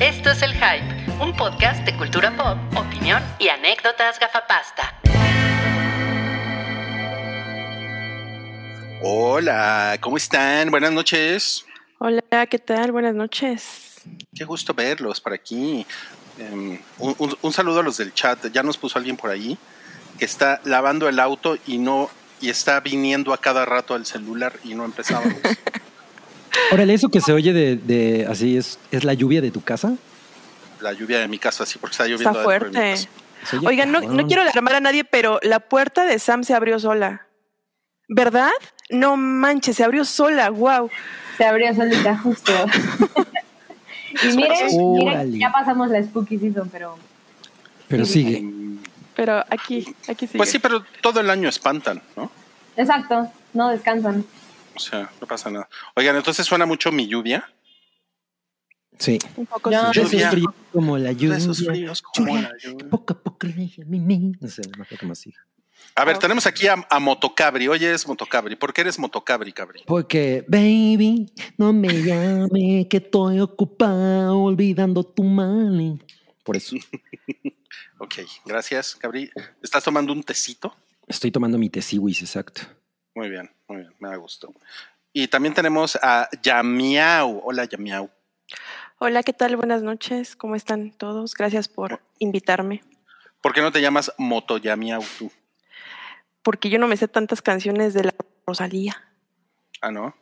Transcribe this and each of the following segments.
Esto es El Hype, un podcast de cultura pop, opinión y anécdotas gafapasta. Hola, ¿cómo están? Buenas noches. Hola, ¿qué tal? Buenas noches. Qué gusto verlos por aquí. Um, un, un, un, saludo a los del chat. Ya nos puso alguien por ahí que está lavando el auto y no y está viniendo a cada rato al celular y no empezábamos. Órale, eso que se oye de, de, así es, es la lluvia de tu casa. La lluvia de mi casa, sí, porque está lloviendo. Está fuerte. Oigan, no, no, quiero alarmar a nadie, pero la puerta de Sam se abrió sola. ¿Verdad? No manches, se abrió sola, wow. Se abrió solita, justo. y miren, miren, ya pasamos la spooky season, pero. Pero sigue. Pero aquí, aquí sigue. Pues sí, pero todo el año espantan, ¿no? Exacto, no descansan. O sea, no pasa nada. Oigan, entonces suena mucho mi lluvia. Sí. Un poco No, fríos como la lluvia. De esos fríos como la lluvia. Poco a poco, mi, mi. No sé, no sé cómo sigue. A ver, tenemos aquí a, a Motocabri. Oye, es Motocabri. ¿Por qué eres Motocabri, Cabri? Porque, baby, no me llame que estoy ocupado olvidando tu mal. Por eso Ok, gracias, Cabri. ¿Estás tomando un tecito? estoy tomando mi tesiwis, exacto. Muy bien, muy bien, me da gusto. Y también tenemos a Yamiau. Hola, Yamiau. Hola, ¿qué tal? Buenas noches. ¿Cómo están todos? Gracias por invitarme. ¿Por qué no te llamas Moto Yamiau tú? Porque yo no me sé tantas canciones de la Rosalía. Ah, ¿no?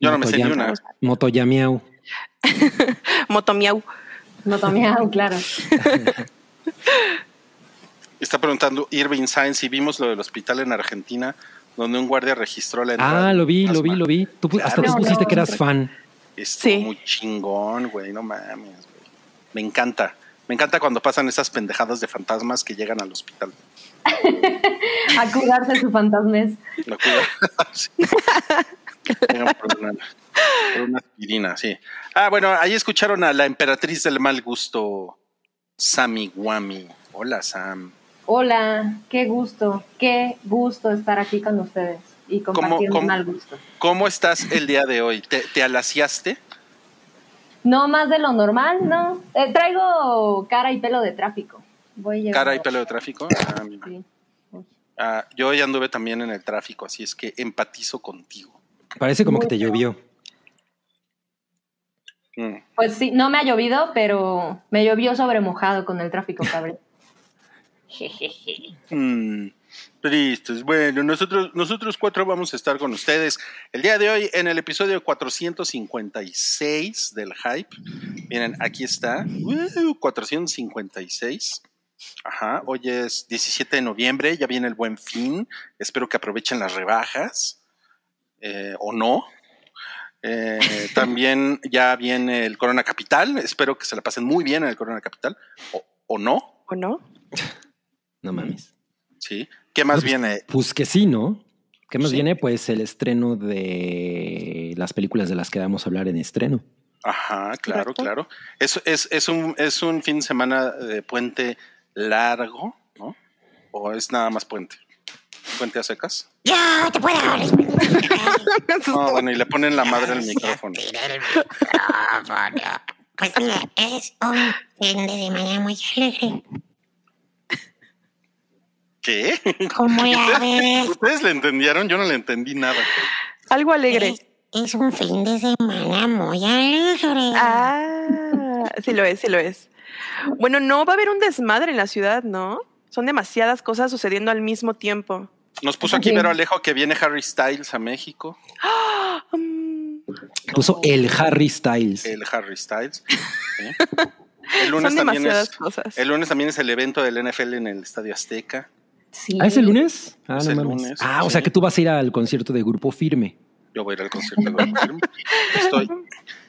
Yo no me sé ni una. Motoyamiau. Motomiau. No tomé claro. Está preguntando Irving Sainz si vimos lo del hospital en Argentina donde un guardia registró la entrada. Ah, lo vi, lo vi, lo vi. Tú, hasta Claro. tú pusiste que eras fan. Estuvo Sí. muy chingón, güey, no mames, güey. Me encanta. Me encanta cuando pasan esas pendejadas de fantasmas que llegan al hospital. A curarse su fantasmes. Lo cuido. Sí. Vengan por una, por una aspirina, sí. Ah, bueno, ahí escucharon a la emperatriz del mal gusto, Sammy Wami. Hola, Sam. Hola, qué gusto, qué gusto estar aquí con ustedes y compartir cómo- un mal gusto. ¿Cómo estás el día de hoy? ¿Te, te alaciaste? No más de lo normal, ¿no? Eh, traigo cara y pelo de tráfico. Voy. ¿Cara y pelo de tráfico? Ah, mira. Sí. Ah, yo hoy anduve también en el tráfico, así es que empatizo contigo. Parece como Muy que te llovió. Mm. Pues sí, no me ha llovido, pero me llovió sobre mojado con el tráfico, cabrón. Mm, tristes. Bueno, nosotros, nosotros cuatro vamos a estar con ustedes el día de hoy en el episodio 456 del Hype. Miren, aquí está. Uh, 456. Ajá, hoy es 17 de noviembre, ya viene el buen fin. Espero que aprovechen las rebajas. eh, o no. Eh, también ya viene el Corona Capital. Espero que se la pasen muy bien en el Corona Capital. O, o no. ¿O no? No mames. Sí. ¿Qué más Pues, viene? Pues que sí, ¿no? ¿Qué más Sí. viene? Pues el estreno de las películas de las que vamos a hablar en estreno. Ajá, claro, Correcto. claro. Es, es, es, un, es un fin de semana de puente largo, ¿no? ¿O es nada más puente? ¿Puente a secas? Yo te puedo No, bueno, y le ponen la madre al micrófono. el micrófono. Pues mira, es un fin de semana muy alegre. ¿Qué? Ya ves, ¿Ustedes le entendieron? Yo no le entendí nada. Algo alegre. es, es un fin de semana muy alegre. Ah, sí lo es, sí lo es. Bueno, no va a haber un desmadre en la ciudad, ¿no? Son demasiadas cosas sucediendo al mismo tiempo. Nos puso aquí. Vero Alejo que viene Harry Styles a México. Mm, Puso el Harry Styles. El Harry Styles. ¿sí? El son lunes, también demasiadas es, cosas. el lunes también es el evento del NFL en el Estadio Azteca. Sí. ¿Ah, es el lunes? Ah, Es no el mames. lunes, ah, o sí. sea que tú vas a ir al concierto de Grupo Firme. Yo voy a ir al concierto del Grupo Firme. Estoy,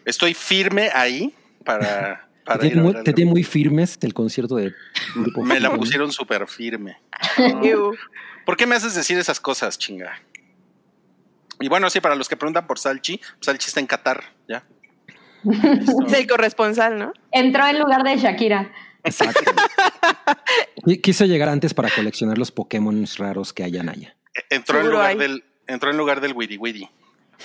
estoy firme ahí para, Te para tiene te el- tiene muy firmes el concierto de Grupo Me la Firme. pusieron súper firme. ¿Por qué me haces decir esas cosas, chinga? Y bueno, sí, para los que preguntan por Salchi, Salchi está en Qatar, ¿ya? Es el corresponsal, ¿no? Entró en lugar de Shakira. Exacto. Qui- Quise llegar antes para coleccionar los Pokémon raros que hayan allá. Entró en lugar hay. del, entró en lugar del Wiri Wiri.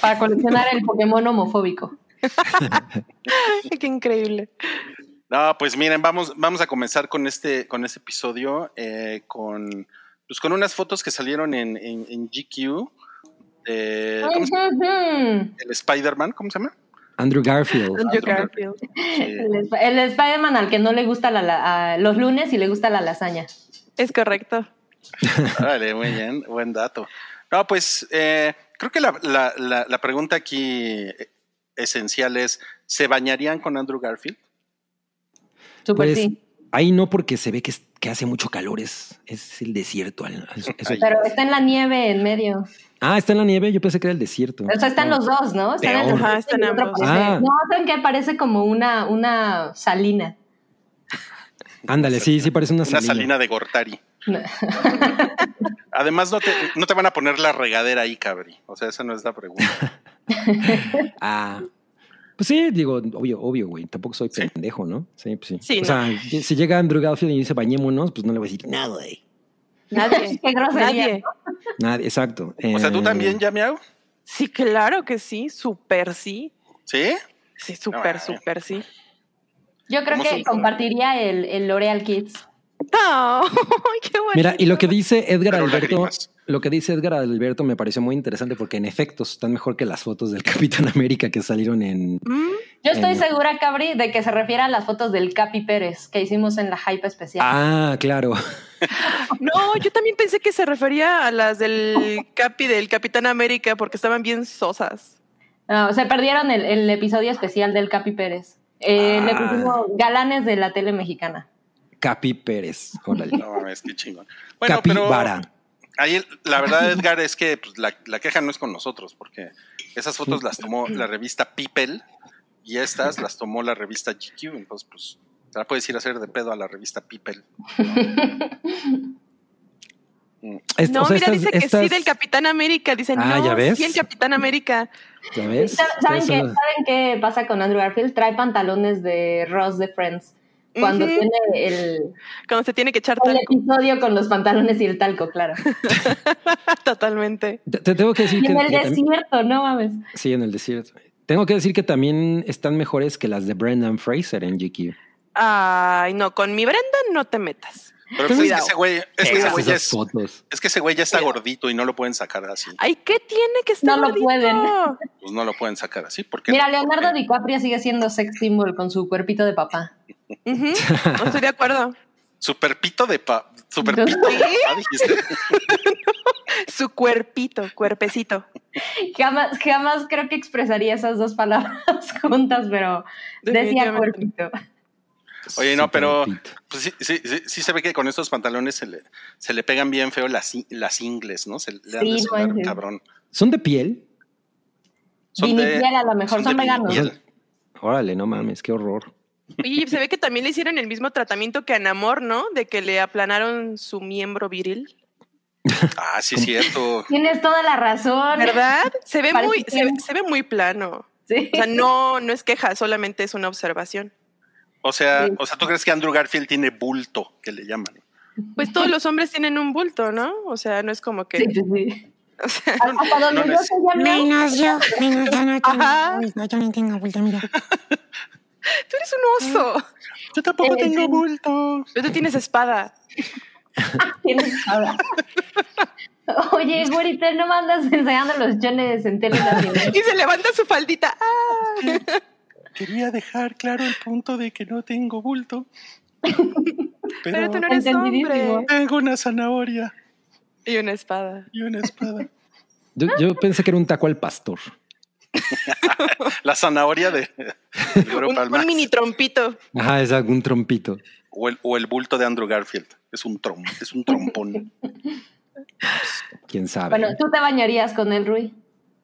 Para coleccionar el Pokémon homofóbico. Qué increíble. No, pues miren, vamos, vamos a comenzar con este, con este episodio, eh, con, pues con unas fotos que salieron en, en, en GQ. eh, ¿cómo se llama? El Spider-Man, ¿cómo se llama? Andrew Garfield. Andrew Garfield. Sí. El, el Spider-Man al que no le gusta la, la- a los lunes y le gusta la lasaña. Es correcto. Vale, muy bien, buen dato. No, pues eh, creo que la, la, la, la pregunta aquí esencial es, ¿se bañarían con Andrew Garfield? Súper Pues sí. ahí no porque se ve que, es- que hace mucho calor, es, es el desierto. Ay. Pero está en la nieve en medio. Ah, está en la nieve, yo pensé que era el desierto. O sea, están No. los dos, ¿no? Están en. Ajá, desierto están y ambos. Ah. No, saben que parece como una, una salina. Ándale, sí, sí parece una Una salina. salina de Gortari. Además, no te, no te van a poner la regadera ahí, cabri. O sea, esa no es la pregunta. Ah. Pues sí, digo, obvio, obvio, güey. Tampoco soy Sí. pendejo, ¿no? Sí, pues sí. Sí, o no. sea, si llega Andrew Garfield y dice bañémonos, pues no le voy a decir nada, güey. Nadie. Qué grosería. Nadie. Nada, exacto. O sea, ¿tú Eh, también, ya miau? Sí, claro que sí. Súper sí. ¿Sí? Sí, súper, Ah. súper sí. Yo creo ¿Cómo que son? compartiría el, el L'Oreal Kids. No, qué bonito. Mira, y lo que dice Edgar Pero Alberto, lágrimas. lo que dice Edgar Alberto me pareció muy interesante porque en efectos están mejor que las fotos del Capitán América que salieron en. Mm, Yo estoy segura, Cabri, de que se refiere a las fotos del Capi Pérez que hicimos en la Hype especial. Ah, claro. No, yo también pensé que se refería a las del Capi del Capitán América porque estaban bien sosas. No, se perdieron el, el episodio especial del Capi Pérez. Eh, Ah. Le pusimos galanes de la tele mexicana. Capi Pérez. Órale. No mames, qué chingón. Bueno, Capi pero Vara. ahí la verdad, Edgar, es que pues, la, la queja no es con nosotros, porque esas fotos las tomó la revista People y estas las tomó la revista GQ. Entonces, pues, te la puedes ir a hacer de pedo a la revista People. Est- No, o sea, mira, estas- dice que sí del Capitán América. Dicen, Ah, no, ¿ya ves? sí el Capitán América. ¿Ya ves? ¿Saben, qué, son los- ¿Saben qué pasa con Andrew Garfield? Trae pantalones de Ross de Friends. Cuando tiene el, Cuando se tiene que echar el talco. episodio con los pantalones y el talco, claro. Totalmente. Te, te tengo que decir Y que, en el que también- desierto, no mames. sí, en el desierto. Tengo que decir que también están mejores que las de Brendan Fraser en GQ. Ay, no, con mi Brenda no te metas. Pero pues, es que ese güey, es que ese güey ya es, fotos. es que ese güey ya está gordito y no lo pueden sacar así. Ay, ¿qué tiene que estar No lo pueden. Pues no lo pueden sacar así. Porque, Mira, Leonardo porque- DiCaprio sigue siendo sex symbol con su cuerpito de papá. No estoy de acuerdo. Super pito de pa. Super pito de papá, dijiste. Su cuerpito, cuerpecito. Jamás, jamás creo que expresaría esas dos palabras juntas, pero decía cuerpito. Oye, no, pero pues sí, sí, sí, sí se ve que con estos pantalones se le, se le pegan bien feo las, las ingles, ¿no? Se le han de cabrón. ¿Son de piel? Son de- Vinipiel a lo mejor, son, de veganos. Órale, no mames, qué horror. Y se ve que también le hicieron el mismo tratamiento que a Namor, ¿no? De que le aplanaron su miembro viril. Ah, sí, es cierto. Tienes toda la razón. ¿Verdad? Se ve Parece muy, se, ve- se ve muy plano. Sí. O sea, no, no es queja, solamente es una observación. O sea, Sí. o sea, ¿tú crees que Andrew Garfield tiene bulto, que le llaman? Pues todos los hombres tienen un bulto, ¿no? O sea, no es como que. Sí, sí, sí. o sea, Hasta donde no yo me- Menos yo, menos yo no tengo. Ajá. Uy, no, yo no tengo bulto, mira. tú eres un oso. Yo tampoco Eh, tengo sí. bulto. Pero tú tienes espada. Tienes ahora. Oye, güerita, no me andas enseñando los chones en tele. Y se levanta su faldita. ¡Ah! Quería dejar claro el punto de que no tengo bulto. Pero, Pero tú no eres hombre. tengo una zanahoria Y una espada. y una espada. Yo, yo pensé que era un taco al pastor. La zanahoria de, Un, Palma. un mini trompito. Ajá, es algún trompito. O el, o el bulto de Andrew Garfield. Es un trom, es un trompón. Quién sabe. Bueno, ¿tú te bañarías con el Rui?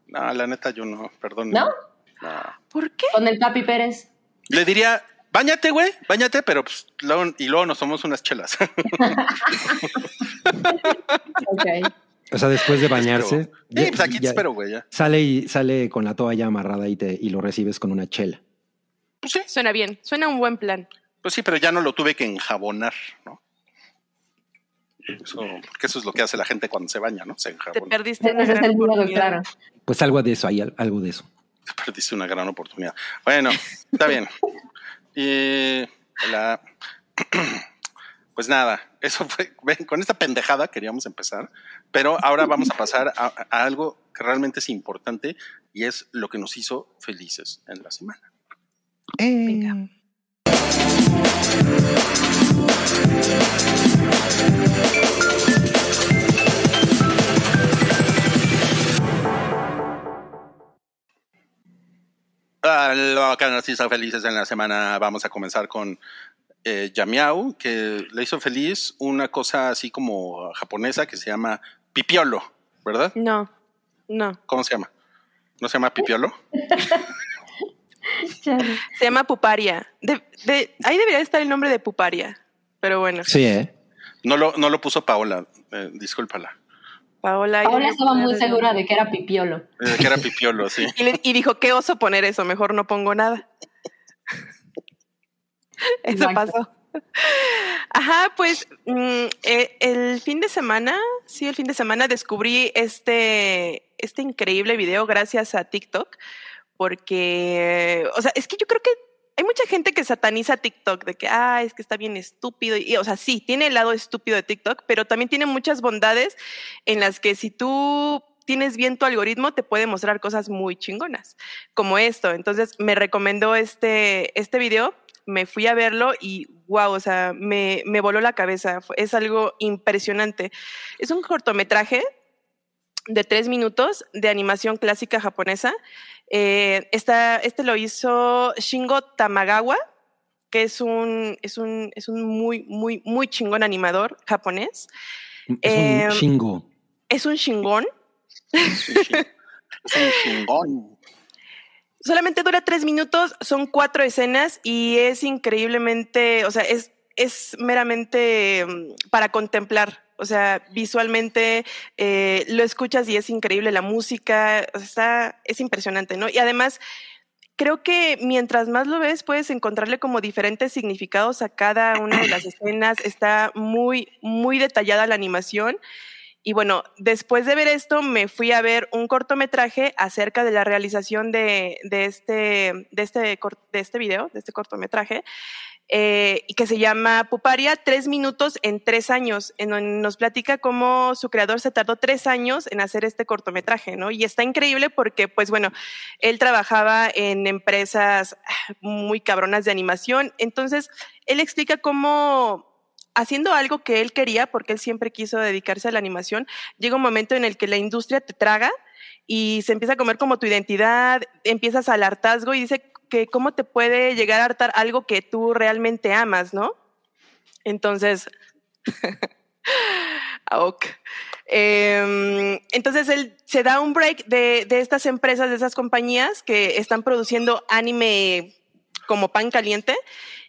No, la neta yo no, perdón. ¿No? No. ¿Por qué? ¿Con el Capi Pérez? Le diría, bañate, güey, bañate, pero pues, luego- y luego nos tomamos unas chelas. Ok. o sea, después de bañarse, Sí, ya- pues aquí te espero, güey, ya. sale y sale con la toalla amarrada y te y lo recibes con una chela. Pues sí, Suena bien, suena un buen plan. pues sí, pero ya no lo tuve que enjabonar, ¿no? Eso, porque eso es lo que hace la gente cuando se baña, ¿no? Se Te enjabona. perdiste es gran el miedo, oportunidad. claro. Pues algo de eso, hay al- algo de eso. te perdiste una gran oportunidad. Bueno, está bien. Y la, pues nada, eso fue, con esta pendejada queríamos empezar, pero ahora vamos a pasar a, algo que realmente es importante y es lo que nos hizo felices en la semana. Eh, A lo que nos hizo felices en la semana, vamos a comenzar con eh, Yamiao, que le hizo feliz una cosa así como japonesa que se llama pipiolo, ¿verdad? No, no. ¿Cómo se llama? ¿No se llama pipiolo? Se llama Puparia. De- de- ahí debería estar el nombre de Puparia. Pero bueno, sí, ¿eh? No lo, no lo puso Paola, eh, discúlpala. Paola. Paola estaba muy segura de que era pipiolo. Eh, que era pipiolo, sí. Y, le- y dijo, qué oso poner eso, mejor no pongo nada. Eso Exacto. pasó. Ajá, pues mm, eh, el fin de semana, sí, el fin de semana descubrí este, este increíble video gracias a TikTok, porque, o sea, es que yo creo que hay mucha gente que sataniza TikTok, de que, ah, es que está bien estúpido, y, o sea, sí, tiene el lado estúpido de TikTok, pero también tiene muchas bondades en las que si tú tienes bien tu algoritmo, te puede mostrar cosas muy chingonas, como esto. Entonces, me recomendó este, este video, me fui a verlo y wow, o sea, me, me voló la cabeza. Es algo impresionante. Es un cortometraje de tres minutos de animación clásica japonesa. Eh, esta- este lo hizo Shingo Tamagawa, que es un, es un, es un muy, muy, muy chingón animador japonés. Es Eh, un chingo. Es un chingón. Es un chi- es un chingón. Solamente dura tres minutos, son cuatro escenas y es increíblemente, o sea, es, es meramente mm, para contemplar. O sea, visualmente eh, lo escuchas y es increíble la música, está, es impresionante, ¿no? Y además, creo que mientras más lo ves, puedes encontrarle como diferentes significados a cada una de las escenas. Está muy, muy detallada la animación. Y bueno, después de ver esto, me fui a ver un cortometraje acerca de la realización de, de este, de, este, de este video, de este cortometraje, eh, y que se llama Puparia, tres minutos en tres años, en donde nos platica cómo su creador se tardó tres años en hacer este cortometraje, ¿no? Y está increíble porque, pues bueno, él trabajaba en empresas muy cabronas de animación, entonces él explica cómo haciendo algo que él quería, porque él siempre quiso dedicarse a la animación, llega un momento en el que la industria te traga y se empieza a comer como tu identidad, empiezas al hartazgo y dice que cómo te puede llegar a hartar algo que tú realmente amas, ¿no? Entonces, aok. Em, entonces él se da un break de, de estas empresas, de esas compañías que están produciendo anime como pan caliente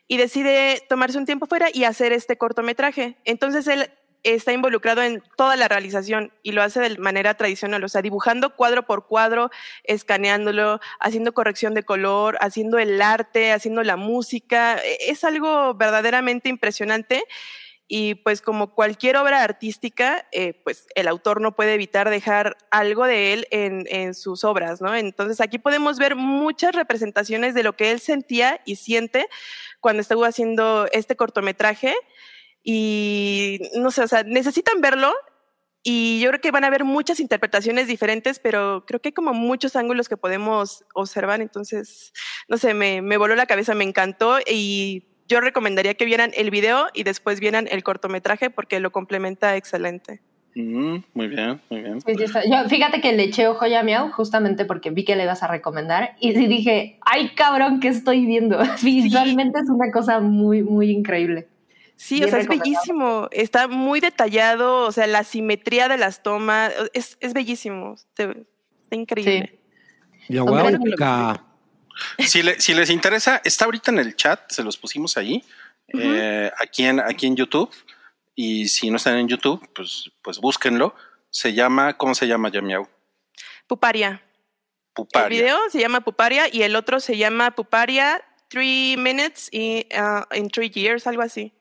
y decide tomarse un tiempo fuera y hacer este cortometraje. Entonces él está involucrado en toda la realización y lo hace de manera tradicional, o sea, dibujando cuadro por cuadro, escaneándolo, haciendo corrección de color, haciendo el arte, haciendo la música. E- Es algo verdaderamente impresionante y pues como cualquier obra artística, eh, pues el autor no puede evitar dejar algo de él en, sus obras, ¿no? Entonces aquí podemos ver muchas representaciones de lo que él sentía y siente cuando estuvo haciendo este cortometraje y no sé, o sea, necesitan verlo y yo creo que van a haber muchas interpretaciones diferentes, pero creo que hay como muchos ángulos que podemos observar, entonces, no sé, me, me voló la cabeza, me encantó y yo recomendaría que vieran el video y después vieran el cortometraje porque lo complementa excelente. Mm, muy bien, muy bien. Sí, sí está. Yo, fíjate que le eché ojo ya a Miau justamente porque vi que le ibas a recomendar y sí dije, ay cabrón, ¿qué estoy viendo? Visualmente es una cosa muy, muy increíble. Sí, Bien o sea, es bellísimo, está muy detallado, o sea, la simetría de las tomas, es, es bellísimo, está increíble. Voy a buscar. Si, le- si les interesa, está ahorita en el chat, se los pusimos ahí, eh, aquí, en, aquí en YouTube. Y si no están en YouTube, pues, pues búsquenlo. Se llama, ¿cómo se llama, Yamiau? Puparia. El Puparia. video se llama Puparia y el otro se llama Puparia Three Minutes y, uh, in Three Years, algo así.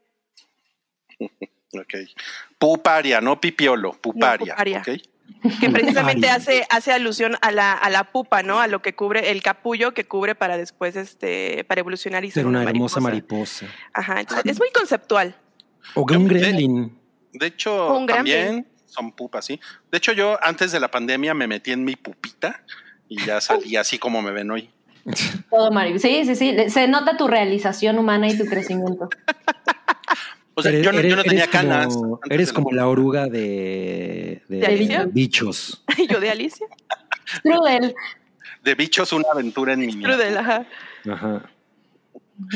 Ok. Puparia, no pipiolo, puparia. puparia. que precisamente hace, hace alusión a la, a la pupa, ¿no? A lo que cubre, el capullo que cubre para después, este, para evolucionar y ser Ser una hermosa mariposa. Ajá, entonces es muy conceptual. O un gremlin. De hecho, Un gremlin. también son pupas, sí. De hecho, yo antes de la pandemia me metí en mi pupita y ya salí así como me ven hoy. Todo Mari. Sí, sí, sí. Se nota tu realización humana y tu crecimiento. O sea, Eres- yo, no, yo no tenía eres canas. eres de como la oruga de, de ¿De Alicia? bichos. Y yo de Alicia, Strudel, De bichos, una aventura en mi vida. Trudel, ajá. Ajá.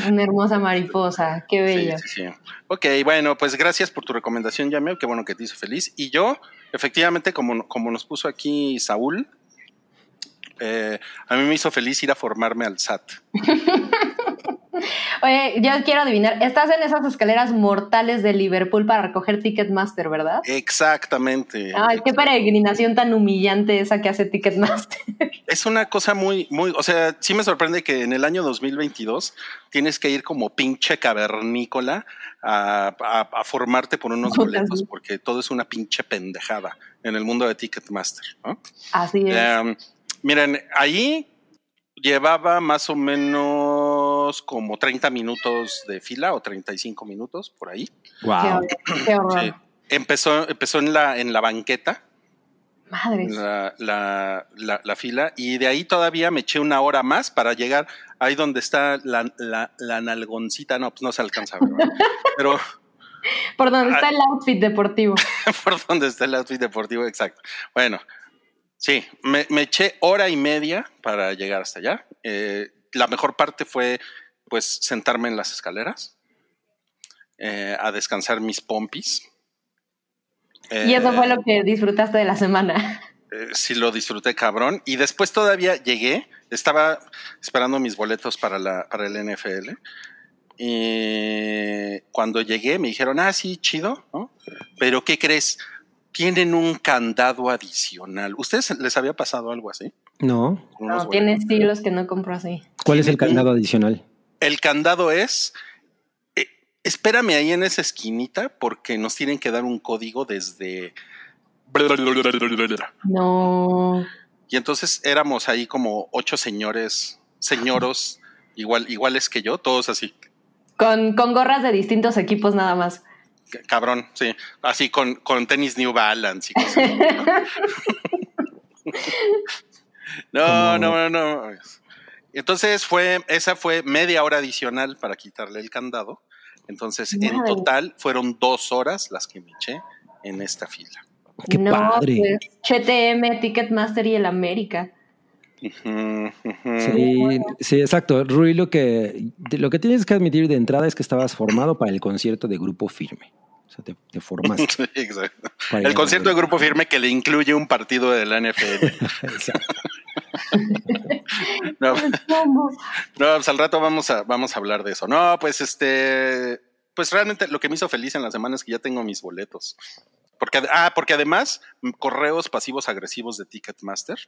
una hermosa mariposa. Qué Sí, bella. sí, sí. Ok, bueno, pues gracias por tu recomendación, Yameo. Qué bueno que te hizo feliz. Y yo, efectivamente, como, como nos puso aquí Saúl, eh, a mí me hizo feliz ir a formarme al SAT. Oye, yo quiero adivinar. Estás en esas escaleras mortales de Liverpool para recoger Ticketmaster, ¿verdad? Exactamente. Ay, qué peregrinación tan humillante esa que hace Ticketmaster. Es una cosa muy, muy, o sea, sí me sorprende que en el año 2022 tienes que ir como pinche cavernícola a, a- a formarte por unos boletos, porque todo es una pinche pendejada en el mundo de Ticketmaster, ¿no? Así es. Em, miren, ahí llevaba más o menos como 30 minutos de fila o 35 minutos por ahí. Qué Wow. horror. Qué horror. Sí. Empezó, empezó en la, en la banqueta, Madre. la, la, la, la fila, y de ahí todavía me eché una hora más para llegar ahí donde está la, la, la nalgoncita. No, pues no se alcanza a ver, ¿verdad? Pero Por donde está el outfit deportivo. por donde está el outfit deportivo, exacto. Bueno, sí, me, me eché hora y media para llegar hasta allá. Eh, la mejor parte fue, pues, sentarme en las escaleras eh, a descansar mis pompis. Y eso fue Eh, lo que disfrutaste de la semana. eh, sí lo disfruté cabrón. Y después todavía llegué, estaba esperando mis boletos para, la, para el NFL. Y cuando llegué me dijeron, ah, sí, chido, ¿no? Pero ¿qué crees? Tienen un candado adicional. ¿Ustedes les había pasado algo así? No. No, tiene estilos que no compro así. ¿Cuál es el candado adicional? El candado es, eh, espérame ahí en esa esquinita porque nos tienen que dar un código desde... No. Y entonces éramos ahí como ocho señores, señoros, igual, iguales que yo, todos así, Con, con gorras de distintos equipos nada más. cabrón, sí, así con, con tenis New Balance y cosas. ¿no? no, no, no, no. Entonces fue, esa fue media hora adicional para quitarle el candado. Entonces, en total fueron dos horas las que me eché en esta fila. Qué no, padre. pues, CTM, Ticketmaster y el América. Sí, sí, exacto. Rui, lo que, lo que tienes que admitir de entrada es que estabas formado para el concierto de Grupo Firme. O sea, te, te formaste. Sí, exacto. El concierto de. Grupo Firme que le incluye un partido de la NFL. Exacto. No, ¿Cómo? no, pues al rato vamos a, vamos a hablar de eso. No, pues este, pues realmente lo que me hizo feliz en la semana es que ya tengo mis boletos. Porque, ah, porque además, correos pasivos agresivos de Ticketmaster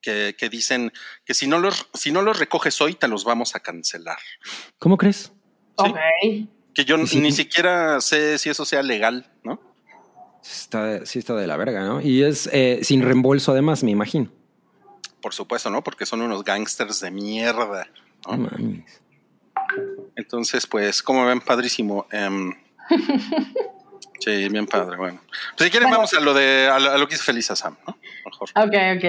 que, que dicen que si no los, si no los recoges hoy, te los vamos a cancelar. ¿Cómo crees? Sí. Ok. Que yo Sí. ni siquiera sé si eso sea legal, ¿no? Está, sí está de la verga, ¿no? Y es eh, sin reembolso además, me imagino. Por supuesto, ¿no? Porque son unos gangsters de mierda. No mames. Entonces, pues, como ven, padrísimo. Em, sí, bien padre, bueno. Pues si quieren, Bueno. vamos a lo de a lo, a lo que hizo feliz a Sam, ¿no? Mejor. Ok, ok.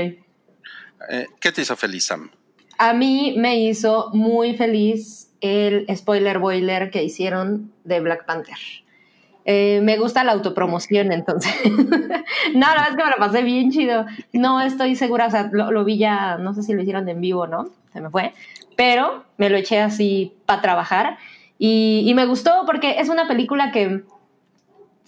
Eh, ¿Qué te hizo feliz, Sam? A mí me hizo muy feliz el spoiler boiler que hicieron de Black Panther. Eh, me gusta la autopromoción, entonces. no, la verdad es que me lo pasé bien chido. No estoy segura, o sea, lo, vi ya, no sé si lo hicieron en vivo, ¿no? Se me fue. Pero me lo eché así para trabajar. Y, me gustó porque es una película que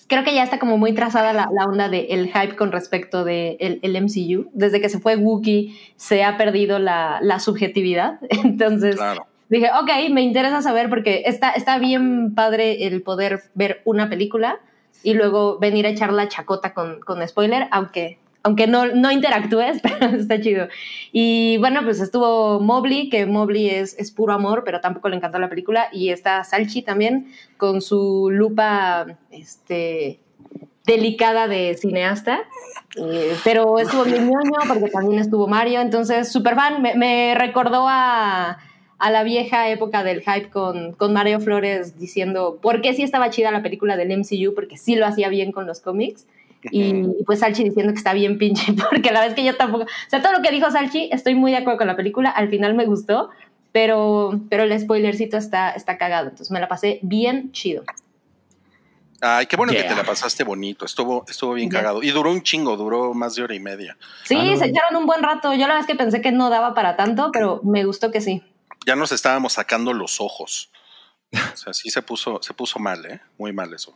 creo que ya está como muy trazada la, la onda del hype con respecto del de el MCU. Desde que se fue Wookiee se ha perdido la, la subjetividad. Entonces Claro. Dije, ok, me interesa saber porque está, está bien padre el poder ver una película y luego venir a echar la chacota con, con spoiler, aunque, aunque no, no interactúes, pero está chido. Y bueno, pues estuvo Mobley, que Mobley es, es puro amor, pero tampoco le encantó la película, y está Salchi también con su lupa, este, delicada de cineasta. Eh, pero estuvo bien ñoño porque también estuvo Mario, entonces super fan, me, me recordó a, a la vieja época del hype con, con Mario Flores diciendo por qué sí estaba chida la película del MCU, porque sí lo hacía bien con los cómics. Y, y pues Salchi diciendo que está bien pinche, porque la vez que yo tampoco, o sea, todo lo que dijo Salchi, estoy muy de acuerdo con la película, al final me gustó, pero, pero el spoilercito está, está cagado, entonces me la pasé bien chido. Ay, qué bueno que te la pasaste bonito. Estuvo, estuvo bien cagado. Y duró un chingo, duró más de hora y media. Sí, Ah, no. se echaron un buen rato, yo la vez que pensé que no daba para tanto, pero me gustó que sí. Ya nos estábamos sacando los ojos. O sea, sí se puso, se puso mal, ¿eh? Muy mal eso.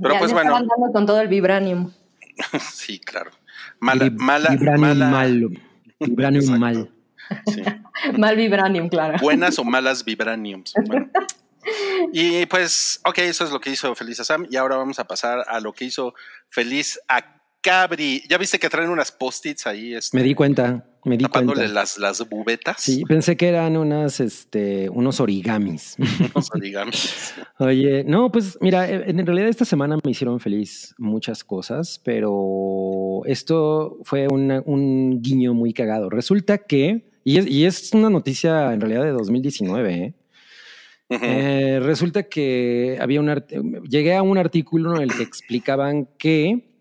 Pero Ya- pues ya bueno, estaban dando con todo el vibranium. sí, claro. Mala, Vib- mala, Vibranium mala. mal. Vibranium mal. sí. Mal vibranium, claro. Buenas o malas vibraniums. Bueno. Y pues, ok, eso es lo que hizo Feliz a Sam. Y ahora vamos a pasar a lo que hizo Feliz a Cabri. ¿Ya viste que traen unas post-its ahí? Este, Me di cuenta, me di tapándole cuenta. las, las bubetas. Sí, pensé que eran unas, este, unos origamis. Unos origamis. Oye, no, pues mira, eh, en realidad esta semana me hicieron feliz muchas cosas, pero esto fue una- un guiño muy cagado. Resulta que, y es, y es una noticia en realidad de 2019, ¿eh? Eh, resulta que había un llegué a un artículo en el que explicaban que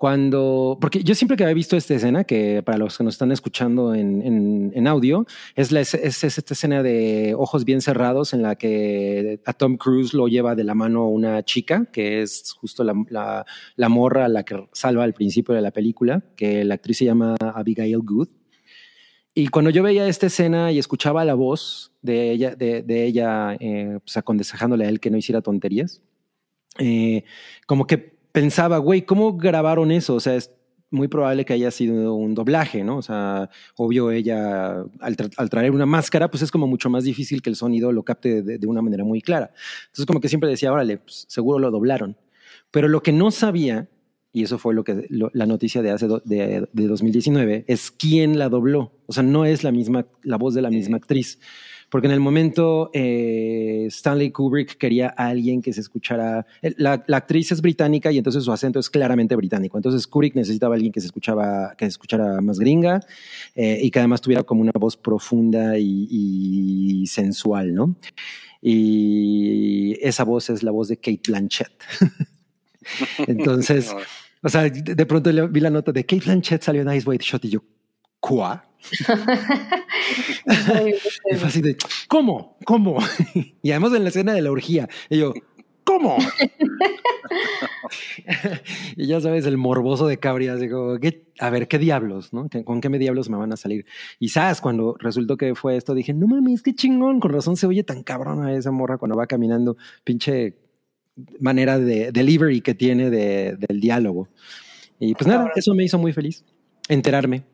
cuando, porque yo siempre que había visto esta escena, que para los que nos están escuchando en, en- en audio, es, la, es, es esta escena de ojos bien cerrados en la que a Tom Cruise lo lleva de la mano una chica, que es justo la, la, la morra a la que salva al principio de la película, que la actriz se llama Abigail Good. Y cuando yo veía esta escena y escuchaba la voz de ella, de, de ella eh, pues aconsejándole a él que no hiciera tonterías, eh, como que pensaba, güey, ¿cómo grabaron eso? O sea, es muy probable que haya sido un doblaje, ¿no? O sea, obvio ella, al, tra- al traer una máscara, pues es como mucho más difícil que el sonido lo capte de, de una manera muy clara. Entonces, como que siempre decía, órale, pues, seguro lo doblaron. Pero lo que no sabía, y eso fue lo que lo- la noticia de hace do- de, de 2019, es quién la dobló. O sea, no es la misma, la voz de la misma actriz. Porque en el momento eh, Stanley Kubrick quería a alguien que se escuchara. La, la actriz es británica y entonces su acento es claramente británico. Entonces Kubrick necesitaba a alguien que se escuchaba, que se escuchara más gringa eh, y que además tuviera como una voz profunda y, y sensual, ¿no? Y esa voz es la voz de Kate Blanchett. Entonces, o sea, de pronto vi la nota de Kate Blanchett salió en Ice White Shot y yo, ¿cuá? Y fue así de, ¿cómo? ¿Cómo? Y además en la escena de la orgía, y yo, ¿cómo? y ya sabes, el morboso de Cabri, así como, ¿qué? a ver, ¿qué diablos? ¿no? ¿Qué- ¿Con qué me diablos me van a salir? Y sabes, cuando resultó que fue esto, dije, no mames, qué chingón, con razón se oye tan cabrona esa morra cuando va caminando, pinche manera de delivery que tiene de- del diálogo. Y pues nada, eso me hizo muy feliz, enterarme.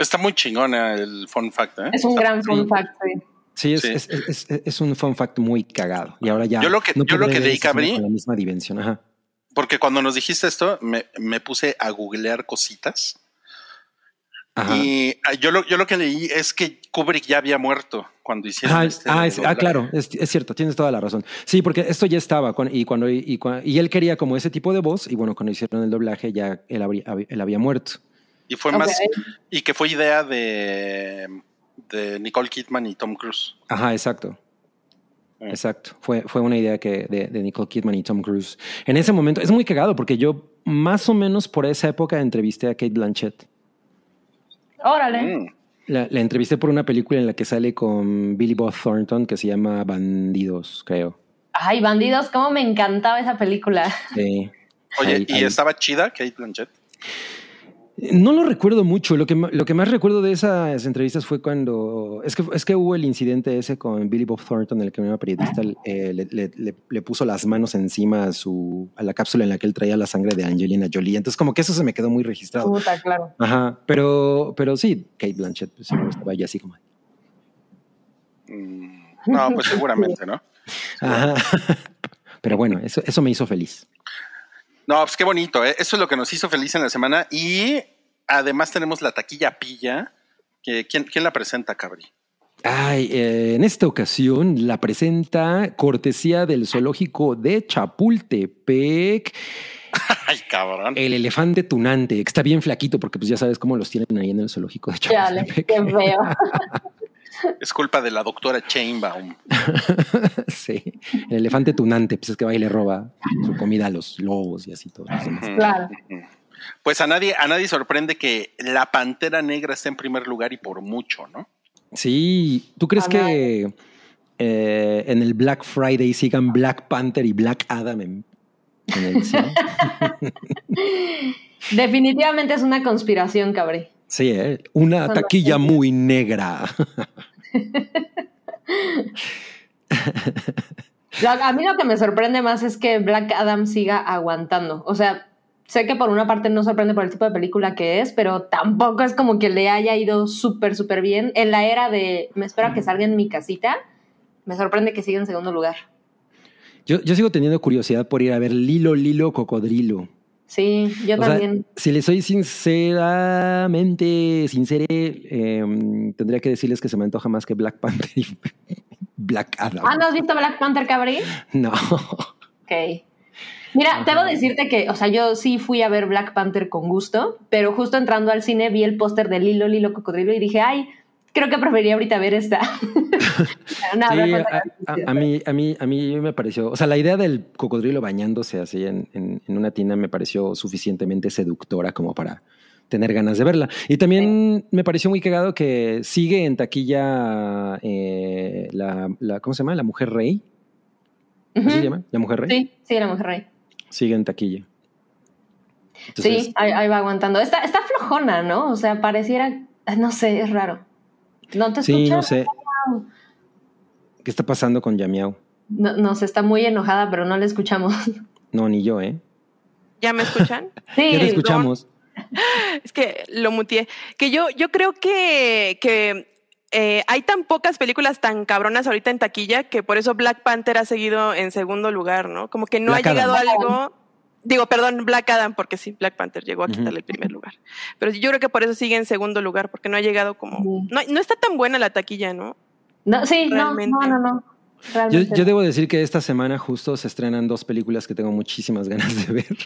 Está muy chingona el fun fact, ¿eh? Es un Está- gran fun fact. sí. Sí, es, Sí. Es, es- es- es un fun fact muy cagado. Y ahora ya. Yo lo que- yo lo que leí, Cabri- la misma dimensión. Ajá. Porque cuando nos dijiste esto, me, me puse a googlear cositas. Ajá. Y ah, yo lo, yo lo que leí es que Kubrick ya había muerto cuando hicieron Ah, este ah, es- ah, claro, es, es cierto, tienes toda la razón. Sí, porque esto ya estaba y cuando y, y él quería como ese tipo de voz y bueno, cuando hicieron el doblaje ya él, habría- hab- él había muerto. Y fue más, y que fue idea de, de Nicole Kidman y Tom Cruise. Ajá, exacto. Mm. Exacto. Fue, fue una idea que de, de Nicole Kidman y Tom Cruise. En ese momento es muy cagado porque yo más o menos por esa época entrevisté a Kate Blanchett. Órale. Mm. La, la entrevisté por una película en la que sale con Billy Bob Thornton que se llama Bandidos, creo. Ay, bandidos, cómo me encantaba esa película. Sí. Oye, Ahí- ¿y ahí. estaba chida Kate Blanchett? No lo recuerdo mucho. Lo que, lo que más recuerdo de esas entrevistas fue cuando. Es que, es que hubo el incidente ese con Billy Bob Thornton, en el que una periodista eh, le, le- le- le puso las manos encima a, su, a la cápsula en la que él traía la sangre de Angelina Jolie. Entonces, como que eso se me quedó muy registrado. Puta, claro. Ajá. Pero, pero sí, Kate Blanchett pues, estaba ahí así como. Mm, No, pues seguramente, ¿no? Ajá. Pero bueno, eso, eso me hizo feliz. No, pues qué bonito, ¿eh? Eso es lo que nos hizo feliz en la semana. Y además tenemos la taquilla pilla. Que, ¿quién, ¿Quién la presenta, Cabri? Ay, eh, en esta ocasión la presenta cortesía del zoológico de Chapultepec, Ay, cabrón. el elefante tunante, que está bien flaquito porque pues ya sabes cómo los tienen ahí en el zoológico de Chapultepec. qué feo. Es culpa de la doctora Chainbaum. sí, el elefante tunante, pues es que va y le roba su comida a los lobos y así todo. Claro. Pues a nadie, a nadie sorprende que la pantera negra esté en primer lugar y por mucho, ¿no? Sí, ¿tú crees que eh, en el Black Friday sigan Black Panther y Black Adam en, en el cine? Definitivamente es una conspiración, cabrón. Sí, ¿eh? una Son taquilla muy negra. A mí lo que me sorprende más es que Black Adam siga aguantando. O sea, sé que por una parte no sorprende por el tipo de película que es, pero tampoco es como que le haya ido súper, súper bien. En la era de me espero a que salga en mi casita, me sorprende que siga en segundo lugar. Yo, yo sigo teniendo curiosidad por ir a ver Lilo Lilo Cocodrilo. Sí, yo O sea, también. si le soy sinceramente sincere, eh, tendría que decirles que se me antoja más que Black Panther y Black Adam. Ah, ¿no has visto Black Panther, Cabri? No. Ok. Mira, debo decirte que, o sea, yo sí fui a ver Black Panther con gusto, pero justo entrando al cine vi el póster de Lilo, Lilo, Cocodrilo y dije, ay, creo que preferiría ahorita ver esta. No, Sí, Black a, a- a mí, a, mí, a mí me pareció, o sea, la idea del cocodrilo bañándose así en, en- en una tina me pareció suficientemente seductora como para tener ganas de verla. Y también me pareció muy cagado que sigue en taquilla eh, la, la- ¿cómo se llama? La mujer rey. ¿Así Ujú. se llama? La mujer rey. Sí, sí, la mujer rey. Sigue en taquilla. Entonces, sí, ahí, ahí va aguantando. Está, está flojona, ¿no? O sea, pareciera, no sé, es raro. ¿No te Sí, escuchas? no sé. ¿Qué está pasando con Yamiao? No, no, se está muy enojada, pero no le escuchamos. No, ni yo, ¿eh? ¿Ya me escuchan? Sí, Ya te escuchamos. Es que lo mutié. Que yo, yo creo que, que eh, hay tan pocas películas tan cabronas ahorita en taquilla que por eso Black Panther ha seguido en segundo lugar, ¿no? Como que no Black ha llegado Adam. algo. Digo, perdón, Black Adam, porque sí, Black Panther llegó a quitarle el primer lugar. Pero yo creo que por eso sigue en segundo lugar, porque no ha llegado como. No, no está tan buena la taquilla, ¿no? No, sí, no, Realmente. no, no, no. Yo, debo decir que esta semana justo se estrenan dos películas que tengo muchísimas ganas de ver.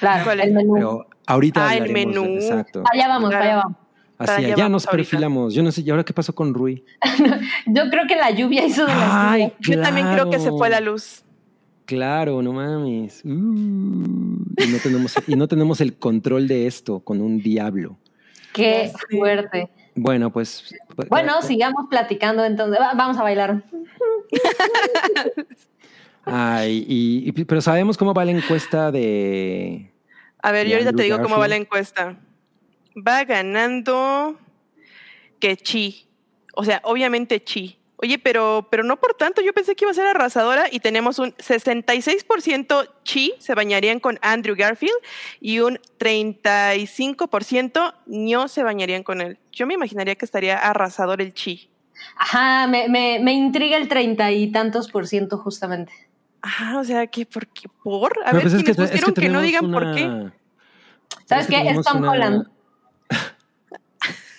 Claro, ¿Cuál es? el menú. Pero ahorita Ah, el de- exacto. Allá vamos, Claro. allá vamos. Hacia allá nos ahorita. perfilamos. Yo no sé, ¿y ahora qué pasó con Rui? Yo creo que la lluvia hizo de las Ay, suyas. Yo también creo que se fue la luz. Claro, no mames. Uh, y, no tenemos, y no tenemos el control de esto con un diablo. Qué fuerte. Bueno, pues. pues, Bueno, eh, sigamos platicando entonces. Va- Vamos a bailar. Ay, y, y- pero sabemos cómo va la encuesta de. A ver, de yo ahorita Andrew te digo cómo va la encuesta. Va ganando que Chi. O sea, obviamente Chi. Oye, pero, pero no por tanto, yo pensé que iba a ser arrasadora y tenemos un 66% Chi se bañarían con Andrew Garfield y un 35% no se bañarían con él. Yo me imaginaría que estaría arrasador el Chi. Ajá, me, me, me intriga el treinta y tantos por ciento justamente. Ah, o sea, que ¿por qué? ¿Por? A Pero ver, pues es quienes es pusieron que, no digan por qué. ¿Sabes que qué? Es Tom una- Holland.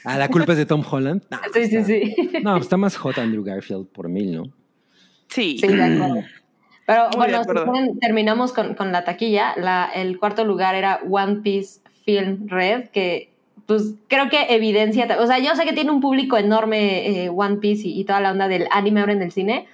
Ah, la culpa es de Tom Holland. No, Sí, sí, está- sí. No, pues está más hot Andrew Garfield por mil, ¿no? Sí. Sí, de acuerdo. Pero Muy bueno, si acuerdo. quieren, terminamos con, con la taquilla. La, el cuarto lugar era One Piece Film Red, que pues creo que evidencia, o sea, yo sé que tiene un público enorme eh, One Piece y, y toda la onda del anime ahora en el cine,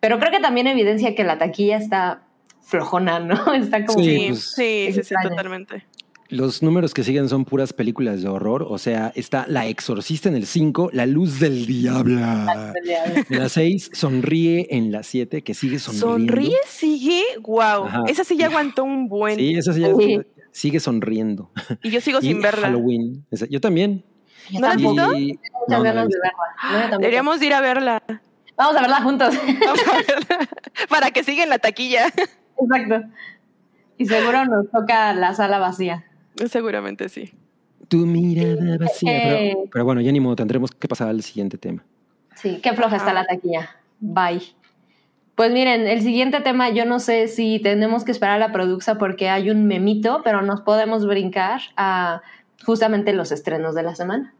pero creo que también evidencia que la taquilla está flojona, ¿no? Está como... Sí, Sí, pues, sí, sí, totalmente. Los números que siguen son puras películas de horror. O sea, está La Exorcista en el 5, La Luz del Diablo. En la 6, Sonríe en la 7, que sigue sonriendo. ¿Sonríe? ¿Sigue? Wow. Ajá. Esa sí ya aguantó un buen. Sí, esa sí ya Sí. sigue sonriendo. Y yo sigo Y sin verla. Halloween. Esa- yo también. ¿No la has visto? No, no la. No. Deberíamos de ir a verla. Vamos a verla juntos. Vamos a verla. Para que siga en la taquilla. Exacto. Y seguro nos toca la sala vacía. Seguramente sí. Tu mirada vacía. Eh. Pero, pero bueno, ya ni modo, tendremos que pasar al siguiente tema. Sí, qué floja está la taquilla. Bye. Pues miren, el siguiente tema, yo no sé si tenemos que esperar a la produxa porque hay un memito, pero nos podemos brincar a justamente los estrenos de la semana.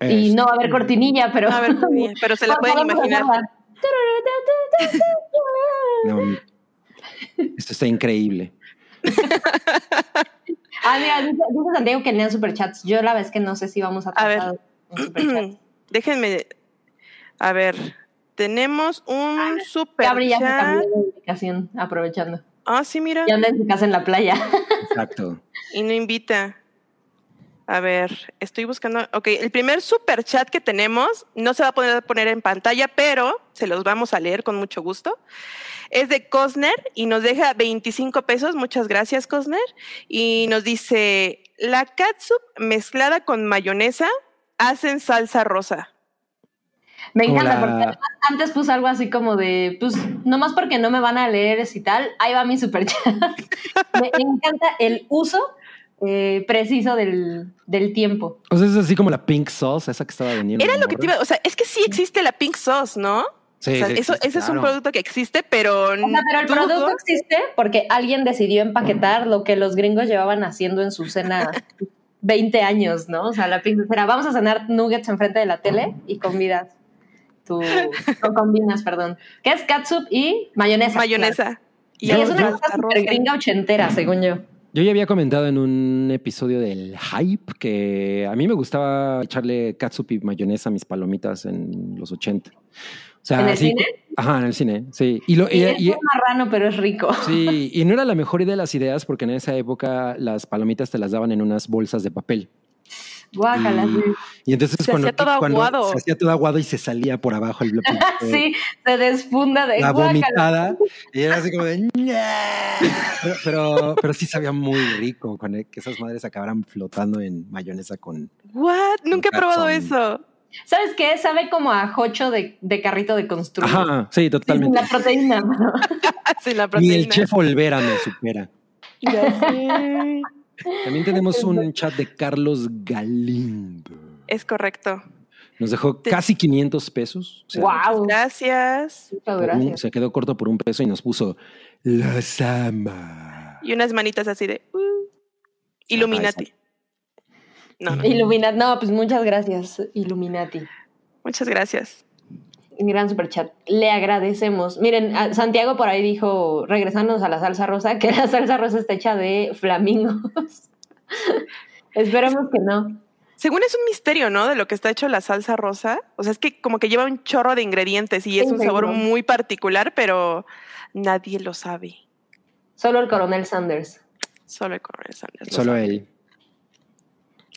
Y Es- no va a haber cortinilla, pero. A ver, pero se la pueden imaginar. no, esto está increíble. Ah, mira, dice, dice Santiago que lean superchats. Yo la vez que no sé si vamos a A ver. tratar en superchats. Déjenme. A ver. Tenemos un super Gabri ya se chat. cambió de ubicación, aprovechando. Ah, sí, mira. Ya anda en su casa en la playa. Exacto. Y no invita. A ver, estoy buscando. Ok, el primer super chat que tenemos no se va a poder poner en pantalla, pero se los vamos a leer con mucho gusto. Es de Cosner y nos deja 25 pesos. Muchas gracias, Cosner. Y nos dice: La catsup mezclada con mayonesa hacen salsa rosa. Me encanta, porque además antes puse algo así como de, pues, nomás porque no me van a leer y tal, ahí va mi superchat. me encanta el uso eh, preciso del, del tiempo. O sea, es así como la pink sauce, esa que estaba vendiendo. Era lo que te iba. O sea, es que sí existe la pink sauce, ¿no? Sí, O sea, sí eso, existe, ese es un producto que existe, pero. O sea, pero el producto existe porque alguien decidió empaquetar lo que los gringos llevaban haciendo en su cena 20 años, ¿no? O sea, la pizza era, vamos a cenar nuggets enfrente de la tele y convidas tu, no combinas, perdón, que es catsup y mayonesa. mayonesa. claro. Y es una cosa gringa ochentera, según yo. Yo ya había comentado en un episodio del Hype que a mí me gustaba echarle catsup y mayonesa a mis palomitas en los 80. O sea, ¿En el cine? Ajá, en el cine, sí. Y, lo, Y, y- es y- marrano, pero es rico. sí, y no era la mejor idea de las ideas porque en esa época las palomitas te las daban en unas bolsas de papel. Guácala, sí. Y entonces Se cuando, hacía todo cuando aguado. se hacía todo aguado y se salía por abajo el Sí, se desfunda de la guácala. vomitada y era así como de pero, pero pero sí sabía muy rico con el- que esas madres acabaran flotando en mayonesa con What? Nunca he probado eso. ¿Sabes qué? Sabe como a jocho de, de carrito de construir. ajá sí totalmente la proteína. ¿no? Sin la ni proteína. el chef Olvera me supera Ya sé. También tenemos un chat de Carlos Galindo Es correcto. nos dejó Te- casi 500 pesos o sea, Wow. Gracias. Muchas un- se quedó corto por un peso y nos puso las ama Y unas manitas así de. uh, Illuminati. No, no. Illuminati. No, pues muchas gracias, Illuminati. Muchas gracias. Gran superchat. Le agradecemos. Miren, a- Santiago por ahí dijo, regresándonos a la salsa rosa, que la salsa rosa está hecha de flamingos. Esperemos que no. Según es un misterio, ¿no? De lo que está hecho la salsa rosa. O sea, es que como que lleva un chorro de ingredientes y es Sí, un sabor seguro. muy particular, pero nadie lo sabe. Solo el coronel Sanders. Solo el coronel Sanders. lo solo sabe. él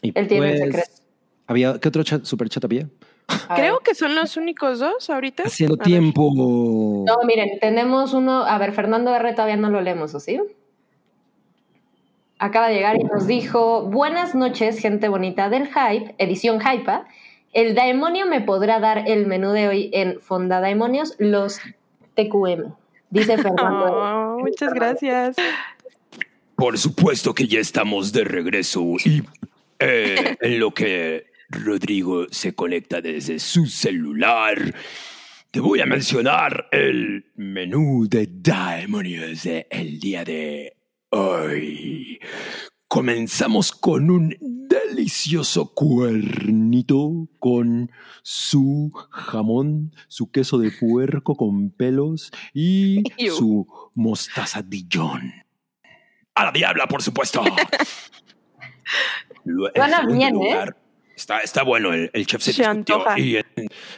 y Él tiene el pues, secreto. había qué otro chat, super chat había A Creo ver. que son los únicos dos ahorita. haciendo A ver. tiempo No, miren, tenemos uno. A ver, Fernando R. todavía no lo leemos, ¿o sí? Acaba de llegar y nos dijo: Buenas noches, gente bonita del Hype, edición Hypa. El demonio me podrá dar el menú de hoy en Fonda Demonios, los TQM. Dice Fernando. Oh, muchas gracias. Por supuesto que ya estamos de regreso y eh, en lo que Rodrigo se conecta desde su celular, te voy a mencionar el menú de demonios del día de hoy. Comenzamos con un delicioso cuernito con su jamón, su queso de puerco con pelos y su mostaza Dijon. A la diabla, por supuesto. Suena bien, ¿eh? Está, está bueno, el, el chef se, Se discutió. antoja. Y en,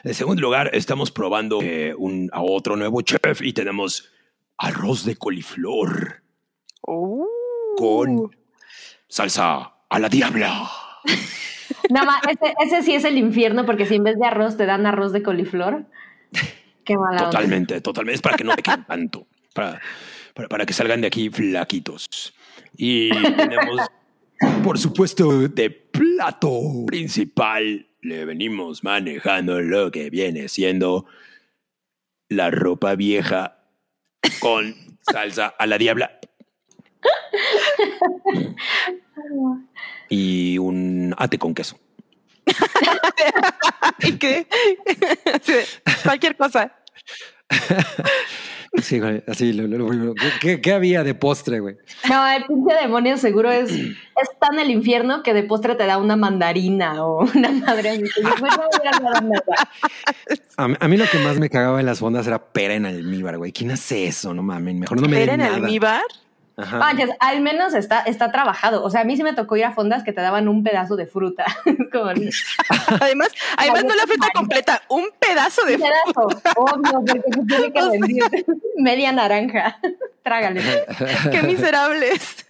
en segundo lugar, estamos probando eh, un, a otro nuevo chef y tenemos arroz de coliflor Uh. con salsa a la diabla. Nada más, ese, ese sí es el infierno, porque si en vez de arroz te dan arroz de coliflor. Qué mala onda. Totalmente, totalmente. Es para que no te queden tanto. Para, para, para que salgan de aquí flaquitos. Y tenemos, por supuesto, de plato principal, le venimos manejando lo que viene siendo la ropa vieja con salsa a la diabla. Y un ate con queso. ¿Y qué? Cualquier cosa. Sí, güey, así lo, lo- lo. ¿Qué, qué, había de postre, güey? No, el pinche demonio seguro es, es tan el infierno que de postre te da una mandarina o una madre no a dar nada. A, mí- a mí lo que más me cagaba en las fondas era pera en almíbar, güey. ¿Quién hace eso? No mames, mejor no me ¿Era den en nada. almíbar? Ajá. Manches, al menos está, está trabajado. O sea, a mí sí me tocó ir a fondas que te daban un pedazo de fruta. Como un Además, además no la fruta completa, un pedazo de pedazo, obvio, porque se tiene que rendir. Media naranja. Trágale. ¡Qué miserables!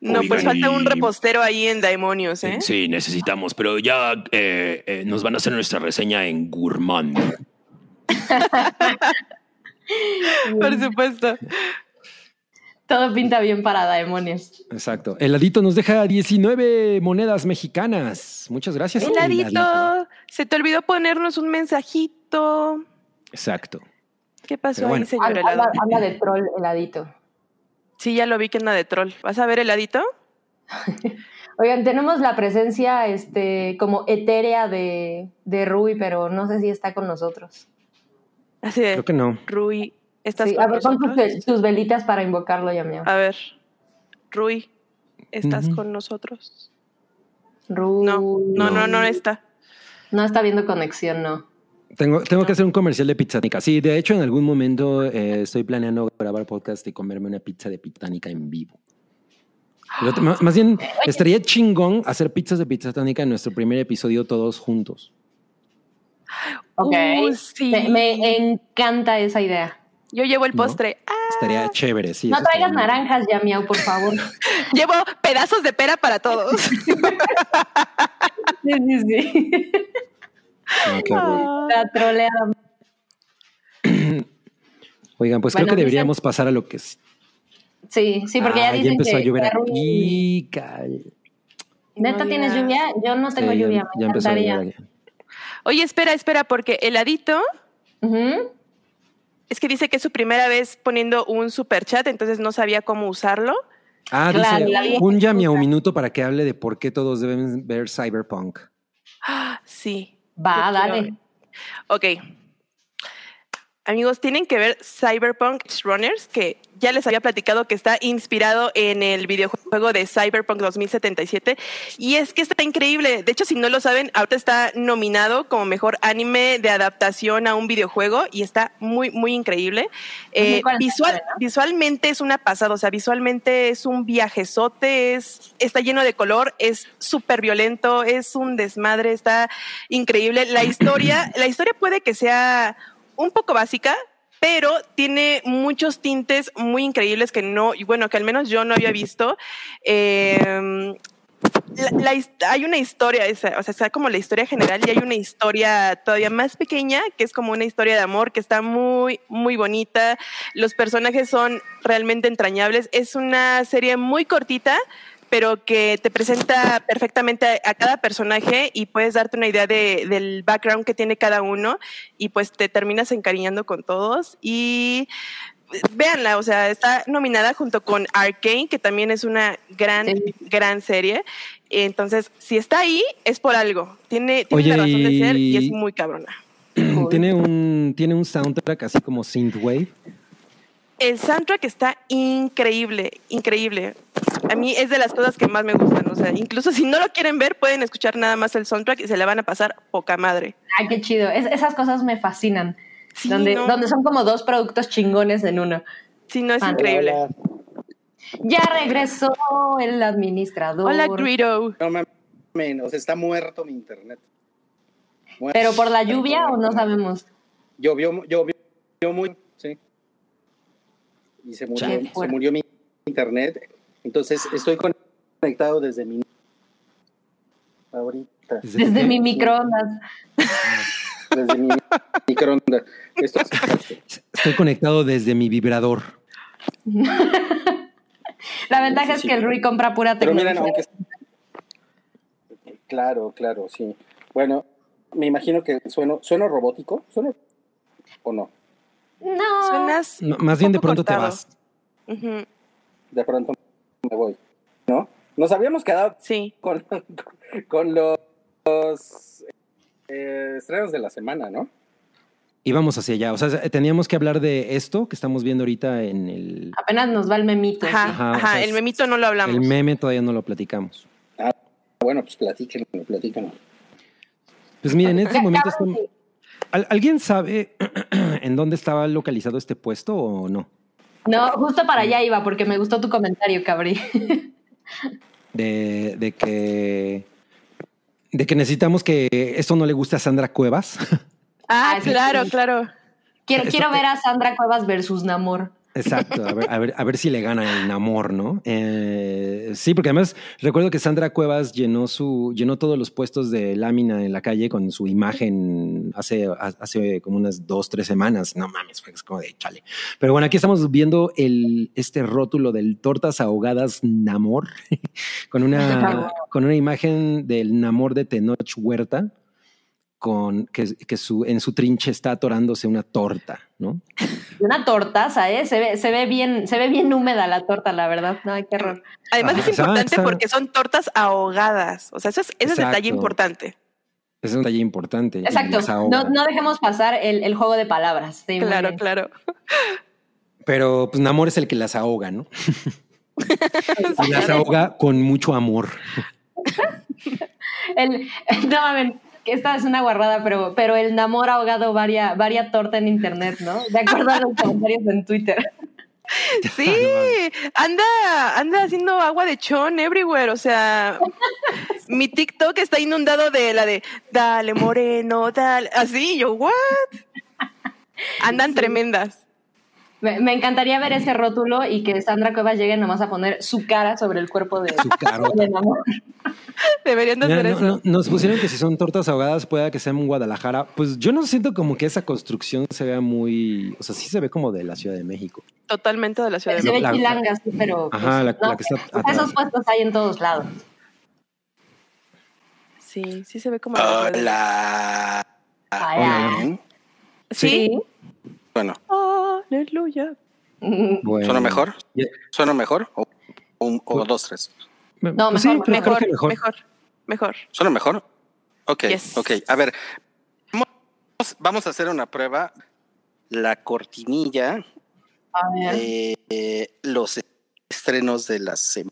No, pues falta un repostero ahí en Daemonios, ¿eh? Sí, necesitamos, pero ya eh, eh, nos van a hacer nuestra reseña en Gourmand. Por supuesto. Todo pinta bien para demonios. Exacto. El ladito nos deja 19 monedas mexicanas. Muchas gracias. Heladito, se te olvidó ponernos un mensajito. Exacto. ¿Qué pasó bueno. ahí, señor Habla, helado? habla- habla de troll heladito. Sí, ya lo vi que anda de troll. ¿Vas a ver heladito? Oigan, tenemos la presencia este, como etérea de, de Rui, pero no sé si está con nosotros. Así de, Creo que no. Rui, ¿estás Sí, con a ver, pon tus, nosotros? ve- tus velitas para invocarlo, ya mío. A ver, Rui, ¿estás con nosotros? Rui. No, no, no, no está. No está viendo conexión, no. Tengo, tengo que hacer un comercial de pizzanica. Sí, de hecho, en algún momento eh, estoy planeando grabar podcast y comerme una pizza de pizzanica en vivo. Pero más más bien, estaría chingón hacer pizzas de pizzatánica en nuestro primer episodio todos juntos. Ok. Uh, sí. me, me encanta esa idea. Yo llevo el ¿No? postre. Ah, Estaría chévere, sí. no traigas naranjas, ya miau, por favor. llevo pedazos de pera para todos. sí, sí, sí. Ah. La troleada. Oigan, pues Bueno, creo que dicen- deberíamos pasar a lo que es. Sí, sí, porque ya Ah, dicen empezó que a llover aquí. cal- ¿Neta No tienes lluvia? Yo no tengo Sí, ya- lluvia, ya empezó a llover aquí. Oye, espera, espera, porque heladito Ujú. es que dice que es su primera vez poniendo un super chat, entonces no sabía cómo usarlo. Ah, Claro, dice, un llame a un minuto para que hable de por qué todos deben ver Cyberpunk. Ah, sí. Va, Yo quiero- dale. Ok. Amigos, tienen que ver Cyberpunk Runners, que ya les había platicado que está inspirado en el videojuego de Cyberpunk 2077. Y es que está increíble. De hecho, si no lo saben, ahorita está nominado como mejor anime de adaptación a un videojuego y está muy, muy increíble. Eh, 2047, visual, ¿no? visualmente es una pasada, o sea, visualmente es un viajezote, es, está lleno de color, es súper violento, es un desmadre, está increíble. La historia, la historia puede que sea un poco básica, pero tiene muchos tintes muy increíbles que no, y bueno, que al menos yo no había visto. His- hay una historia, o sea, está como la historia general y hay una historia todavía más pequeña, que es como una historia de amor que está muy, muy bonita. Los personajes son realmente entrañables. Es una serie muy cortita, pero que te presenta perfectamente a, a cada personaje y puedes darte una idea de- del background que tiene cada uno y pues te terminas encariñando con todos y véanla, o sea, está nominada junto con Arcane, que también es una gran, Sí. gran serie. Entonces, si está ahí, es por algo. Tiene, tiene Oye, una razón de ser y y- es muy cabrona. tiene un tiene un soundtrack así como synthwave. El soundtrack está increíble, increíble. A mí es de las cosas que más me gustan. O sea, incluso si no lo quieren ver, pueden escuchar nada más el soundtrack y se la van a pasar poca madre. Ay, qué chido. Es- esas cosas me fascinan. Sí, donde, no. donde son como dos productos chingones en uno. Sí, no es increíble. Ya regresó el administrador. Hola, Greedo. No mames, o sea, está muerto mi internet. Muerto. ¿Pero por la lluvia o no sabemos? Llovió, llovió, llovió muy, sí. Y se murió, se murió mi internet. Entonces estoy conectado desde mi. Ahorita. Desde mi microondas. Desde mi microondas. Esto Estoy conectado desde mi vibrador. La ventaja Sí, es que el Rui compra pura Pero miren, tecnología. aunque. Claro, claro, sí. Bueno, me imagino que sueno, sueno robótico. ¿Sueno o no? No. Suenas. No, más bien de pronto te vas. De pronto me voy. ¿No? Nos habíamos quedado Sí. con, con los eh, estrenos de la semana, ¿no? íbamos hacia allá. O sea, teníamos que hablar de esto que estamos viendo ahorita en el, Apenas nos va el memito. Ajá. Ajá, o ajá, sea, el memito no lo hablamos. el meme, todavía no lo platicamos. Bueno, pues platíquenlo, platíquenlo. Pues miren, en este momento estamos-. ¿Al- ¿Alguien sabe en dónde estaba localizado este puesto o no? No, justo para allá iba porque me gustó tu comentario, Cabri. De, de que de que necesitamos que esto no le guste a Sandra Cuevas. Ah, claro, claro. Quiero, quiero te- ver a Sandra Cuevas versus Namor. Exacto, a ver, a ver, a ver si le gana el Namor, ¿no? Eh, sí, porque además recuerdo que Sandra Cuevas llenó su, llenó todos los puestos de lámina en la calle con su imagen hace, hace como unas dos, tres semanas. No mames, fue como de chale. Pero bueno, aquí estamos viendo el, este rótulo del tortas ahogadas Namor con una, con una imagen del Namor de Tenoch Huerta. Con que, que su, en su trinche está atorándose una torta, ¿no? Una tortaza, ¿eh? Se ve, se ve bien, se ve bien húmeda la torta, la verdad. No, qué horror. Además es importante exacto. porque son tortas ahogadas. O sea, eso es, ese es Exacto. detalle importante. Es un detalle importante. Exacto. No, no dejemos pasar el, el juego de palabras. Sí, Claro, claro. Pero pues Namor es el que las ahoga, ¿no? y las ahoga con mucho amor. El, no mames, que esta es una guarrada, pero, pero el Namor ha ahogado varia, varia torta en internet, ¿no? De acuerdo a los comentarios en Twitter. Sí, anda, anda haciendo agua de chon everywhere. O sea, mi TikTok está inundado de la de dale moreno, dale. Así, yo, what? Andan tremendas. Me, me encantaría ver ese rótulo y que Sandra Cuevas llegue nomás a poner su cara sobre el cuerpo de, Su de Namor. Deberían de Mira, hacer no- eso. no- nos pusieron que si son tortas ahogadas, pueda que sean en Guadalajara. Pues yo no siento como que esa construcción se vea muy. O sea, sí se ve como de la Ciudad de México. Totalmente de la Ciudad de Se ve México. la- chilanga, sí, pero. pues, Ajá, la- no, la que está atrás. esos puestos hay en todos lados. Sí, sí se ve como. Hola. Hola. Bien. Sí. Bueno, Aleluya. Bueno, ¿suena mejor? ¿Suena mejor? O, un- o dos, tres. No, pues mejor, creo- creo Mejor, que mejor, mejor. mejor, ¿Suena mejor? Ok, Yes. ok. A ver, vamos, vamos a hacer una prueba. La cortinilla de los estrenos de la semana.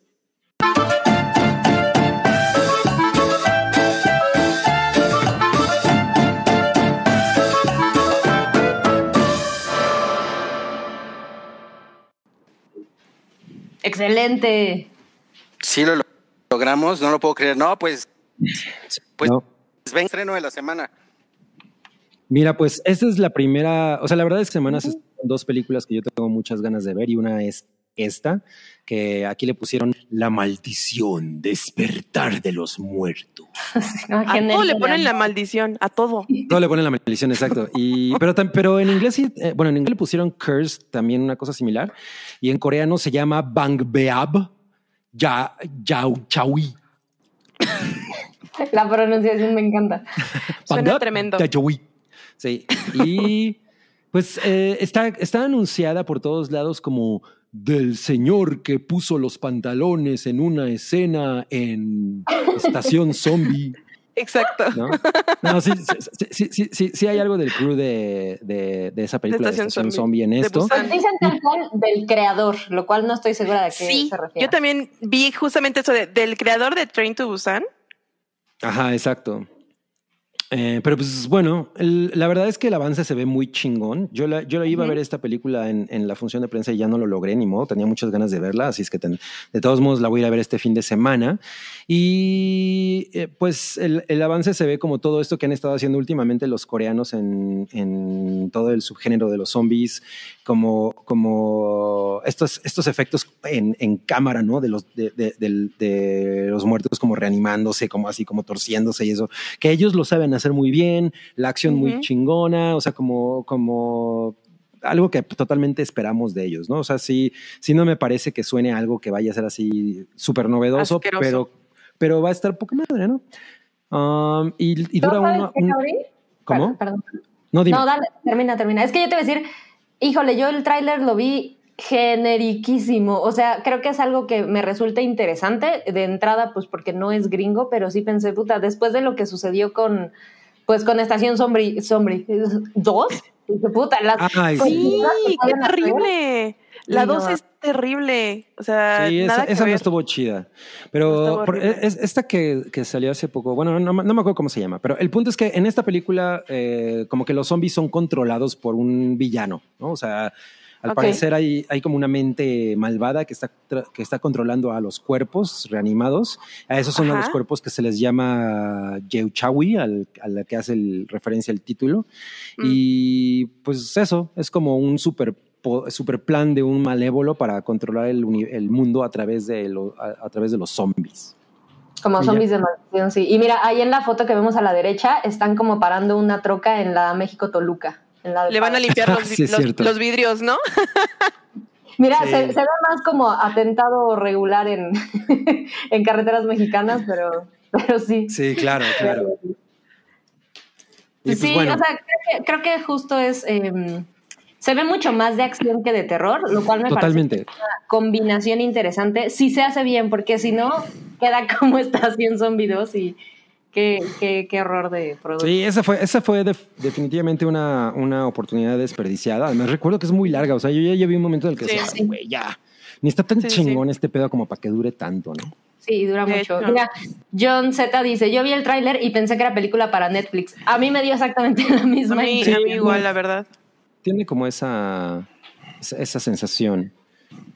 Excelente. Sí lo logramos, no lo puedo creer. No, pues, pues No. ven estreno de la semana. Mira, pues esta es la primera, o sea, la verdad es que semanas están dos películas que yo tengo muchas ganas de ver y una es esta, que aquí le pusieron La maldición, despertar de los muertos. No, A qué todo le ponen la maldición, a todo. No le ponen la maldición, exacto. Y, pero, en inglés, sí, eh, bueno, en inglés le pusieron curse, también una cosa similar. Y en coreano se llama Bangbeab Ya Yao Chawi. La pronunciación me encanta. Suena tremendo. Yaowi. Sí. Y pues eh, está, está anunciada por todos lados como del señor que puso los pantalones en una escena en Estación Zombie. Exacto. ¿no? No, sí, sí, sí, sí, sí, sí hay algo del crew de, de, de esa película de Estación Estación, Zombie, Zombie, en esto. Pues dicen tal cual del creador, lo cual no estoy segura de qué Sí, se refiere. yo también vi justamente eso de- del creador de Train to Busan. Ajá, exacto. Eh, pero pues bueno, el- la verdad es que el avance se ve muy chingón. Yo la, yo la iba a Ujú. ver esta película en, en la función de prensa y ya no lo logré, ni modo, tenía muchas ganas de verla, así es que ten- de todos modos la voy a ir a ver este fin de semana. Y eh, pues el, el avance se ve como todo esto que han estado haciendo últimamente los coreanos en, en todo el subgénero de los zombies, como, como estos, estos efectos en, en cámara, ¿no? De los, de, de- del- de los muertos como reanimándose, como así, como torciéndose y eso que ellos lo saben hacer muy bien, la acción muy chingona, o sea, como, como algo que totalmente esperamos de ellos, ¿no? O sea, sí, sí no me parece que suene algo que vaya a ser así súper novedoso, Asqueroso. pero, pero va a estar poca madre, ¿no? Um, y, y ¿No dura una... un- Gabriel? ¿Cómo? Perdón. No, dime. No, dale, termina, termina. Es que yo te voy a decir, híjole, yo el tráiler lo vi generiquísimo. O sea, creo que es algo que me resulta interesante de entrada, pues porque no es gringo, pero sí pensé, puta, después de lo que sucedió con, pues con Estación Sombri, Sombri 2, Dije, puta, las Ay, pues, Sí, qué terrible. La Sí, no 2 va. es terrible. O sea, Sí, esa, nada que esa no estuvo chida. No Pero estuvo por- horrible. es- esta que, que salió hace poco, bueno, no, me- no me acuerdo cómo se llama, pero el punto es que en esta película eh, como que los zombies son controlados por un villano, ¿no? O sea, al parecer hay, hay como una mente malvada que está, que está controlando a los cuerpos reanimados. A esos son los cuerpos que se les llama Yeuchawi, al, a la que hace el, referencia el título. Mm. Y pues eso, es como un super, plan de un malévolo para controlar el, el mundo a través, de lo- a, a través de los zombies. Como zombies de maldición, sí. Y mira, ahí en la foto que vemos a la derecha, están como parando una troca en la México-Toluca. En la de Le van a limpiar los, Sí, es los- cierto. los vidrios, ¿no? Mira, Sí. se, se ve más como atentado regular en, en carreteras mexicanas, pero, pero sí. Sí, claro, claro. Y pues sí, bueno, o sea, creo que, creo que justo es. eh, se ve mucho más de acción que de terror, lo cual me totalmente. parece una combinación interesante. Si se hace bien, porque si no, queda como Estación Zombie 2 y qué, qué, qué horror de producto. Sí, esa fue, esa fue def- definitivamente una, una oportunidad desperdiciada. Además, recuerdo que es muy larga. O sea, yo ya, ya vi un momento en el que Sí, decía, sí. "Ay, güey, ya. Ni está tan Sí, sí, chingón este pedo como para que dure tanto, ¿no? Sí, dura mucho. Mira, John Z dice, yo vi el tráiler y pensé que era película para Netflix. A mí me dio exactamente la A misma mí, impresión. a mí igual, la verdad. Tiene como esa, esa, esa sensación.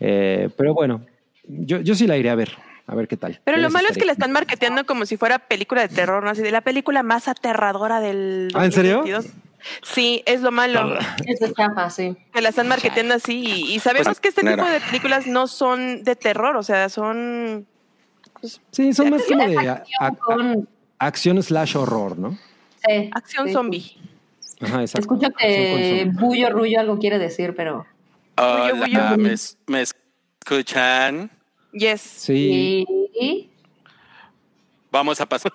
Eh, pero bueno, yo, yo sí la iré a ver, a ver qué tal. Pero lo malo es que la están marketeando como si fuera película de terror, ¿no? Así de la película más aterradora del. ¿Ah, en serio? 2022. Sí, es lo malo. Eso es chafa, sí. Que la están marketeando así y, y sabemos Pues, que este tipo de películas no son de terror, o sea, son. Sí, son más como de a- Acción a- con- acción slash horror, ¿no? sí, Acción sí. zombie. Ajá, exacto. Escucho que. Bullo Rullo algo quiere decir, pero... Hola, bullo. ¿me, es- me escuchan? Yes. Sí, Y... Vamos a pasar.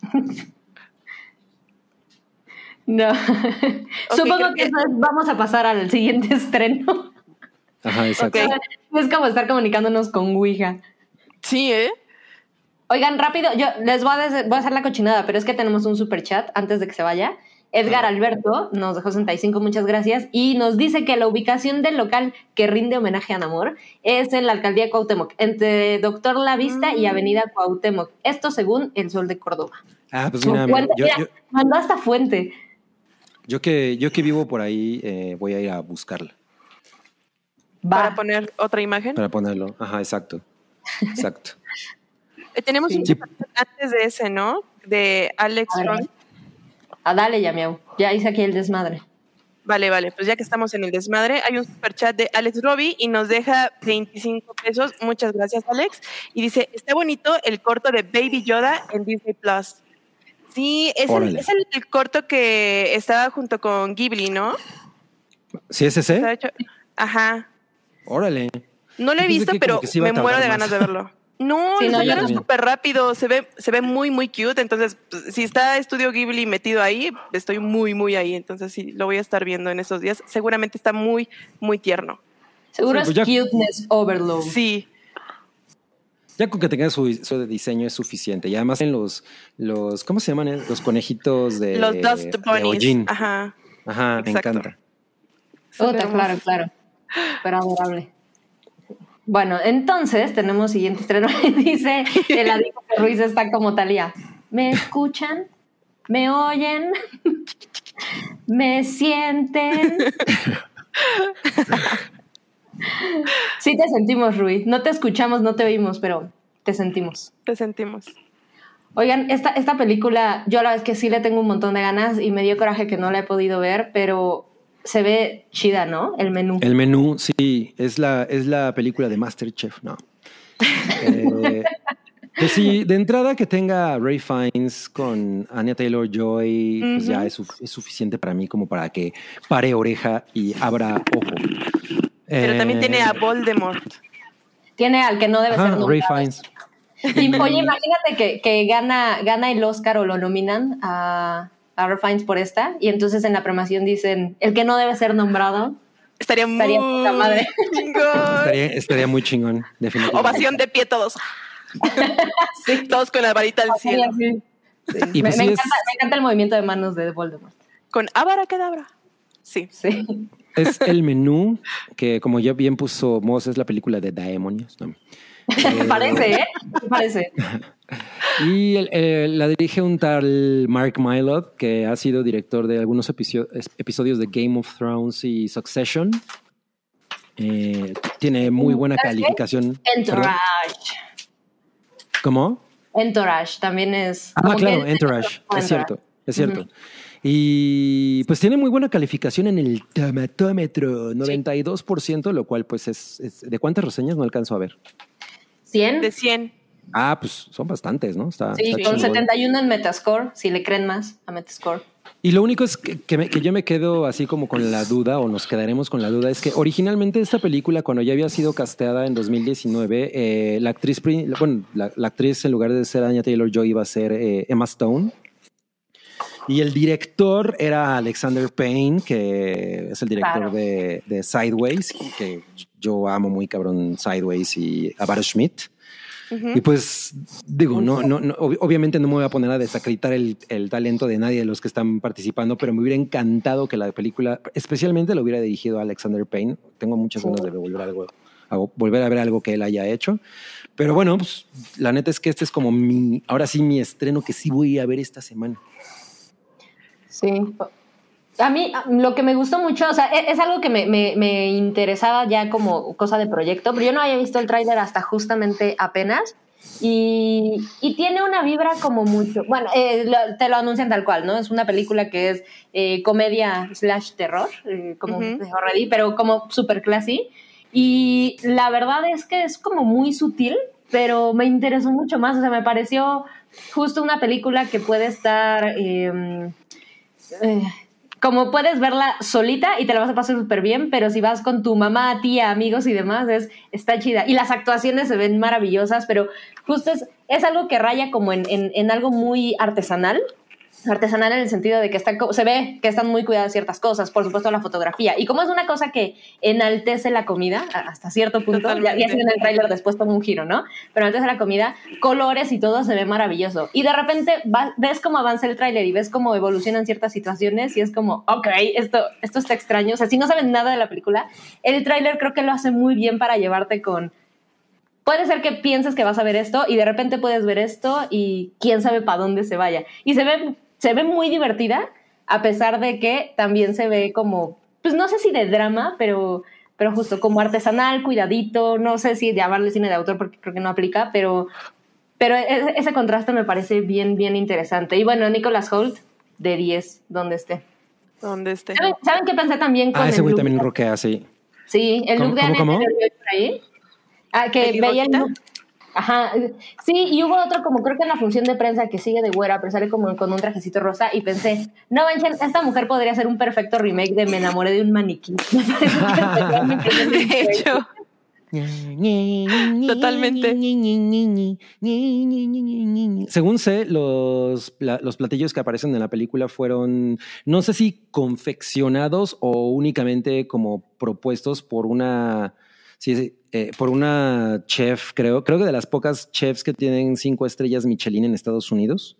No. Supongo que que- eso es- vamos a pasar al siguiente estreno. ajá, exacto. Es como estar comunicándonos con Ouija. Sí, ¿eh? Oigan, rápido, yo les voy a, des- voy a hacer la cochinada, pero es que tenemos un super chat antes de que se vaya. Edgar Alberto nos dejó 65, muchas gracias, y nos dice que la ubicación del local que rinde homenaje a Namor es en la alcaldía de Cuauhtémoc, entre Doctor La Vista y Avenida Cuauhtémoc. Esto según El Sol de Córdoba. Ah, pues mira, yo, mira, yo, mandó hasta fuente. yo que, yo que vivo por ahí eh, voy a ir a buscarla Va. Para poner otra imagen. para ponerlo. Ajá, exacto. Exacto. Eh, tenemos un Sí. antes de ese, ¿no? De Alex. Ron. Ah, dale, ya miau. Ya hice aquí el desmadre. Vale, vale, pues ya que estamos en el desmadre, hay un superchat de Alex Robbie y nos deja 25 pesos. Muchas gracias, Alex. Y dice, está bonito el corto de Baby Yoda en Disney Plus. Sí, es, el, es el, el corto que estaba junto con Ghibli, ¿no? ¿Sí es ese? Ajá. Órale. No lo he visto, pero me muero de ganas de verlo. No, Sí, no, yo súper rápido, se ve, se ve muy, muy cute, entonces pues, si está Estudio Ghibli metido ahí, estoy muy, muy ahí, entonces sí, lo voy a estar viendo en esos días. Seguramente está muy, muy tierno. Seguro Sí, es pues ya- cuteness overload. Sí, Ya con que tenga su, su diseño es suficiente. Y además en los, los ¿cómo se llaman? Los conejitos de los Dust Bunnies. Ajá. Ajá, me Exacto. encanta. Puta, Súper claro, claro. Pero adorable. Bueno, entonces tenemos siguiente estreno. Dice el adicto que Ruiz está como Talía. ¿Me escuchan? ¿Me oyen? ¿Me sienten? Sí te sentimos, Ruiz. No te escuchamos, no te oímos, pero te sentimos. Te sentimos. Oigan, esta, esta película, yo la verdad es que sí le tengo un montón de ganas y me dio coraje que no la he podido ver, pero se ve chida, ¿no? El menú. El menú, sí, es la, es la película de Masterchef, no. Eh, pues sí, de entrada que tenga a Ray Fiennes con Anya Taylor Joy, pues ya es, suf- es suficiente para mí como para que pare oreja y abra ojo. Pero también Eh, tiene a Voldemort. Tiene al que no debe ajá, ser Ray. Fiennes. Y, oye, imagínate que, que gana, gana el Oscar o lo nominan a, a Ralph Fiennes por esta, y entonces en la premiación dicen el que no debe ser nombrado. Estaría muy Estaría madre. chingón. Estaría, estaría muy chingón, definitivamente. Ovación de pie todos. Sí. Todos con la varita al cielo. Sí, sí. Y me, pues me sí encanta, es- me encanta el movimiento de manos de Voldemort. Con Avara Kedavra. Sí. Sí. Es el menú, que como ya bien puso Moss, es la película de Daemonios. ¿no? Parece, ¿eh? Parece. Y el- la dirige un tal Mark Mylod, que ha sido director de algunos episodios de Game of Thrones y Succession. Eh, tiene muy buena calificación. Perdón, Entourage. ¿Cómo? Entourage también es. Ah, claro, que- Entourage. Es cierto, es cierto. Y pues tiene muy buena calificación en el tomatómetro, 92%, lo cual pues es, es- ¿De cuántas reseñas no alcanzo a ver? 100. De 100. Ah, pues son bastantes, ¿no? Está, Sí, está con chingón. 71 en Metascore, si le creen más a Metascore. Y lo único es que, que me- que yo me quedo así como con la duda, o nos quedaremos con la duda, es que originalmente esta película, cuando ya había sido casteada en 2019, eh, la actriz, bueno, la, la actriz en lugar de ser Anya Taylor Joy iba a ser eh, Emma Stone. Y el director era Alexander Payne, que es el director Claro. de, de Sideways, que yo amo muy cabrón Sideways y Avaro Schmidt. Y pues digo, no, no, no, ob- obviamente no me voy a poner a desacreditar el, el talento de nadie de los que están participando, pero me hubiera encantado que la película, especialmente lo hubiera dirigido Alexander Payne. Tengo muchas ganas de volver a, algo, a volver a ver algo que él haya hecho. Pero bueno, pues, la neta es que este es como mi, ahora sí mi estreno que sí voy a ver esta semana. Sí. A mí lo que me gustó mucho, o sea, e- es, algo que me, me- me interesaba ya como cosa de proyecto, pero yo no había visto el tráiler hasta justamente apenas. Y, y tiene una vibra como mucho, bueno, eh, lo- te lo anuncian tal cual, ¿no? Es una película que es eh, comedia slash terror, eh, como Ujú. dijo Reddy, pero como super classy. Y la verdad es que es como muy sutil, pero me interesó mucho más, o sea, me pareció justo una película que puede estar... em, eh, como puedes verla solita y te la vas a pasar súper bien, pero si vas con tu mamá, tía, amigos y demás, es, está chida. Y las actuaciones se ven maravillosas, pero justo es, es algo que raya como en, en- en algo muy artesanal. Artesanal en el sentido de que está, co- se ve que están muy cuidadas ciertas cosas, por supuesto la fotografía. Y como es una cosa que enaltece la comida hasta cierto punto, ya, Totalmente. ya si en el tráiler después toma un giro, ¿no? Pero antes de la comida, colores y todo se ve maravilloso. Y de repente va- ves cómo avanza el tráiler y ves cómo evolucionan ciertas situaciones y es como, ok, esto, esto está extraño. O sea, si no saben nada de la película, el tráiler creo que lo hace muy bien para llevarte con... Puede ser que pienses que vas a ver esto y de repente puedes ver esto y quién sabe para dónde se vaya. Y se ve, se ve muy divertida, a pesar de que también se ve como, pues no sé si de drama, pero, pero justo como artesanal, cuidadito, no sé si llamarle cine de autor porque creo que no aplica, pero, pero e- ese contraste me parece bien, bien interesante. Y bueno, Nicholas Holt, de 10, donde esté. Donde esté. ¿Saben, ¿saben qué pensé también con Ah, ese güey también de- roquea así. Sí, el ¿Cómo, look de cómo, Anne cómo? Taylor-Joy por ahí. Ah, que veía el ¿Pelirrojita? look. Ajá, sí, y hubo otro como creo que en la función de prensa que sigue de güera, pero sale como con un trajecito rosa y pensé, no manchen, esta mujer podría ser un perfecto remake de Me enamoré de un maniquí. De hecho, Totalmente. Según sé, los, los platillos que aparecen en la película fueron, no sé si confeccionados o únicamente como propuestos por una, sí, sí, eh, por una chef, creo, creo que de las pocas chefs que tienen cinco estrellas Michelin en Estados Unidos.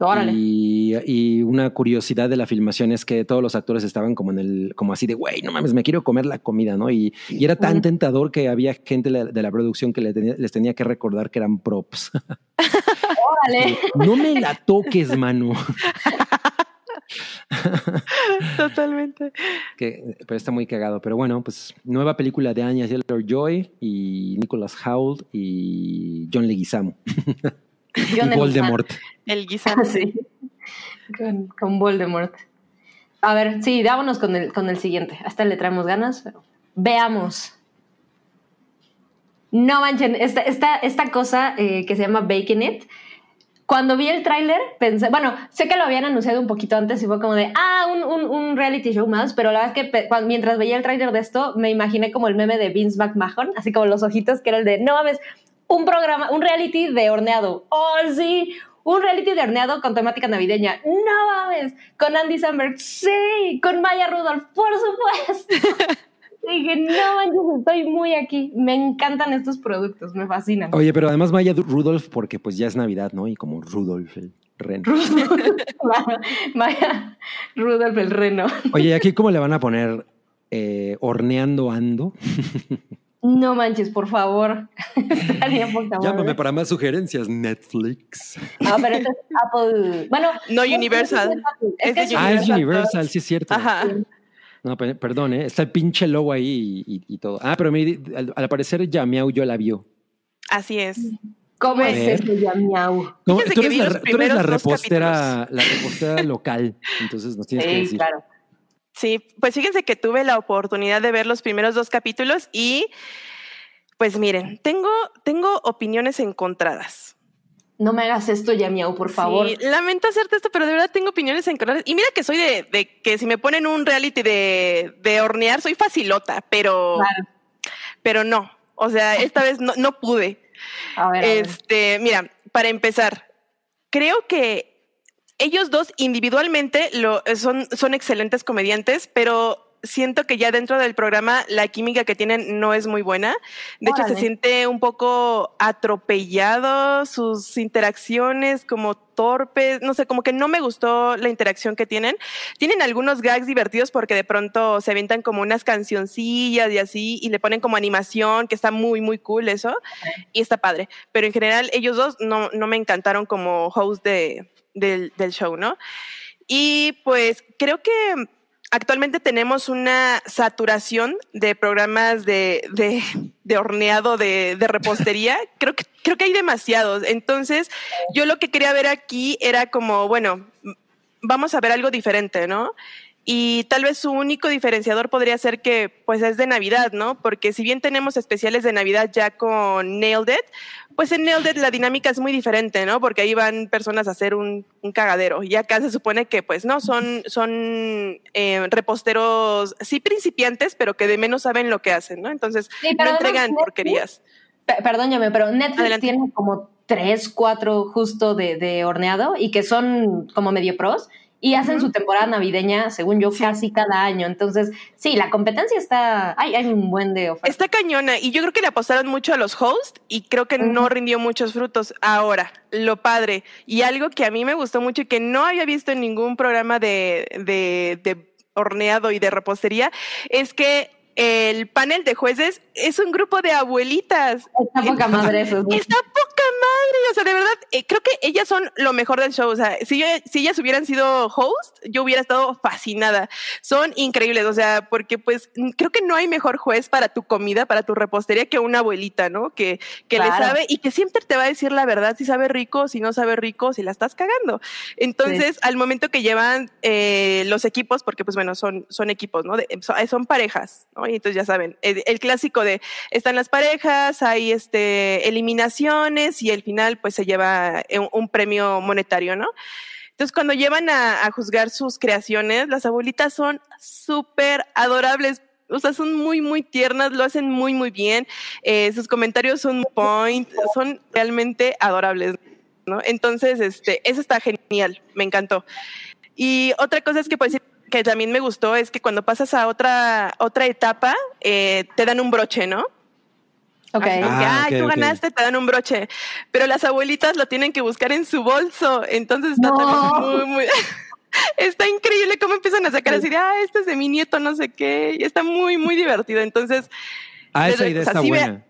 Órale. Y, y una curiosidad de la filmación es que todos los actores estaban como en el, como así de, güey, no mames, me quiero comer la comida, ¿no? Y, y era tan tentador que había gente de la, producción que tenía- les tenía que recordar que eran props. Órale. no me la toques, mano. totalmente. que, pero está muy cagado. Pero bueno, pues nueva película de Anya Taylor-Joy y Nicholas Hoult y John Leguizamo. John y Voldemort. El guisante. Sí. Con, con Voldemort. A ver, sí, vámonos con el, con el siguiente. Hasta le traemos ganas, pero veamos. No manchen, esta, esta, esta cosa eh, que se llama Bacon It. Cuando vi el tráiler, pensé, bueno, sé que lo habían anunciado un poquito antes y fue como de, ah, un, un, un reality show más, pero la verdad es que mientras veía el tráiler de esto, me imaginé como el meme de Vince McMahon, así como los ojitos, que era el de, no mames, un programa, un reality de horneado. Oh, sí, un reality de horneado con temática navideña. No mames, con Andy Samberg, sí, con Maya Rudolph, por supuesto. Dije, no manches, estoy muy aquí. Me encantan estos productos, me fascinan. Oye, pero además Maya Du- Rudolph, porque pues ya es Navidad, ¿no? Y como Rudolph, el Reno. Vaya, Rudolf el reno. Oye, ¿y aquí cómo le van a poner eh, horneando ando? No manches, por favor. Estaría. Llámame para más sugerencias, Netflix. No, pero ese es Apple. Bueno, No, Universal. Es, de Ah, es Universal, sí es cierto. Ajá. No, pe- perdón, ¿eh? está el pinche logo ahí y, y- y todo. Ah, pero al, al parecer ya Miau yo la vio. Así es. ¿Cómo A es ver. eso ya miau? No, Fíjense tú, que eres la, tú eres la repostera, la repostera local, entonces nos tienes que Sí, decir. claro. Sí, pues fíjense que tuve la oportunidad de ver los primeros dos capítulos y pues miren, tengo, tengo opiniones encontradas. No me hagas esto ya miau, por favor. Sí, lamento hacerte esto, pero de verdad tengo opiniones encontradas. Y mira que soy de, de que si me ponen un reality de, de hornear, soy facilota, pero, Claro. pero no. O sea, esta vez no, no pude. A ver, a ver. Este, mira, para empezar, creo que ellos dos individualmente lo, son, son excelentes comediantes, pero siento que ya dentro del programa la química que tienen no es muy buena. De hecho, se Órale. siente un poco atropellado, sus interacciones como torpes, no sé, como que no me gustó la interacción que tienen. Tienen algunos gags divertidos porque de pronto se avientan como unas cancioncillas y así, y le ponen como animación, que está muy, muy cool eso, y está padre. Pero en general ellos dos no, no me encantaron como host de, del, del show, ¿no? Y pues creo que actualmente tenemos una saturación de programas de, de, de horneado de, de repostería. creo, que, creo que hay demasiados. Entonces, yo lo que quería ver aquí era como, bueno, vamos a ver algo diferente, ¿no? Y tal vez su único diferenciador podría ser que pues es de Navidad, ¿no? Porque si bien tenemos especiales de Navidad ya con Nailed It, pues en Nailed It la dinámica es muy diferente, ¿no? Porque ahí van personas a hacer un, un cagadero. Y acá se supone que pues no, son, son eh, reposteros, sí principiantes, pero que de menos saben lo que hacen, ¿no? Entonces Sí, no entregan Netflix- porquerías. Pe- Perdóname, pero Netflix Adelante. tiene como tres, cuatro justo de, de horneado y que son como medio pros y hacen su temporada navideña, según yo, casi cada año. Entonces, sí, la competencia está, hay, hay un buen de ofertas. Está cañona y yo creo que le apostaron mucho a los hosts y creo que no rindió muchos frutos. Ahora, lo padre y algo que a mí me gustó mucho y que no había visto en ningún programa de, de, de horneado y de repostería es que el panel de jueces es un grupo de abuelitas. Está poca madre eso. sí. Está poca madre, o sea, de verdad, eh, creo que ellas son lo mejor del show. O sea, si, yo- si ellas hubieran sido host, yo hubiera estado fascinada. Son increíbles, o sea, porque pues creo que no hay mejor juez para tu comida, para tu repostería que una abuelita, ¿no? Que, que le sabe y que siempre te va a decir la verdad, si sabe rico, si no sabe rico, si la estás cagando. Entonces, al momento que llevan eh, los equipos, porque pues bueno, son, son equipos, ¿no? De- son parejas, ¿no? Y entonces ya saben, el, clásico de están las parejas, hay este, eliminaciones y al final pues se lleva eh, un, premio monetario, ¿no? Entonces cuando llevan a, a juzgar sus creaciones, las abuelitas son súper adorables. O sea, son muy, muy tiernas, lo hacen muy, muy bien. Eh, sus comentarios son point, son realmente adorables, ¿no? Entonces, este, eso está genial, me encantó. Y otra cosa es que pues que también me gustó es que cuando pasas a otra, otra etapa, eh, te dan un broche, ¿no? Ok. Ah, "Ay, ok, tú ganaste, te dan un broche. Pero las abuelitas lo tienen que buscar en su bolso. Entonces está No. también muy, muy. Está increíble cómo empiezan a sacar así de, ah, este es de mi nieto, no sé qué. Y está muy, muy divertido. Entonces, Ah, esa Desde- idea o sea, está sí ve- buena.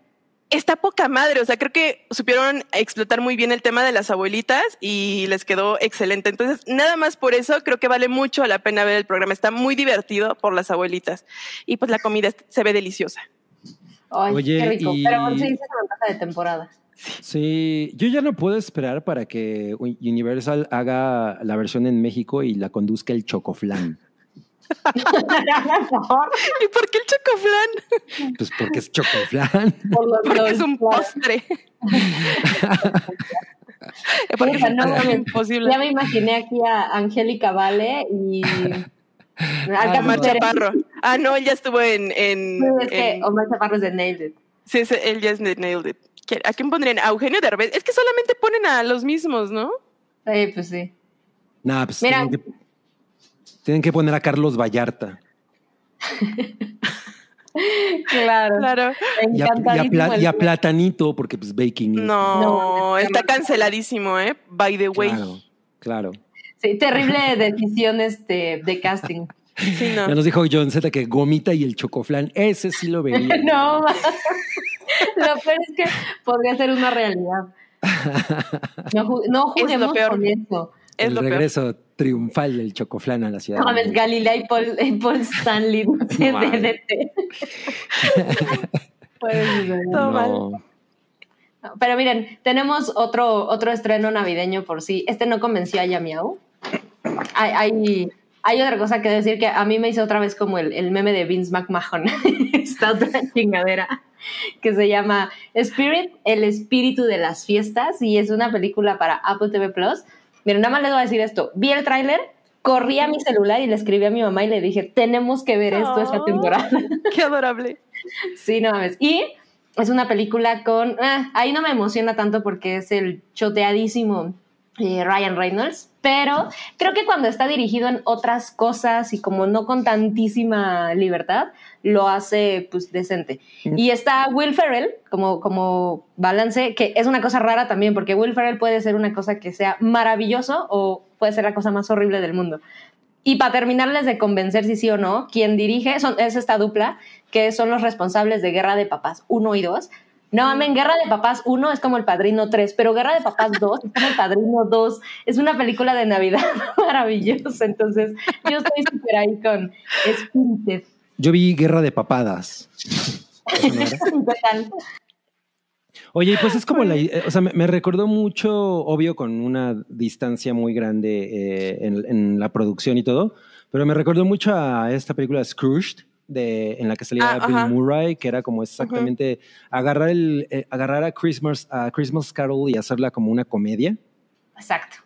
Está poca madre. O sea, creo que supieron explotar muy bien el tema de las abuelitas y les quedó excelente. Entonces, nada más por eso creo que vale mucho la pena ver el programa. Está muy divertido por las abuelitas. Y pues la comida se ve deliciosa. Ay, Oye, qué rico. y- Pero sí, se me antoja de temporada. Sí, yo ya no puedo esperar para que Universal haga la versión en México y la conduzca el Chocoflan. ¿Y por qué el chocoflan? Pues porque es Chocoflan. por los Porque es un postre. Porque es no, imposible. Ya me imaginé aquí a Angélica Vale y Ah, Omar. Chaparro. Ah, no, él ya estuvo en. en, Es que Omar Chaparro es de Nailed It. sí, ese- él ya es de Nailed It. ¿Qui- ¿A quién pondrían? ¿A Eugenio Derbez? Es que solamente ponen a los mismos, ¿no? Sí, pues sí. Nah, pues Mira. que, tienen que poner a Carlos Vallarta. Claro. Claro. Y a, y a Encantadísimo Pla- el- y a Platanito, porque pues Baking. No, No, está canceladísimo, ¿eh? By the way. Claro. Claro. Sí, terrible decisión este, de casting. Sí, no. Ya nos dijo John Z que Gomita y el Chocoflan, ese sí lo veía. no, lo peor es que podría ser una realidad. No, ju- no Es lo juguemos peor. con eso. Es el lo peor. regreso triunfal del Chocoflan a la ciudad. No México. Galilea y Paul, y Paul Stanley de mames. DDT. Pero miren, tenemos otro, otro estreno navideño por sí. Este no convenció a Yamiau. Hay, hay, hay otra cosa que decir que a mí me hizo otra vez como el, el meme de Vince McMahon. Esta otra chingadera que se llama Spirit, el espíritu de las fiestas, y es una película para Apple TV Plus. Miren, nada más les voy a decir esto. Vi el tráiler, corrí a mi celular y le escribí a mi mamá y le dije, tenemos que ver esto esta temporada. Qué adorable. Sí, no mames. Y es una película con. ah, ahí no me emociona tanto porque es el choteadísimo eh, Ryan Reynolds. Pero creo que cuando está dirigido en otras cosas y como no con tantísima libertad, lo hace pues decente. Y está Will Ferrell como, como balance, que es una cosa rara también, porque Will Ferrell puede ser una cosa que sea maravilloso o puede ser la cosa más horrible del mundo. Y para terminarles de convencer si sí o no, quien dirige son, es esta dupla, que son los responsables de Guerra de Papás 1 y 2. No, mamen, Guerra de Papás 1 es como El Padrino 3, pero Guerra de Papás 2 es como El Padrino 2. Es una película de Navidad maravillosa. Entonces, yo estoy súper ahí con Spirited. Yo vi Guerra de Papadas. ¿Eso no era? ¿Qué tal? Oye, y pues es como la, eh, o sea, me, me recordó mucho, obvio, con una distancia muy grande eh, en, en la producción y todo, pero me recordó mucho a esta película Scrooged, de, en la que salía Ah, Bill ajá. Murray, que era como exactamente agarrar, el, eh, agarrar a, Christmas, a Christmas Carol y hacerla como una comedia. Exacto.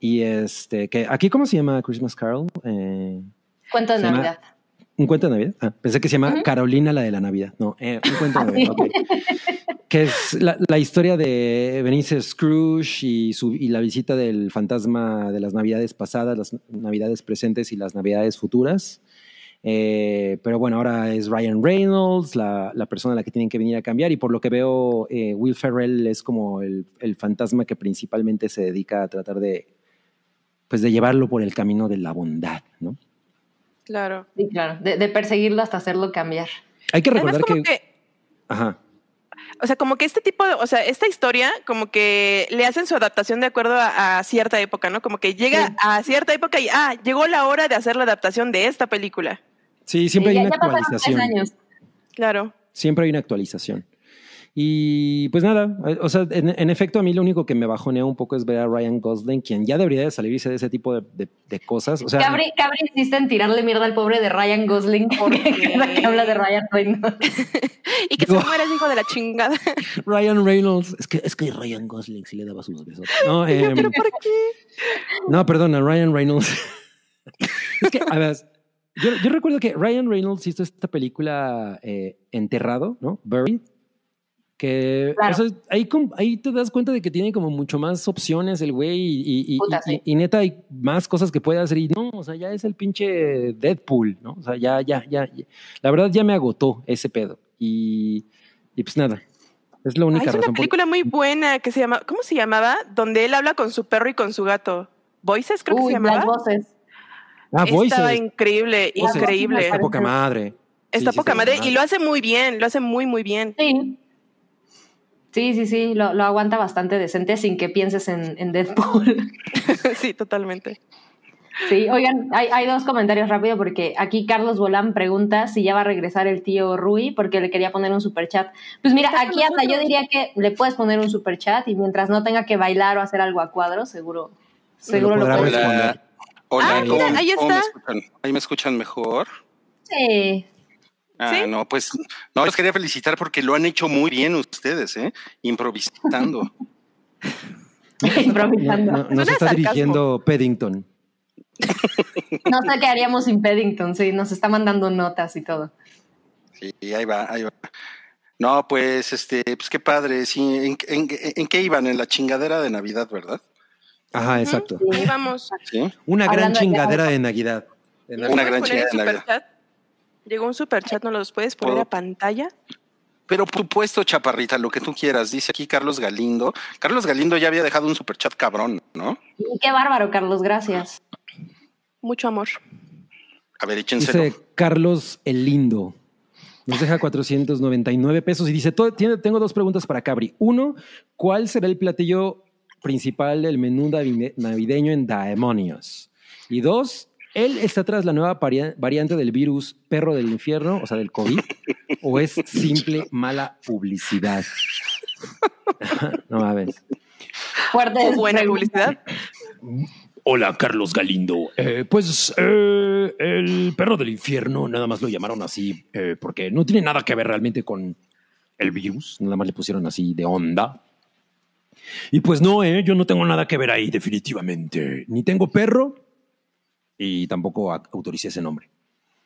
Y este, que aquí, ¿cómo se llama Christmas Carol? Eh, Cuento de llama- Navidad. ¿Un cuento de Navidad? Ah, pensé que se llama. Carolina la de la Navidad. No, eh, un cuento de Navidad. ok. Que es la, la historia de Benicio Scrooge y, su, y la visita del fantasma de las Navidades pasadas, las Navidades presentes y las Navidades futuras. Eh, pero bueno, ahora es Ryan Reynolds, la, la persona a la que tienen que venir a cambiar. Y por lo que veo, eh, Will Ferrell es como el, el fantasma que principalmente se dedica a tratar de, pues de llevarlo por el camino de la bondad, ¿no? Claro. Sí, claro. De, de perseguirlo hasta hacerlo cambiar. Hay que Además, recordar como que... que, Ajá. o sea, como que este tipo de, o sea, esta historia, como que le hacen su adaptación de acuerdo a, a cierta época, ¿no? Como que llega Sí. a cierta época y, ah, llegó la hora de hacer la adaptación de esta película. Sí, siempre Sí, hay ya- una ya actualización. tres años. Claro. Siempre hay una actualización. Y pues nada, eh, o sea, en, en efecto a mí lo único que me bajonea un poco es ver a Ryan Gosling, quien ya debería de salirse de ese tipo de, de- de cosas. O sea, Cabri, Cabri insiste en tirarle mierda al pobre de Ryan Gosling porque que habla de Ryan Reynolds. Y que Digo- se muera ese hijo de la chingada. Ryan Reynolds, es que, es que Ryan Gosling sí le daba sus besos. No, em, ¿Pero por qué? no perdona, Ryan Reynolds. es que, a ver, yo, yo recuerdo que Ryan Reynolds hizo esta película eh, Enterrado, ¿no? Buried. Que Claro. o sea, ahí, te das cuenta de que tiene como mucho más opciones el güey y, y- y- Puta, y- sí. y neta hay más cosas que puede hacer y no, o sea, ya es el pinche Deadpool, ¿no? O sea, ya, ya, ya, ya. la verdad ya me agotó ese pedo y, y pues nada, es la Ah, única es una razón. por- película muy buena que se llama, ¿cómo se llamaba? Donde él habla con su perro y con su gato. Voices, creo que se llamaba. las voces. Ah, Estaba Voices. increíble, Voices. increíble. Está poca madre. Está Sí, poca madre y lo hace muy bien, lo hace muy, muy bien. Sí. Sí, sí, sí, lo, lo aguanta bastante decente sin que pienses en, en Deadpool. sí, totalmente. Sí, oigan, hay, hay dos comentarios rápido porque aquí Carlos Bolán pregunta si ya va a regresar el tío Rui porque le quería poner un super chat. Pues mira, aquí hasta yo diría que le puedes poner un super chat y mientras no tenga que bailar o hacer algo a cuadro, seguro, seguro lo podrá puedes. responder. Hola, Ah, ¿cómo, mira, ahí cómo me está. escuchan? ¿Ahí me escuchan mejor? Sí. Ah, ¿Sí? no, pues no, los quería felicitar porque lo han hecho muy bien ustedes, ¿eh? Improvisando. Improvisando. No, no, No, nos está sarcasmo. dirigiendo Paddington. sé qué haríamos sin Paddington, sí, nos está mandando notas y todo. Sí, ahí va, ahí va. No, pues, este, pues qué padre, sí. ¿En, en- en qué iban? En la chingadera de Navidad, ¿verdad? Ajá, exacto. Ahí vamos. Sí. Una gran Hablando chingadera de Navidad. De ¿Nos Una gran chingada de Navidad. Llegó un superchat, ¿no los puedes poner ¿Puedo? a pantalla? Pero por supuesto, chaparrita, lo que tú quieras. Dice aquí Carlos Galindo. Carlos Galindo ya había dejado un superchat cabrón, ¿no? Qué bárbaro, Carlos, gracias. Mucho amor. A ver, échenselo. Dice Carlos el Lindo. Nos deja 499 pesos y dice, "To- tiene- tengo dos preguntas para Cabri. Uno, ¿cuál será el platillo principal del menú navide- navideño en Daemonios? Y dos, ¿él está tras la nueva variante del virus perro del infierno, o sea, del COVID? ¿O es simple mala publicidad? no mames. Fuerte. Buena publicidad. Hola, Carlos Galindo. Eh, pues eh, el perro del infierno, nada más lo llamaron así eh, porque no tiene nada que ver realmente con el virus, nada más le pusieron así de onda. Y pues no, eh, yo no tengo nada que ver ahí, definitivamente. Ni tengo perro y tampoco autoricé ese nombre.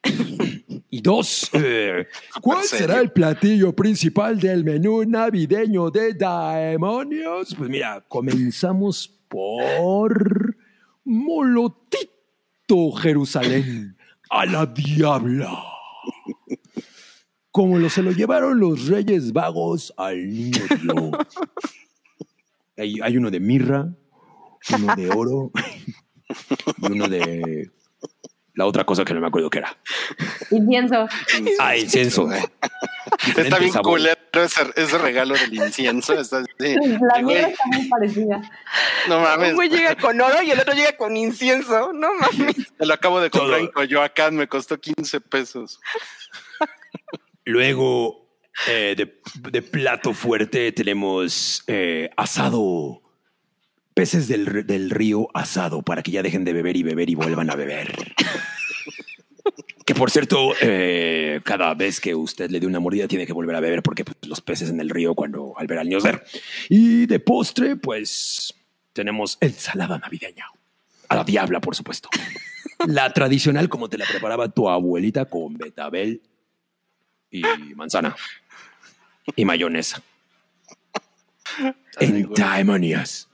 y dos, eh, ¿cuál será el platillo principal del menú navideño de Daemonios? Pues mira, comenzamos por Molotito Jerusalén a la diabla. Como lo se lo llevaron los reyes vagos al niño. Hay, hay uno de mirra, uno de oro y uno de la otra cosa que no me acuerdo qué era. Incienso. Ah, incienso. Está bien sabor. culero ese, ese regalo del incienso. Está La mía está muy parecida. no mames, güey llega con oro y el otro llega con incienso. No mames. me lo acabo de comprar Todo. en Coyoacán, me costó 15 pesos. Luego, eh, de, plato fuerte, tenemos eh, asado. Peces del, del río asado para que ya dejen de beber y beber y vuelvan a beber. Que por cierto, eh, cada vez que usted le dé una mordida tiene que volver a beber porque pues, los peces en el río cuando al ver al niño ser. Y de postre, pues tenemos ensalada navideña. A la diabla, por supuesto. La tradicional como te la preparaba tu abuelita con betabel y manzana y mayonesa. Ay, En. Daemonias.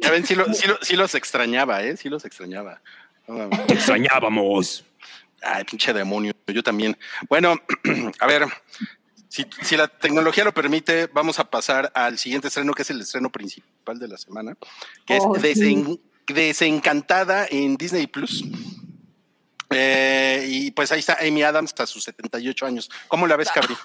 Ya ven, sí, lo- sí lo- sí los extrañaba, ¿eh? Sí los extrañaba. Te extrañábamos. Ay, pinche demonio, yo también. Bueno, a ver, si, si la tecnología lo permite, vamos a pasar al siguiente estreno, que es el estreno principal de la semana, que Oh, es sí. Desen- Desencantada en Disney Plus. Eh, y pues ahí está Amy Adams hasta sus 78 años. ¿Cómo la ves, Cabri?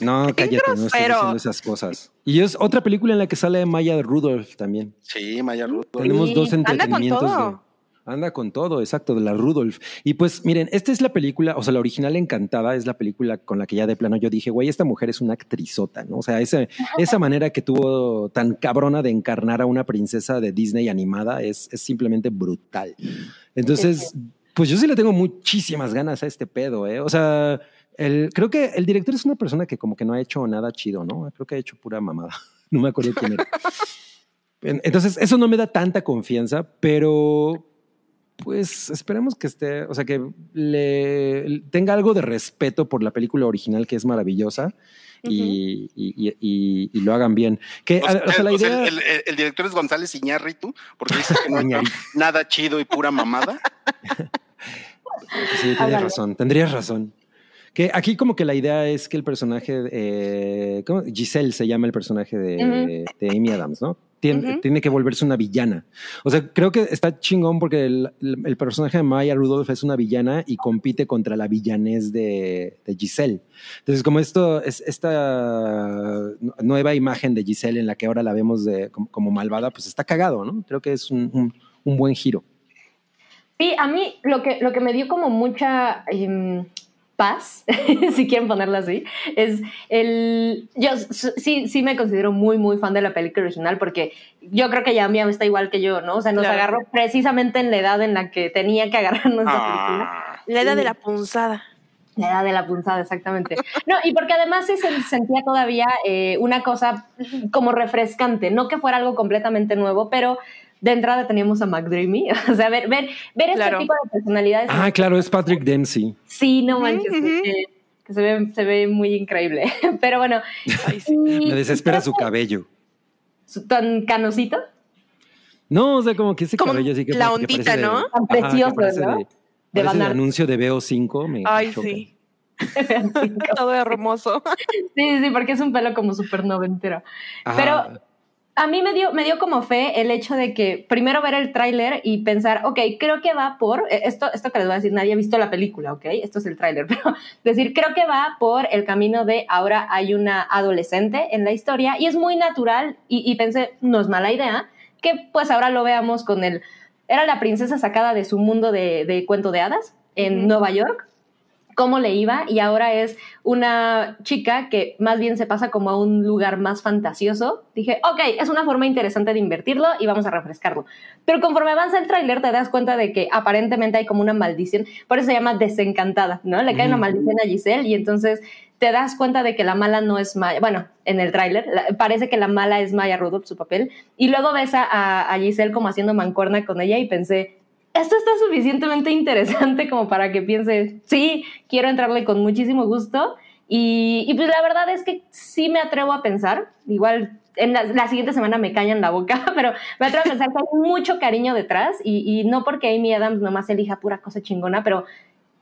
No, cállate, no grosero. diciendo esas cosas. Y es otra película en la que sale Maya Rudolph también. Sí, Maya Rudolph. Tenemos Sí, dos anda con entretenimientos. todo. de- anda con todo, exacto, de la Rudolph. Y pues miren, esta es la película, o sea, la original Encantada es la película con la que ya de plano yo dije, güey, esta mujer es una actrizota, ¿no? O sea, ese- esa manera que tuvo tan cabrona de encarnar a una princesa de Disney animada es, es simplemente brutal. Entonces, pues yo sí le tengo muchísimas ganas a este pedo, ¿eh? O sea, el, creo que el director es una persona que como que no ha hecho nada chido, ¿no? Creo que ha hecho pura mamada. No me acuerdo quién era. En- Entonces, eso no me da tanta confianza, pero pues esperemos que esté, o sea, que le tenga algo de respeto por la película original, que es maravillosa, y, y- y- y- y lo hagan bien. Que, O sea, o sea, la idea... el, el- el director es González Iñárritu, porque dice que no hay Iñárritu. nada chido y pura mamada. Sí, tienes razón, tendrías razón. Que aquí como que la idea es que el personaje, eh, ¿cómo? Giselle se llama el personaje de, de Amy Adams, ¿no? Tiene, que volverse una villana. O sea, creo que está chingón porque el, el- el personaje de Maya Rudolph es una villana y compite contra la villanez de, de Giselle. Entonces, como esto es esta nueva imagen de Giselle en la que ahora la vemos de, como, como malvada, pues está cagado, ¿no? Creo que es un, un- un buen giro. Sí, a mí lo que, lo que me dio como mucha em, paz, si quieren ponerlo así, es el... Yo sí, sí me considero muy, muy fan de la película original porque yo creo que ya Miam está igual que yo, ¿no? O sea, nos Claro. agarró precisamente en la edad en la que tenía que agarrarnos esta película. Ah, La edad de la punzada. La edad de la punzada, exactamente. No, y porque además sí se sentía todavía eh, una cosa como refrescante, no que fuera algo completamente nuevo, pero de entrada teníamos a McDreamy, o sea, ver, ver, ver este Claro. tipo de personalidades. Ah, claro, es Patrick Dempsey. Sí, no manches, que, que se, ve, se ve muy increíble. Pero bueno. Ay, sí. y Me desespera su cabello. su- ¿Tan canosito? No, o sea, como que ese Como cabello así que la ondita, parece de- ¿no? Tan Ajá, precioso, parece ¿no? De, De el anuncio de BO5. Me Ay, choca. sí. Todo hermoso. Sí, sí, porque es un pelo como súper noventero. Pero Ajá. A mí me dio, me dio como fe el hecho de que primero ver el tráiler y pensar, ok, creo que va por, eh, esto, esto que les voy a decir, nadie ha visto la película, ok, esto es el tráiler, pero decir, creo que va por el camino de ahora hay una adolescente en la historia y es muy natural y, y pensé, no es mala idea, que pues ahora lo veamos con el, era la princesa sacada de su mundo de, de cuento de hadas en. Nueva York cómo le iba y ahora es una chica que más bien se pasa como a un lugar más fantasioso. Dije, ok, es una forma interesante de invertirlo y vamos a refrescarlo. Pero conforme avanza el tráiler te das cuenta de que aparentemente hay como una maldición, por eso se llama desencantada, ¿no? Le cae una maldición a Giselle y entonces te das cuenta de que la mala no es Maya, bueno, en el tráiler parece que la mala es Maya Rudolph, su papel, y luego ves a, a- a Giselle como haciendo mancuerna con ella y pensé, esto está suficientemente interesante como para que piense, sí, quiero entrarle con muchísimo gusto. Y, y pues la verdad es que sí me atrevo a pensar, igual en la, la siguiente semana me callan la boca, pero me atrevo a pensar que hay mucho cariño detrás y, y no porque Amy Adams nomás elija pura cosa chingona, pero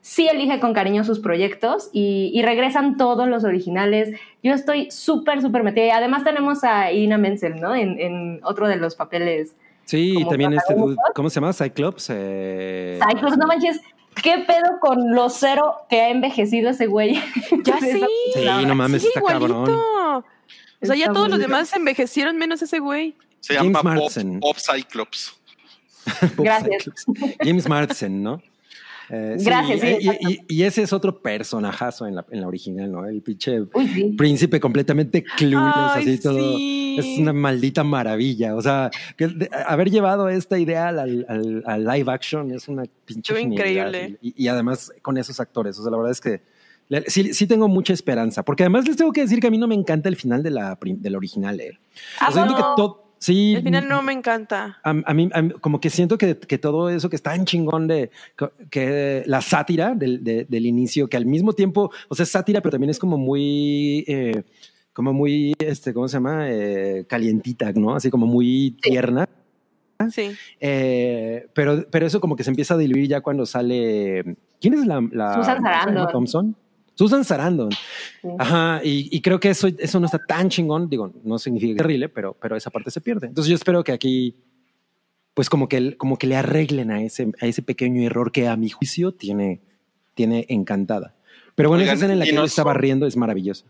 sí elige con cariño sus proyectos y, y regresan todos los originales. Yo estoy súper, súper metida. Además tenemos a Ina Menzel, ¿no? En, en otro de los papeles. Sí, como también este. ¿cómo se llama? Cyclops. eh, Cyclops, no manches, ¿qué pedo con lo cero que ha envejecido ese güey? Ya sí. Sí, no mames, Sigue está cabrón. igualito. O sea, ya Está todos los demás envejecieron menos ese güey. Se James llama Bob. Bob Cyclops. Bob Gracias. Cyclops. James Marsden, ¿no? Eh, Gracias, sí, y- exacto. y, y ese es otro personajazo en la, en la original, ¿no? El pinche Uy, sí. príncipe completamente clueless, Ay, así todo. Es una maldita maravilla. O sea, que de- haber llevado esta idea al, al- al live action es una pinche increíble. Y, y además con esos actores. O sea, la verdad es que sí, sí tengo mucha esperanza. Porque además les tengo que decir que a mí no me encanta el final de la, de la original. eh. ¿A O sea, siento que poco? Sí, Al final no me encanta. a, a mí, a mí como que siento que, que todo eso que está en chingón de que la sátira del, de- del inicio, que al mismo tiempo, o sea, es sátira, pero también es como muy, eh, como muy, este, ¿cómo se llama? Eh, calientita, ¿no? Así como muy tierna. Sí. Eh, pero, pero eso como que se empieza a diluir ya cuando sale. ¿Quién es la. la Susan Sarandon. Thompson? Susan Sarandon. Sí. Ajá, y, y creo que eso, eso no está tan chingón. Digo, no significa terrible, pero, pero esa parte se pierde. Entonces yo espero que aquí, pues como que, el- como que le arreglen a ese, a ese pequeño error que a mi juicio tiene, tiene encantada. Pero bueno, Oigan, esa escena en la que él nos- estaba riendo es maravillosa.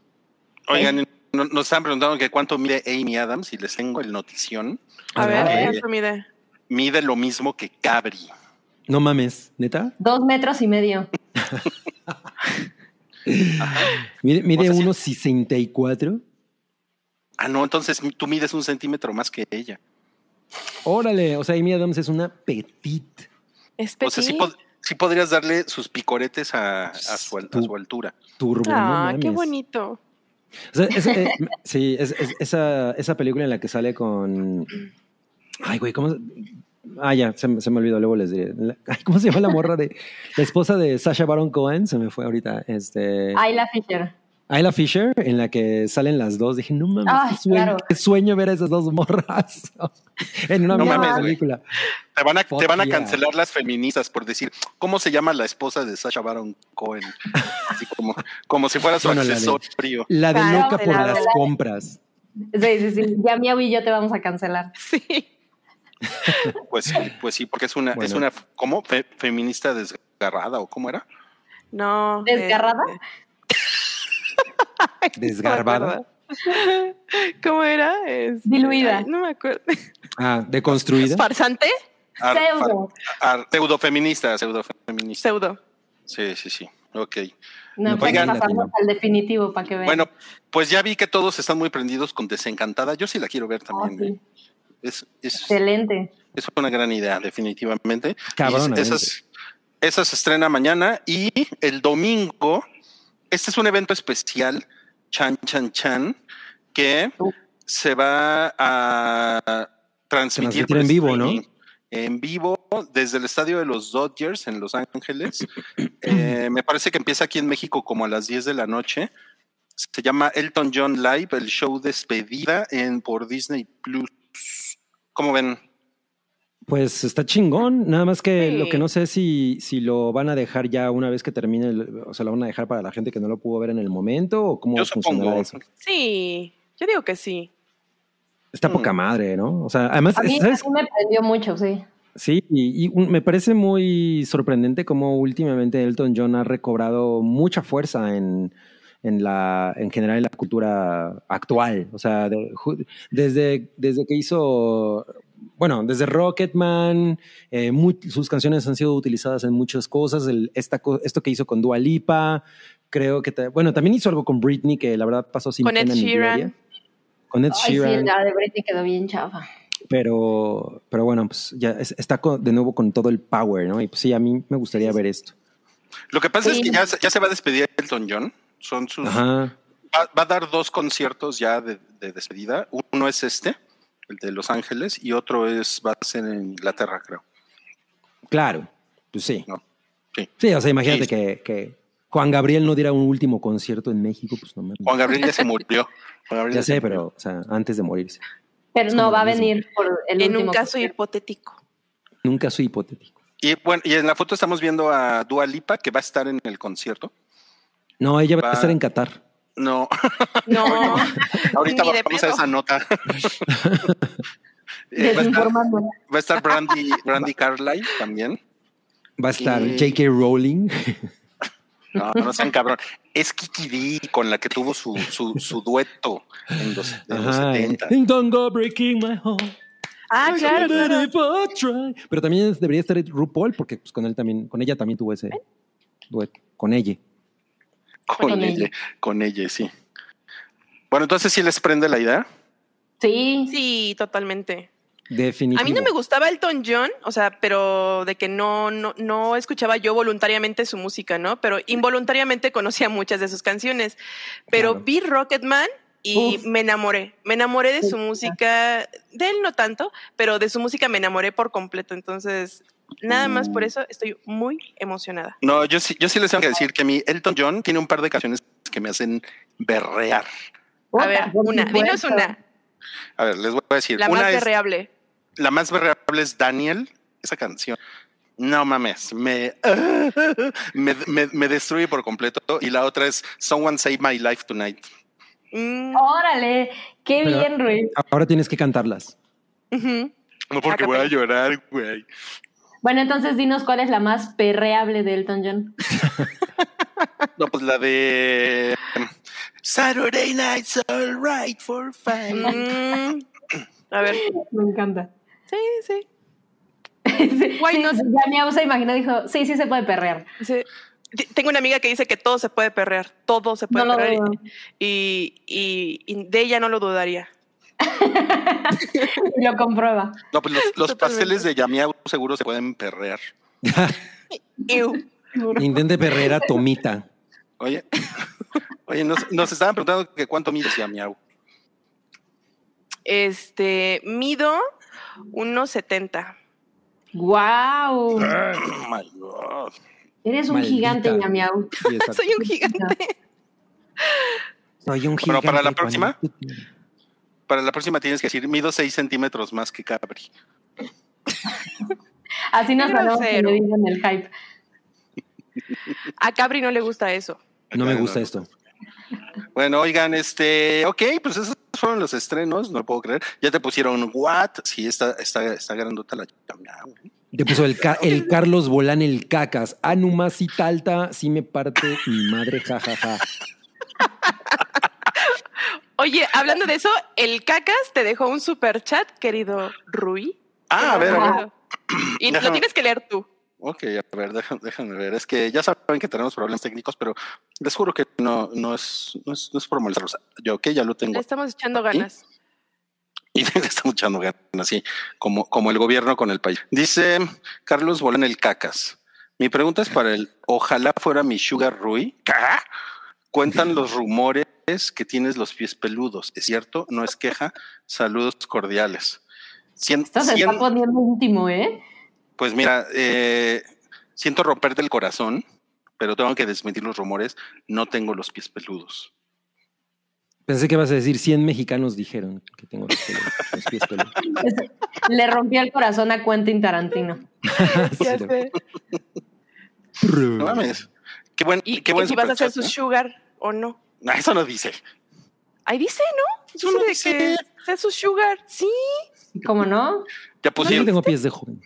Oigan, no- nos están preguntando que cuánto mide Amy Adams y les tengo el notición. A ver, eh. eso mide. Mide lo mismo que Cabri. No mames, neta. Dos metros y medio. Mide, mide O sea, sí. 1,64. Ah, no, entonces tú mides un centímetro más que ella. Órale, o sea, Amy Adams es una petite. Es O sea, sí, petit. pod- sí podrías darle sus picoretes a, a su, a altura. Turbo. no Ah, qué bonito. O sea, es- eh, sí, es, es- esa, esa película en la que sale con. Ay, güey, ¿cómo? Ah, ya, se, me- se me olvidó, luego les diré. La- ¿Cómo se llama la morra de la esposa de Sasha Baron Cohen? Se me fue ahorita. Este, Ayla Fisher. Ayla Fisher, en la que salen las dos. Dije, no mames, Ay, qué, sueño, claro. qué sueño ver a esas dos morras en una No misma mames, güey. película. Te van a, Fuck te van a yeah. cancelar las feministas por decir, ¿cómo se llama la esposa de Sasha Baron Cohen? Así como, como si fuera su Bueno, la de- accesorio. La de Claro, loca de por la- las de la- compras. Sí, sí, sí. Ya Miau y yo te vamos a cancelar. Sí. Pues sí, pues sí, porque es una, es una, ¿cómo? Fe- feminista desgarrada o cómo era? No. ¿Desgarrada? Desgarbada. acuerdo. ¿Cómo era? Este, Diluida. ay, no me acuerdo. Ah, deconstruida. ¿Farsante? Ar- Pseudo. far- ar- pseudofeminista, pseudofeminista. Pseudo. Sí, sí, sí. Ok. No, pues Oigan. pasamos al definitivo para que vean. Bueno, pues ya vi que todos están muy prendidos con Desencantada. Yo sí la quiero ver Oh, también. sí. Es, es, Excelente. es una gran idea, definitivamente. Cabronamente. esas, esa se estrena mañana y el domingo. Este es un evento especial, Chan Chan Chan, que Uh. se va a transmitir en vivo, ¿no? En vivo desde el estadio de los Dodgers en Los Ángeles. Eh, me parece que empieza aquí en México como a las 10 de la noche. Se llama Elton John Live, el show despedida en por Disney Plus. ¿Cómo ven? Pues está chingón, nada más que Sí. lo que no sé si, si lo van a dejar ya una vez que termine, el- o sea, lo van a dejar para la gente que no lo pudo ver en el momento o cómo Yo funcionará supongo. eso. Sí, yo digo que sí. Está Mm. poca madre, ¿no? O sea, además, A mí, a ¿sabes? mí me prendió mucho, sí. Sí, y, y un- me parece muy sorprendente cómo últimamente Elton John ha recobrado mucha fuerza en, en la, en general en la cultura actual. O sea, de- desde, desde que hizo, bueno, desde Rocketman, eh, mu- sus canciones han sido utilizadas en muchas cosas. El- esta, co- esto que hizo con Dua Lipa, creo que, ta- bueno, también hizo algo con Britney que la verdad pasó sin Con Ed pena ni Sheeran. gloria. Con Ed Ay, sí, Sheeran. la de Britney quedó bien chafa. Pero, pero bueno, pues ya es- está co- de nuevo con todo el power, ¿no? Y pues sí, a mí me gustaría ver esto. Lo que pasa Sí. es que ya, se- ya se va a despedir Elton John. Son sus, Ajá. va, va a dar dos conciertos ya de, de despedida. Uno es este, el de Los Ángeles, y otro es va a ser en Inglaterra, creo. Claro, pues sí. No. Sí. Sí, o sea, imagínate Sí. que, que Juan Gabriel no diera un último concierto en México, pues no mames. Juan Gabriel ya se murió. Juan Gabriel Ya sé, murió. pero, o sea, antes de morirse. Pero no, va a venir por el en un último caso concierto. hipotético. Nunca soy hipotético. Y bueno, y en la foto estamos viendo a Dua Lipa, que va a estar en el concierto. No, ella va Va- a estar en Qatar. No, No, ahorita vamos a pedo. esa nota. Eh, va, a estar, Desinformando. va a estar Brandy, Brandy Carlyle también. Va a estar Y- J.K. Rowling. No, no sean cabrón. Es Kiki D con la que tuvo su, su, su dueto en los, en los Ajá. 70. Don't go breaking my heart. Ah, claro, claro. Pero también debería estar RuPaul, porque pues, con él también, con ella también tuvo ese dueto. Con ella. Con Con ella, con ella, sí. Bueno, entonces sí les prende la idea. Sí, Sí, totalmente. Definitivo. A mí no me gustaba Elton John, o sea, pero de que no, no, no escuchaba yo voluntariamente su música, ¿no? Pero involuntariamente conocía muchas de sus canciones. Pero Claro. vi Rocketman y Uf. me enamoré. Me enamoré de su música, de él no tanto, pero de su música me enamoré por completo. Entonces, nada más por eso estoy muy emocionada. No, yo sí, yo sí les tengo que decir que mi Elton John tiene un par de canciones que me hacen berrear. A ver, una, dinos una, A ver, les voy a decir. la una más es, berreable. la más berreable es Daniel, esa canción. No mames, me, me, me, me destruye por completo. Y la otra es Someone Save My Life Tonight. Mm, Órale, qué Pero- bien, Rui. Ahora tienes que cantarlas. No porque voy a llorar, güey. Bueno, entonces dinos cuál es la más perreable de Elton John. No, pues la de Saturday night's alright for fun. Mm, a ver, Me encanta. sí, sí. sí, Why sí, not? ya mi abu se imaginó, dijo, sí, sí se puede perrear. Sí. Tengo una amiga que dice que todo se puede perrear, todo se puede No perrear dudo. y, y- y de ella no lo dudaría. Y lo comprueba. No, pues los, pasteles de Yamiau seguro se pueden perrear. Intente perrera Tomita. Oye, oye, nos, nos estaban preguntando que cuánto mides Yamiau. Este, mido 1.70. ¡Wow! Oh my God. Eres un Maldita. gigante, Yamiau. Soy un gigante. Soy un Pero para la gigante próxima. cuando- Para la próxima tienes que decir, mido 6 centímetros más que Cabri. Así nos hablamos dicen el hype. A Cabri no le gusta eso. No me gusta esto. Bueno, oigan, este, ok, pues esos fueron los estrenos, no lo puedo creer. Ya te pusieron what? Sí, está, está, está grandota la. Te puso el, ca- el Carlos Bolán el cacas. Anumasi talta, sí me parte mi madre, jajaja. Oye, hablando de eso, el Cacas te dejó un super chat, querido Rui. Ah, a ver, a ver. Wow. Y lo tienes que leer tú. Ok, a ver, déjame, déjame ver. Es que ya saben que tenemos problemas técnicos, pero les juro que no, no, es, no, es, no es por molestarlos. Yo, ok, ya lo Le tengo. estamos echando ganas. Y le estamos echando ganas, así como, como el gobierno con el país. Dice Carlos Bolán el Cacas. Mi pregunta es para el ojalá fuera mi Sugar Rui. Cuentan los rumores que tienes los pies peludos. ¿Es cierto? No es queja. Saludos cordiales. Cien- Esto se cien- está poniendo íntimo, ¿eh? pues mira, eh, siento romperte el corazón, pero tengo que desmentir los rumores. No tengo los pies peludos. Pensé que vas a decir 100 mexicanos dijeron que tengo los, pelos- los pies peludos. Le rompió el corazón a Quentin Tarantino. No mames. Qué buen, Y qué que buen si vas a hacer su sugar o no. No, eso no dice. Ahí dice, ¿no? Eso no Dice de dice. que sea su sugar. Sí. ¿Cómo no? Ya Yo pusieron tengo pies de joven.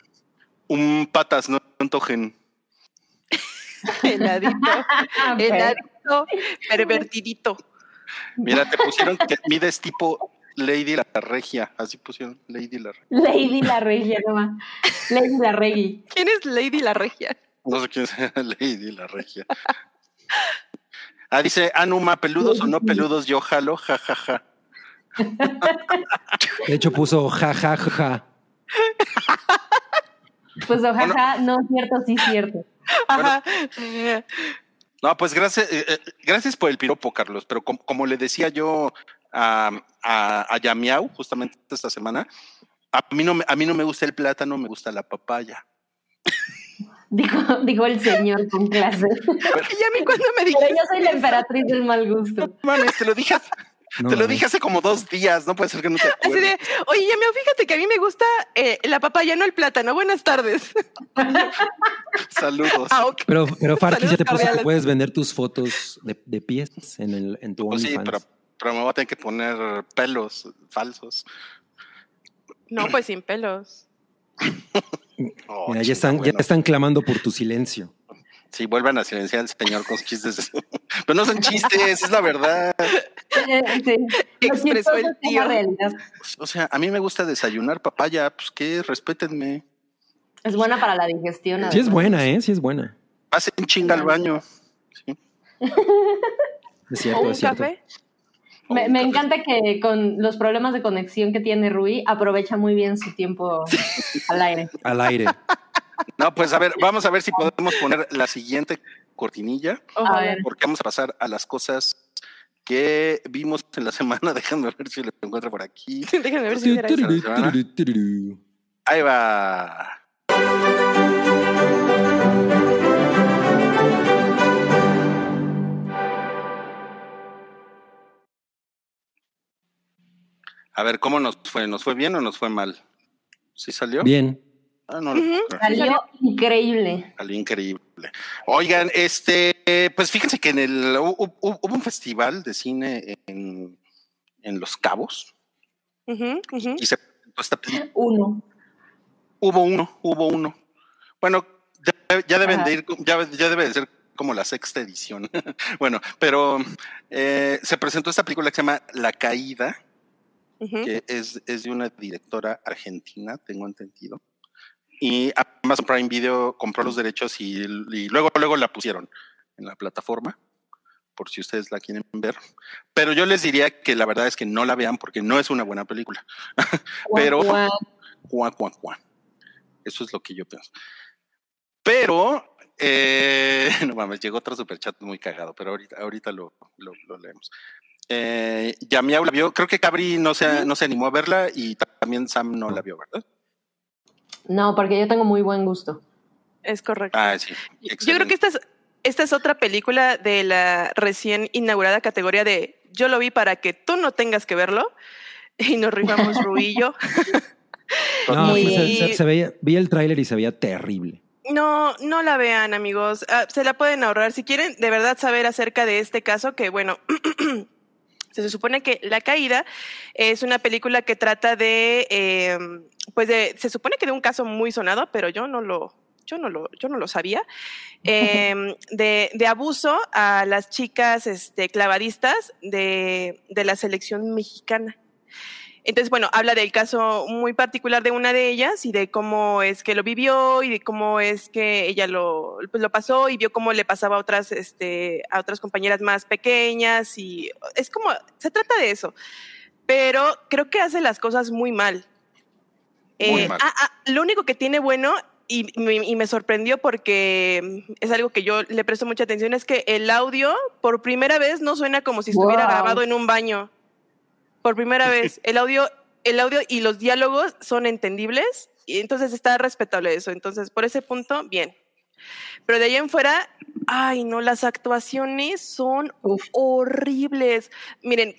un patas, no antojen. Heladito. Heladito. Pervertidito. Mira, te pusieron que mides tipo Lady la Regia. Así pusieron Lady la Regia. Lady la regia, no más. Lady la regi. ¿Quién es Lady la Regia? No sé quién sea Lady la Regia. Ah, dice Anuma, peludos o no peludos, yo jalo, ja, ja, ja. De hecho, puso ja, ja, ja, ja. Pues ojaja, no es cierto, sí es cierto. Ajá. No, pues gracias, eh, eh, gracias por el piropo, Carlos. Pero com- como le decía yo a, a, a Yamiau justamente esta semana, a mí, no me, a mí no me gusta el plátano, me gusta la papaya. Dijo, dijo el señor con clase. Y a mí cuando me Pero dijiste yo soy la emperatriz del mal gusto. Mames, te lo dije, No, te lo dije hace como dos días, no puede ser que no te así acuerdes. de, oye, Yamio, fíjate que a mí me gusta eh, la papaya, no el plátano. Buenas tardes. Saludos. Ah. Pero, pero Farki ya te puso que puedes vender tus fotos de, de pies en, el, en tu Pues sí, pero, pero me voy a tener que poner pelos falsos. No, pues sin pelos. Oh, Mira, ya, están, bueno. ya están clamando por tu silencio. Sí, vuelvan a silenciar al señor con sus chistes. Pero no son chistes, es la verdad. Sí. Expresó chistoso el es que es tío. la realidad. O sea, a mí me gusta desayunar papaya, pues qué, respétenme. Es buena para la digestión. Sí es buena, ¿eh? Sí es buena. Pasen chinga al baño. Sí. Es ¿O cierto, un es cierto. café? Me, café. encanta que con los problemas de conexión que tiene Rui, aprovecha muy bien su tiempo al aire. Al aire. No, pues a ver, vamos a ver si podemos poner la siguiente cortinilla, A ver. porque vamos a pasar a las cosas que vimos en la semana. Déjenme ver si lo encuentro por aquí. Déjenme ver si era. Ahí va. A ver, ¿cómo nos fue? ¿Nos fue bien o nos fue mal? ¿Sí salió? Bien. Ah, no. Salió increíble. Salió increíble. Oigan, este, pues fíjense que en el hu- hu- hubo un festival de cine en, en Los Cabos y se presentó esta película. Uno. Hubo uno, hubo uno. Bueno, de- ya deben Ajá. de ir, ya, ya debe de ser como la sexta edición. bueno, pero eh, se presentó esta película que se llama La Caída, Ujú. que es, es de una directora argentina, tengo entendido. Y Amazon Prime Video compró los derechos y, y luego, luego la pusieron en la plataforma, por si ustedes la quieren ver. Pero yo les diría que la verdad es que no la vean porque no es una buena película. Pero- Cuá, cuá, cuá. Eso es lo que yo pienso. Pero, eh, no mames, llegó otro superchat muy cagado, pero ahorita, ahorita lo, lo, lo leemos. Eh, Yamiau la vio, creo que Cabri no se, no se animó a verla y también Sam no la vio, ¿verdad? No, porque yo tengo muy buen gusto. Es correcto. Ah, sí. Yo creo que esta es, esta es otra película de la recién inaugurada categoría de yo lo vi para que tú no tengas que verlo. Y nos rifamos Ruillo. No, se, se- se veía, vi el tráiler y se veía terrible. No, no la vean, amigos. Ah, se la pueden ahorrar. Si quieren de verdad saber acerca de este caso, que bueno, se supone que La Caída es una película que trata de, eh, pues de, se supone que de un caso muy sonado, pero yo no lo, yo no lo, yo no lo sabía, eh, de, de abuso a las chicas este, clavadistas de, de la selección mexicana. Entonces, bueno, habla del caso muy particular de una de ellas y de cómo es que lo vivió y de cómo es que ella lo, pues, lo pasó y vio cómo le pasaba a otras, este, a otras compañeras más pequeñas y es como, se trata de eso. Pero creo que hace las cosas muy mal. Muy Eh, mal. ah, ah, lo único que tiene bueno y, me- y me sorprendió porque es algo que yo le presto mucha atención es que el audio por primera vez no suena como si estuviera Wow. grabado en un baño. Por primera vez, el audio, el audio y los diálogos son entendibles y entonces está respetable eso. Entonces, por ese punto, bien. Pero de ahí en fuera, ay, no, las actuaciones son Uf. horribles. Miren,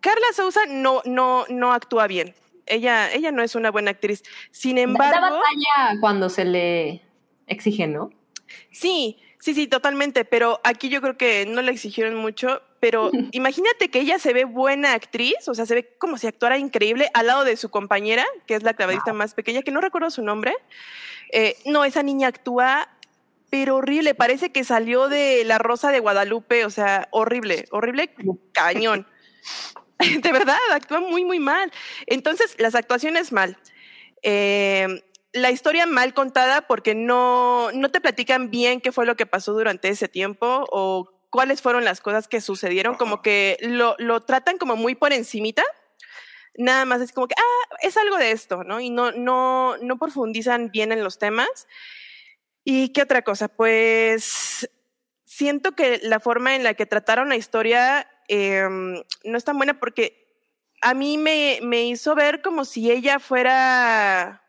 Carla Sousa no, no, no actúa bien. Ella, ella no es una buena actriz. Sin Da- Da embargo, batalla cuando se le exige, ¿no? sí, sí, sí, totalmente. Pero aquí yo creo que no le exigieron mucho. Pero imagínate que ella se ve buena actriz, o sea, se ve como si actuara increíble al lado de su compañera, que es la clavadista más pequeña, que no recuerdo su nombre. Eh, no, esa niña actúa, pero horrible. Parece que salió de La Rosa de Guadalupe, o sea, horrible, horrible, cañón. De verdad, actúa muy, muy mal. Entonces, las actuaciones mal. Eh, la historia mal contada porque no, no te platican bien qué fue lo que pasó durante ese tiempo o cuáles fueron las cosas que sucedieron, como que lo, lo tratan como muy por encimita. Nada más es como que, ah, es algo de esto, ¿no? Y no, no, no profundizan bien en los temas. ¿Y qué otra cosa? Pues siento que la forma en la que trataron la historia eh, no es tan buena porque a mí me, me hizo ver como si ella fuera,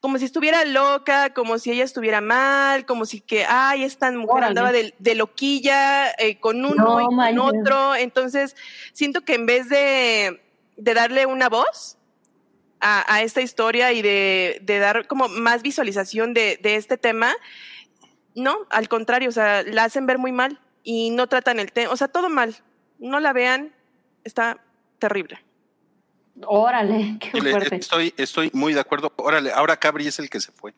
como si estuviera loca, como si ella estuviera mal, como si que, ay, esta mujer Órale. andaba de, de loquilla eh, con uno No y con otro. Entonces, siento que en vez de, de darle una voz a, a esta historia y de, de dar como más visualización de, de este tema, no, al contrario, o sea, la hacen ver muy mal y no tratan el tema, o sea, todo mal. No la vean, está terrible. Órale, qué Y le- fuerte. estoy, estoy muy de acuerdo. Órale, ahora Cabri es el que se fue.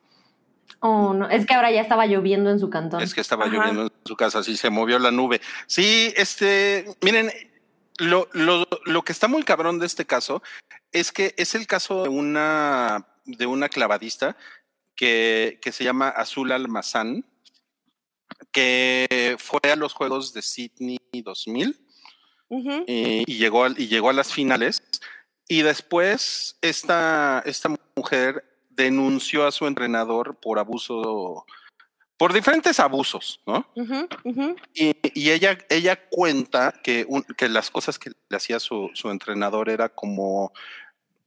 Oh, no, es que ahora ya estaba lloviendo en su cantón. Es que estaba Ajá. lloviendo en su casa, así se movió la nube. Sí, este, miren, lo, lo, lo que está muy cabrón de este caso es que es el caso de una, de una clavadista que, que se llama Azul Almazán, que fue a los Juegos de Sydney 2000 Ujú. y, y llegó, al- y llegó a las finales. Y después esta, esta mujer denunció a su entrenador por abuso, por diferentes abusos, ¿no? Y, y ella, ella cuenta que, un- que las cosas que le hacía su, su entrenador era como,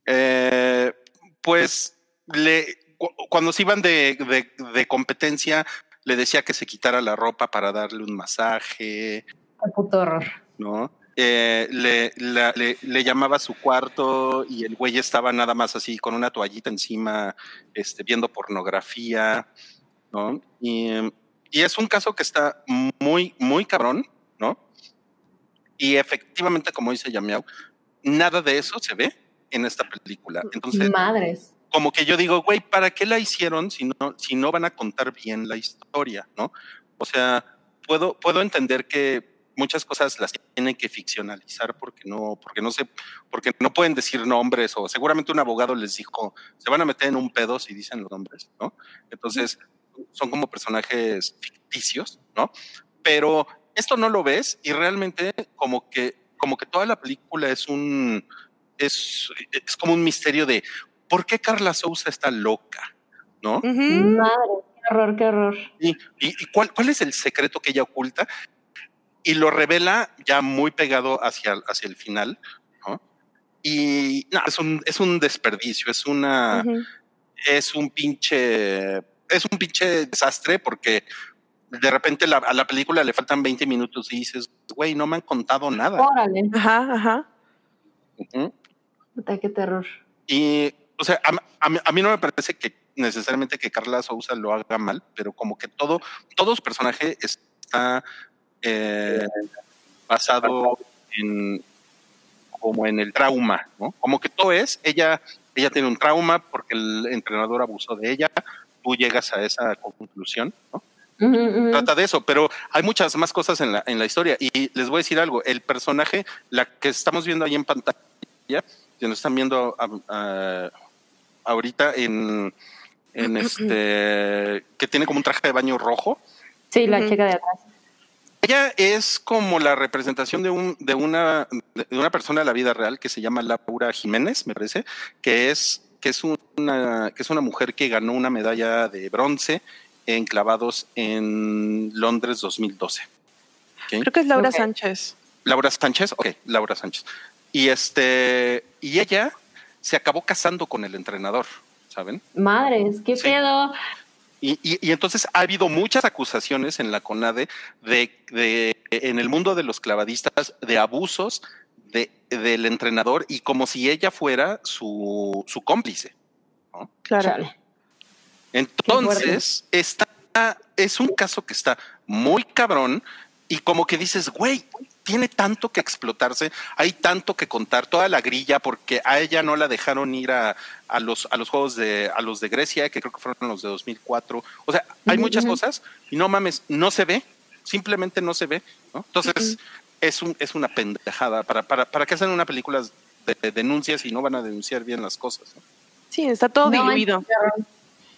eh, pues, le, cu- cuando se iban de, de- de competencia, le decía que se quitara la ropa para darle un masaje, Qué puto horror. ¿no? Eh, le, la- le, le llamaba a su cuarto y el güey estaba nada más así con una toallita encima, este, viendo pornografía, ¿no? Y, em, y es un caso que está muy, muy cabrón, ¿no? Y efectivamente, como dice Yamiao, nada de eso se ve en esta película. Entonces, Madres. como que yo digo, güey, ¿para qué la hicieron si no, si no van a contar bien la historia, no? O sea, puedo, puedo entender que muchas cosas las tienen que ficcionalizar porque no, porque no se, porque no pueden decir nombres, o seguramente un abogado les dijo, se van a meter en un pedo si dicen los nombres, ¿no? Entonces, son como personajes ficticios, ¿no? Pero esto no lo ves y realmente como que, como que toda la película es un, es, es como un misterio de ¿por qué Carla Sousa está loca? ¿No? Madre, qué horror, qué horror. ¿Y, y- y cuál, cuál es el secreto que ella oculta? Y lo revela ya muy pegado hacia, hacia el final, ¿no? Y no, es un, es un desperdicio, es una, Ujú. es un pinche, es un pinche desastre porque de repente la- a la película le faltan 20 minutos y dices, güey, no me han contado nada. Órale. Ajá, ajá. Ujú. Puta, qué terror. Y, o sea, a, a mí, a mí no me parece que necesariamente que Carla Sousa lo haga mal, pero como que todo, todo su personaje está eh, basado en como en el trauma, ¿no? Como que todo es, ella, ella tiene un trauma porque el entrenador abusó de ella, tú llegas a esa conclusión, ¿no? Trata de eso, pero hay muchas más cosas en la, en la historia. Y les voy a decir algo, el personaje, la que estamos viendo ahí en pantalla, que nos están viendo a- a- ahorita en, en este, que tiene como un traje de baño rojo, Sí, la chica de atrás. Ella es como la representación de, un, de, una, de una persona de la vida real que se llama Laura Jiménez, me parece, que es, que es, una, que es una mujer que ganó una medalla de bronce en clavados en Londres 2012. ¿Ok? Creo que es Laura. Sánchez. Laura Sánchez, ok, Laura Sánchez. Y este, y ella se acabó casando con el entrenador, ¿saben? Madres, qué Sí. pedo. Y, y- y entonces ha habido muchas acusaciones en la CONADE de, de- en el mundo de los clavadistas de abusos de del entrenador y como si ella fuera su, su cómplice. Claro. Entonces, está, es un caso que está muy cabrón y como que dices, güey, tiene tanto que explotarse, hay tanto que contar, toda la grilla, porque a ella no la dejaron ir a, a los, a los juegos de, a los de Grecia, que creo que fueron los de 2004. O sea, hay muchas cosas y no mames, no se ve, simplemente no se ve, ¿no? Entonces, es, un, es una pendejada. ¿Para, para, ¿Para qué hacen una película de, de denuncias y no van a denunciar bien las cosas? ¿no? Sí, está todo No, diluido.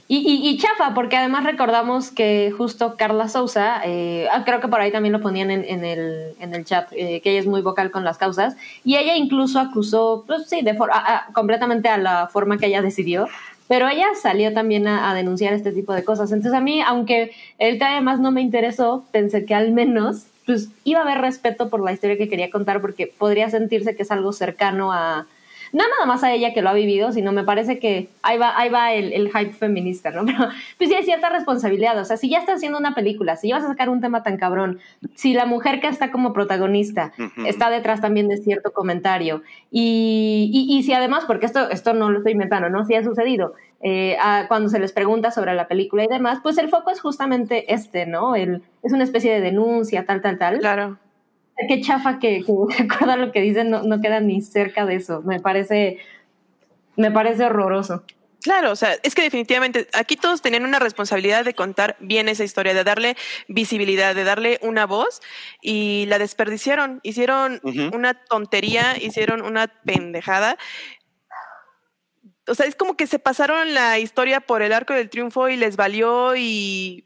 Y, y, y chafa, porque además recordamos que justo Carla Souza, eh, ah, creo que por ahí también lo ponían en, en el, en el chat, eh, que ella es muy vocal con las causas, y ella incluso acusó, pues sí, de for- a- a- completamente a la forma que ella decidió, pero ella salió también a, a denunciar este tipo de cosas. Entonces a mí, aunque el tema además no me interesó, pensé que al menos pues iba a haber respeto por la historia que quería contar, porque podría sentirse que es algo cercano a no nada más a ella que lo ha vivido, sino me parece que ahí va, ahí va el, el hype feminista, ¿no? Pero pues sí hay cierta responsabilidad, o sea, si ya estás haciendo una película, si ya vas a sacar un tema tan cabrón, si la mujer que está como protagonista está detrás también de cierto comentario, y, y, y si además, porque esto, esto no lo estoy inventando, ¿no? Si ha sucedido, eh, a- cuando se les pregunta sobre la película y demás, pues el foco es justamente este, ¿no? El, es una especie de denuncia, tal, tal, tal. Claro. Qué chafa que, que de acuerdo a lo que dicen, no, no queda ni cerca de eso. Me parece, me parece horroroso. Claro, o sea, es que definitivamente aquí todos tenían una responsabilidad de contar bien esa historia, de darle visibilidad, de darle una voz y la desperdiciaron. Hicieron una tontería, hicieron una pendejada. O sea, es como que se pasaron la historia por el arco del triunfo y les valió y...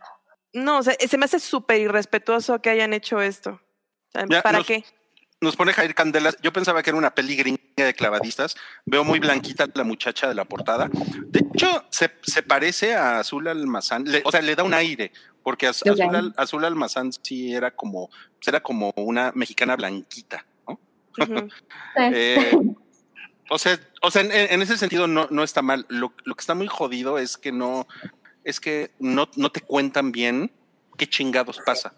No, o sea, se me hace súper irrespetuoso que hayan hecho esto. Ya, ¿Para nos- qué? Nos pone Jair Candelas. Yo pensaba que era una peli gringa de clavadistas. Veo muy blanquita la muchacha de la portada. De hecho, se, se parece a Azul Almazán. Le- o sea, le da un aire. Porque Az-. Azul, Al- Azul Almazán sí era como, era como una mexicana blanquita, ¿no? Eh, o sea, o sea en, en ese sentido no, no está mal. Lo, lo que está muy jodido es que no, es que no, no te cuentan bien qué chingados pasa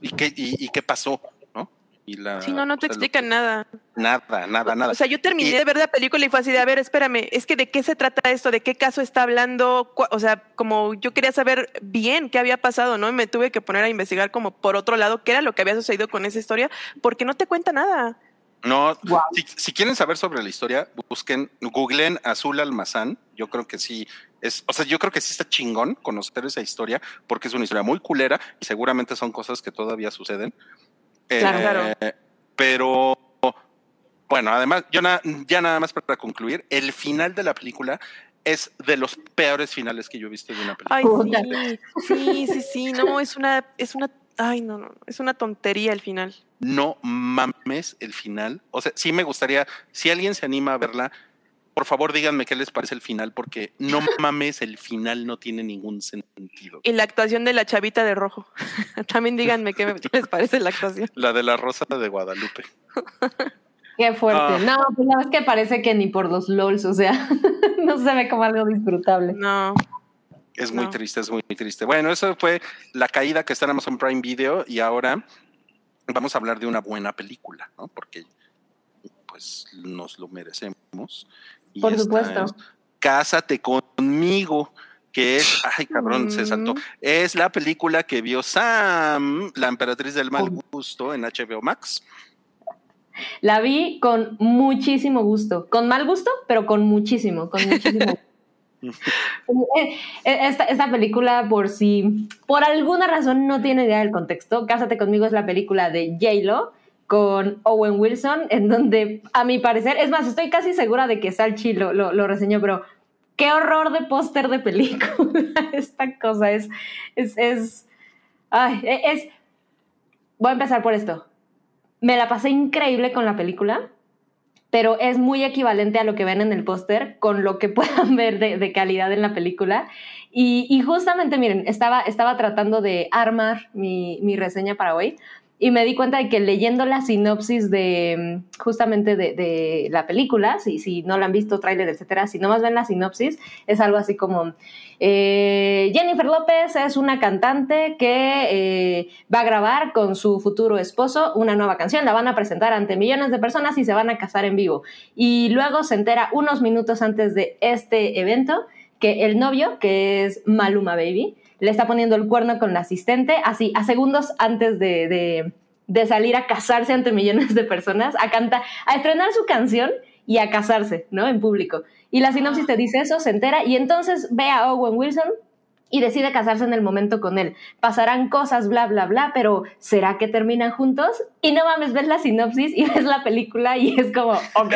y qué, y, y qué pasó. Y la, Sí, no, no te explican nada. Nada, nada, nada. O sea, yo terminé Y- de ver la película y fue así de, a ver, espérame, es que de qué se trata esto, de qué caso está hablando, o sea, como yo quería saber bien qué había pasado, ¿no? Y me tuve que poner a investigar como por otro lado qué era lo que había sucedido con esa historia, porque no te cuenta nada. No, Guau. si, si quieren saber sobre la historia, busquen, googlen Azul Almazán. Yo creo que sí es, o sea, yo creo que sí está chingón conocer esa historia porque es una historia muy culera y seguramente son cosas que todavía suceden. Claro, Eh, claro. Pero bueno, además, yo na- ya nada más para concluir, el final de la película es de los peores finales que yo he visto de una película. Ay, sí, sí, sí, sí, no, es una, es una, ay, no, no, es una tontería el final. no mames el final. O sea, sí me gustaría, si alguien se anima a verla, por favor díganme qué les parece el final, porque no mames, el final no tiene ningún sentido. Y la actuación de la chavita de rojo. También díganme qué les parece la actuación. La de la Rosa de Guadalupe. Qué fuerte. Ah. No, pues la verdad es que parece que ni por los LOLs, o sea, no se ve como algo disfrutable. No, Es muy No. triste, es muy triste. Bueno, eso fue la caída que está en Amazon Prime Video y ahora vamos a hablar de una buena película, ¿no? Porque pues nos lo merecemos. Y Por supuesto. es Cásate conmigo, que es, ay cabrón, se saltó. Mm. Es la película que vio Sam, la emperatriz del mal gusto en HBO Max. La vi con muchísimo gusto. Con mal gusto, pero con muchísimo, con muchísimo. Eh, eh, Esta, esta película, por si por alguna razón no tiene idea del contexto, Cásate conmigo es la película de J-Lo con Owen Wilson, en donde a mi parecer, es más, estoy casi segura de que Salchi lo, lo, reseñó, pero qué horror de póster de película. Esta cosa es, es, es, ay, e, es, voy a empezar por esto. Me la pasé increíble con la película pero es muy equivalente a lo que ven en el póster con lo que puedan ver de, de calidad en la película. Y, y justamente, miren, estaba, estaba tratando de armar mi, mi reseña para hoy. Y me di cuenta de que leyendo la sinopsis de mm, justamente de, la película, si, si no la han visto, tráiler, etcétera, si nomás ven la sinopsis, es algo así como eh, Jennifer López es una cantante que eh, va a grabar con su futuro esposo una nueva canción, la van a presentar ante millones de personas y se van a casar en vivo. Y luego se entera unos minutos antes de este evento que el novio, que es Maluma Baby, le está poniendo el cuerno con la asistente, así a segundos antes de, de- salir a casarse ante millones de personas, a cantar, a estrenar su canción y a casarse, ¿no? En público. Y la sinopsis te dice eso, se entera y entonces ve a Owen Wilson y decide casarse en el momento con él. Pasarán cosas, bla, bla, bla, pero ¿será que terminan juntos? Y no mames, ves la sinopsis y ves la película y es como, ok,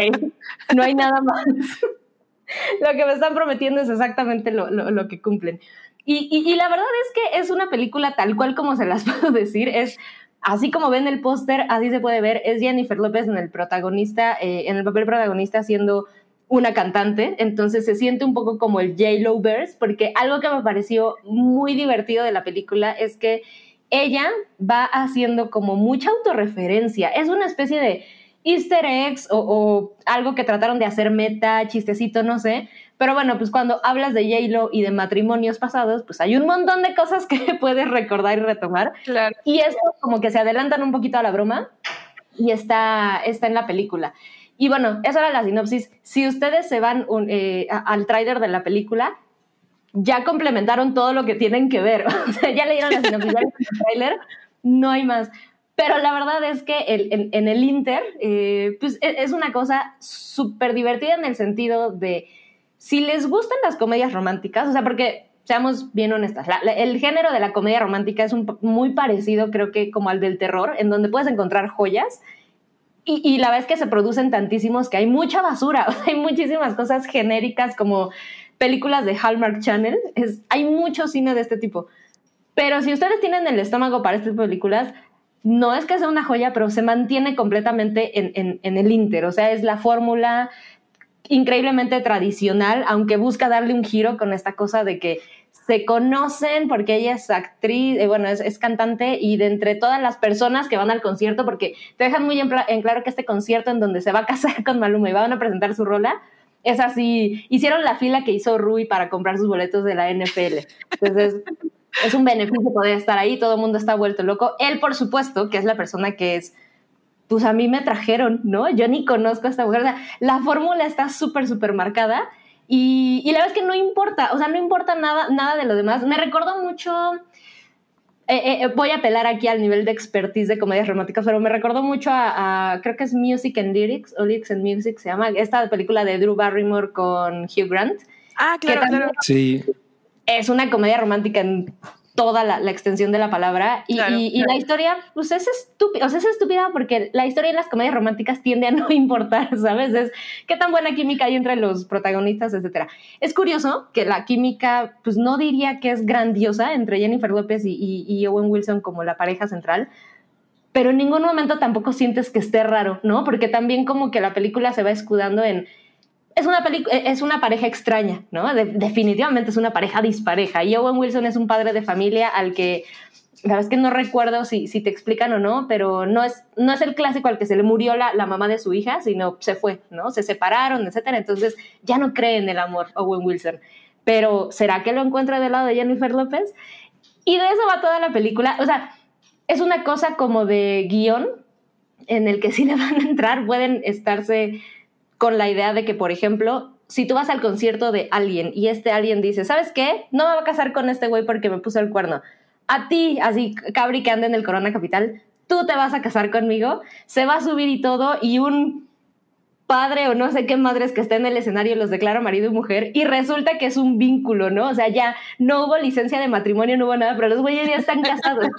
no hay nada más. lo que me están prometiendo es exactamente lo- lo que cumplen. Y, la verdad es que es una película tal cual como se las puedo decir, es así como ven el póster, así se puede ver, es Jennifer López en el protagonista, eh, en el papel protagonista siendo una cantante, entonces se siente un poco como el J-Lo verse, porque algo que me pareció muy divertido de la película es que ella va haciendo como mucha autorreferencia, es una especie de easter eggs o, o algo que trataron de hacer meta, chistecito, no sé, pero bueno, pues cuando hablas de J-Lo y de matrimonios pasados, pues hay un montón de cosas que puedes recordar y retomar, Claro. y esto como que se adelantan un poquito a la broma y está, está en la película. Y bueno, esa era la sinopsis. Si ustedes se van un- eh, al tráiler de la película, ya complementaron todo lo que tienen que ver. O sea, ya leyeron la sinopsis, ya leyeron el tráiler, no hay más. Pero la verdad es que el- en, en el Inter, eh, pues e- es una cosa súper divertida en el sentido de si les gustan las comedias románticas, o sea, porque seamos bien honestas, la- la- el género de la comedia romántica es un, muy parecido, creo que como al del terror, en donde puedes encontrar joyas. Y, y la vez que se producen tantísimos que hay mucha basura, o sea, hay muchísimas cosas genéricas como películas de Hallmark Channel, es, hay mucho cine de este tipo. Pero si ustedes tienen el estómago para estas películas, no es que sea una joya, pero se mantiene completamente en, en- en el Inter. O sea, es la fórmula increíblemente tradicional, aunque busca darle un giro con esta cosa de que se conocen porque ella es actriz, eh, bueno, es, cantante y de entre todas las personas que van al concierto, porque te dejan muy en, en claro que este concierto en donde se va a casar con Maluma y van a presentar su rola, es así, hicieron la fila que hizo Rui para comprar sus boletos de la NFL. Entonces, es un beneficio poder estar ahí, todo el mundo está vuelto loco. Él, por supuesto, que es la persona que es, pues a mí me trajeron, ¿no? Yo ni conozco a esta mujer. O sea, la fórmula está súper, súper marcada y, y la verdad es que no importa, o sea, no importa nada, nada de lo demás. Me recordó mucho, eh, eh, voy a apelar aquí al nivel de expertise de comedias románticas, pero me recordó mucho a, a- creo que es Music and Lyrics, o Lyrics and Music se llama, esta película de Drew Barrymore con Hugh Grant Ah, claro, claro. Sí, es una comedia romántica en toda la, la extensión de la palabra. Y, Claro, y- y la historia, pues es estúpida, o sea, es estúpida porque la historia en las comedias románticas tiende a no importar, ¿sabes? Es qué tan buena química hay entre los protagonistas, etcétera. Es curioso que la química, pues no diría que es grandiosa entre Jennifer López y, y- y Owen Wilson como la pareja central, pero en ningún momento tampoco sientes que esté raro, ¿no? Porque también como que la película se va escudando en es una, eh, es una pareja extraña, ¿no? De- definitivamente es una pareja dispareja. Y Owen Wilson es un padre de familia al que, la verdad es que no recuerdo si, si te explican o no, pero no es, no es el clásico al que se le murió la, la mamá de su hija, sino se fue, ¿no? Se separaron, etcétera. Entonces ya no cree en el amor Owen Wilson. Pero ¿será que lo encuentra del lado de Jennifer López? Y de eso va toda la película. O sea, es una cosa como de guion en el que si le van a entrar pueden estarse con la idea de que, por ejemplo, si tú vas al concierto de alguien y este alguien dice, ¿sabes qué? No me voy a casar con este güey porque me puso el cuerno. A ti, así, cabri que anda en el Corona Capital, tú te vas a casar conmigo, se va a subir y todo y un padre o no sé qué madres que esté en el escenario los declara marido y mujer y resulta que es un vínculo, ¿no? O sea, ya no hubo licencia de matrimonio, no hubo nada, pero los güeyes ya están casados.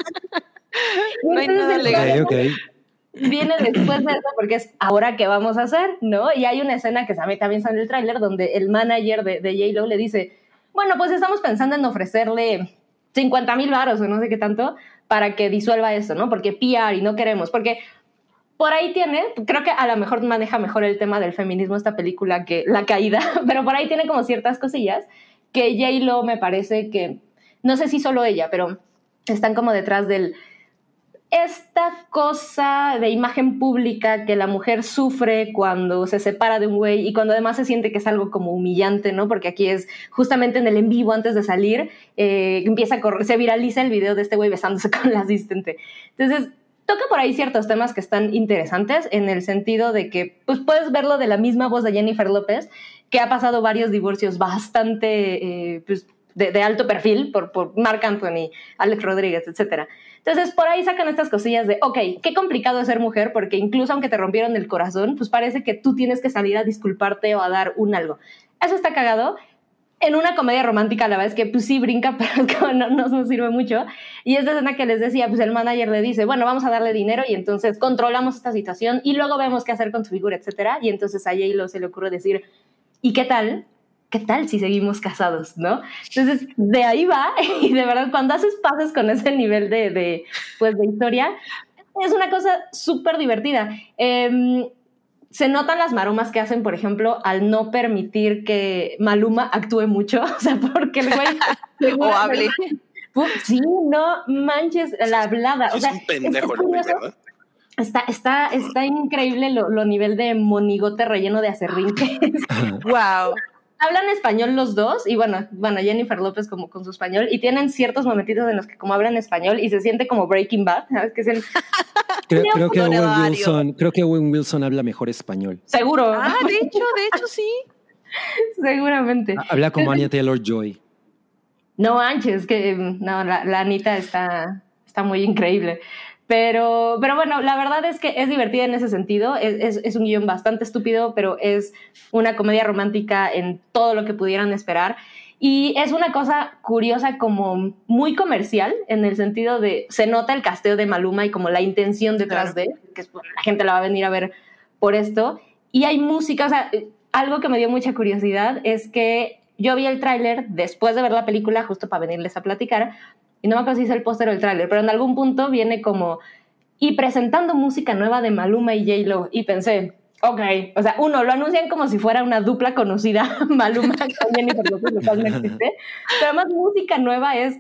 No hay Entonces, nada legal. ok, ok. Viene después de eso porque es ahora qué vamos a hacer, ¿no? Y hay una escena que también sale en el tráiler donde el manager de, de J-Lo le dice, bueno, pues estamos pensando en ofrecerle 50 mil varos o no sé qué tanto para que disuelva esto, ¿no? Porque PR y no queremos, porque por ahí tiene, creo que a lo mejor maneja mejor el tema del feminismo esta película que La Caída, pero por ahí tiene como ciertas cosillas que J-Lo me parece que, no sé si solo ella, pero están como detrás del esta cosa de imagen pública que la mujer sufre cuando se separa de un güey y cuando además se siente que es algo como humillante, ¿no? Porque aquí es justamente en el en vivo antes de salir, eh, empieza a correr, se viraliza el video de este güey besándose con la asistente. Entonces, toca por ahí ciertos temas que están interesantes en el sentido de que pues puedes verlo de la misma voz de Jennifer López, que ha pasado varios divorcios bastante eh, pues, de, de alto perfil por, por Marc Anthony, Alex Rodríguez, etcétera. Entonces, por ahí sacan estas cosillas de, ok, qué complicado es ser mujer, porque incluso aunque te rompieron el corazón, pues parece que tú tienes que salir a disculparte o a dar un algo. Eso está cagado. En una comedia romántica, la verdad es que pues sí brinca, pero como no, no nos sirve mucho. Y esta escena que les decía, pues el manager le dice, bueno, vamos a darle dinero y entonces controlamos esta situación y luego vemos qué hacer con su figura, etcétera. Y entonces a se le ocurre decir, ¿y qué tal? ¿Qué tal si seguimos casados, no? Entonces, de ahí va, y de verdad, cuando haces pases con ese nivel de, de pues, de historia, es una cosa súper divertida. Em, se notan las maromas que hacen, por ejemplo, al no permitir que Maluma actúe mucho, o sea, porque el güey... O hable. Sí, no manches la hablada. O es un pendejo es el güey, curioso. ¿verdad? Está, está, está increíble lo, lo nivel de monigote relleno de acerrín que es. Wow. Hablan español los dos, y bueno, bueno, Jennifer López como con su español, y tienen ciertos momentitos en los que como hablan español y se siente como Breaking Bad, ¿sabes? Que es el Creo, que Owen. Wilson, creo que Owen Wilson habla mejor español. seguro, Ah, de hecho, de hecho, sí. seguramente. Habla como Anya Taylor Joy. No manches, que mm, no, la, la Anita está, está muy increíble. Pero, pero bueno, la verdad es que es divertida en ese sentido. Es, es- es un guion bastante estúpido, pero es una comedia romántica en todo lo que pudieran esperar. Y es una cosa curiosa como muy comercial, en el sentido de se nota el casteo de Maluma y como la intención detrás de, que es, bueno, la gente la va a venir a ver por esto. Y hay música, o sea, algo que me dio mucha curiosidad es que yo vi el tráiler después de ver la película, justo para venirles a platicar, y no me acuerdo si es el póster o el tráiler, pero en algún punto viene como, y presentando música nueva de Maluma y J-Lo, y pensé, ok, o sea, uno, lo anuncian como si fuera una dupla conocida, Maluma con Jennifer López, lo cual no existe, pero además música nueva es,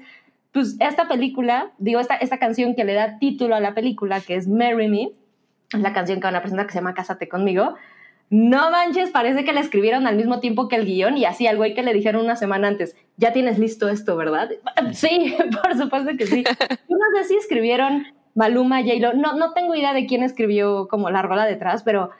pues, esta película, digo, esta, esta canción que le da título a la película, que es Marry Me, es la canción que van a presentar que se llama Cásate conmigo, no manches, parece que la escribieron al mismo tiempo que el guion y así al güey que le dijeron una semana antes, ya tienes listo esto, ¿verdad? Sí, por supuesto que sí. No sé si escribieron Maluma, J-Lo, no, no tengo idea de quién escribió como la rola detrás, pero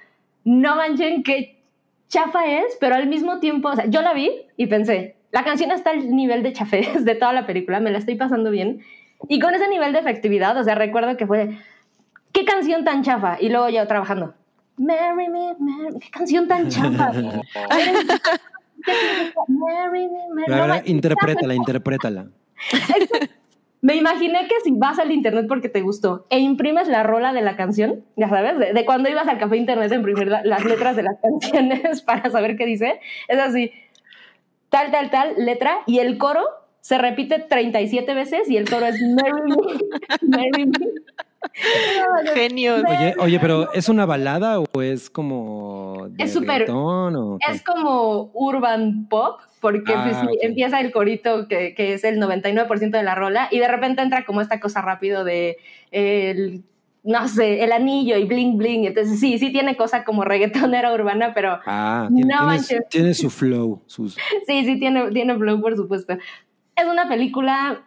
no manchen qué chafa es, pero al mismo tiempo, o sea, yo la vi y pensé, la canción está al nivel de chafés de toda la película, me la estoy pasando bien. Y con ese nivel de efectividad, o sea, recuerdo que fue, ¿qué canción tan chafa? Y luego yo trabajando, Marry me, marry- qué canción tan chafa. Marry me, marry- Pero no interprétala, interprétala. Me imaginé que si vas al internet porque te gustó e imprimes la rola de la canción, ya sabes, de, de cuando ibas al café internet a imprimir la- las letras de las canciones para saber qué dice, es así, tal, tal, tal, letra, y el coro se repite 37 veces y el coro es Marry me, marry me. Genios. Oye, oye, pero ¿es una balada o es como de Es súper-? Es como urban pop, porque Ah, pues, sí, ok. empieza el corito que, que es el 99% de la rola y de repente entra como esta cosa rápido de el, no sé, el anillo y bling bling. Entonces sí, sí tiene cosa como reggaetonera urbana, pero Ah, tiene, No tiene tiene su flow. Sus... sí, sí tiene, tiene flow, por supuesto. Es una película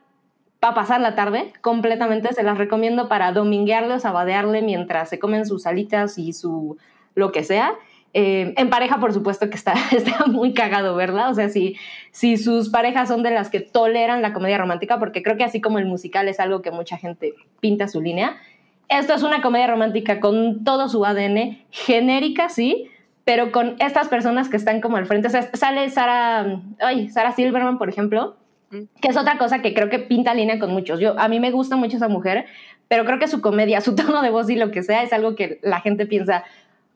para pasar la tarde completamente. Se las recomiendo para dominguearle o sabadearle mientras se comen sus alitas y su lo que sea. Eh, en pareja, por supuesto que está, está muy cagado, ¿verdad? O sea, si, si sus parejas son de las que toleran la comedia romántica, porque creo que así como el musical es algo que mucha gente pinta su línea, esto es una comedia romántica con todo su ADN, genérica, sí, pero con estas personas que están como al frente. O sea, sale Sara, ay, Sara Silverman, por ejemplo, que es otra cosa que creo que pinta línea con muchos. Yo, a mí me gusta mucho esa mujer, pero creo que su comedia, su tono de voz y lo que sea es algo que la gente piensa,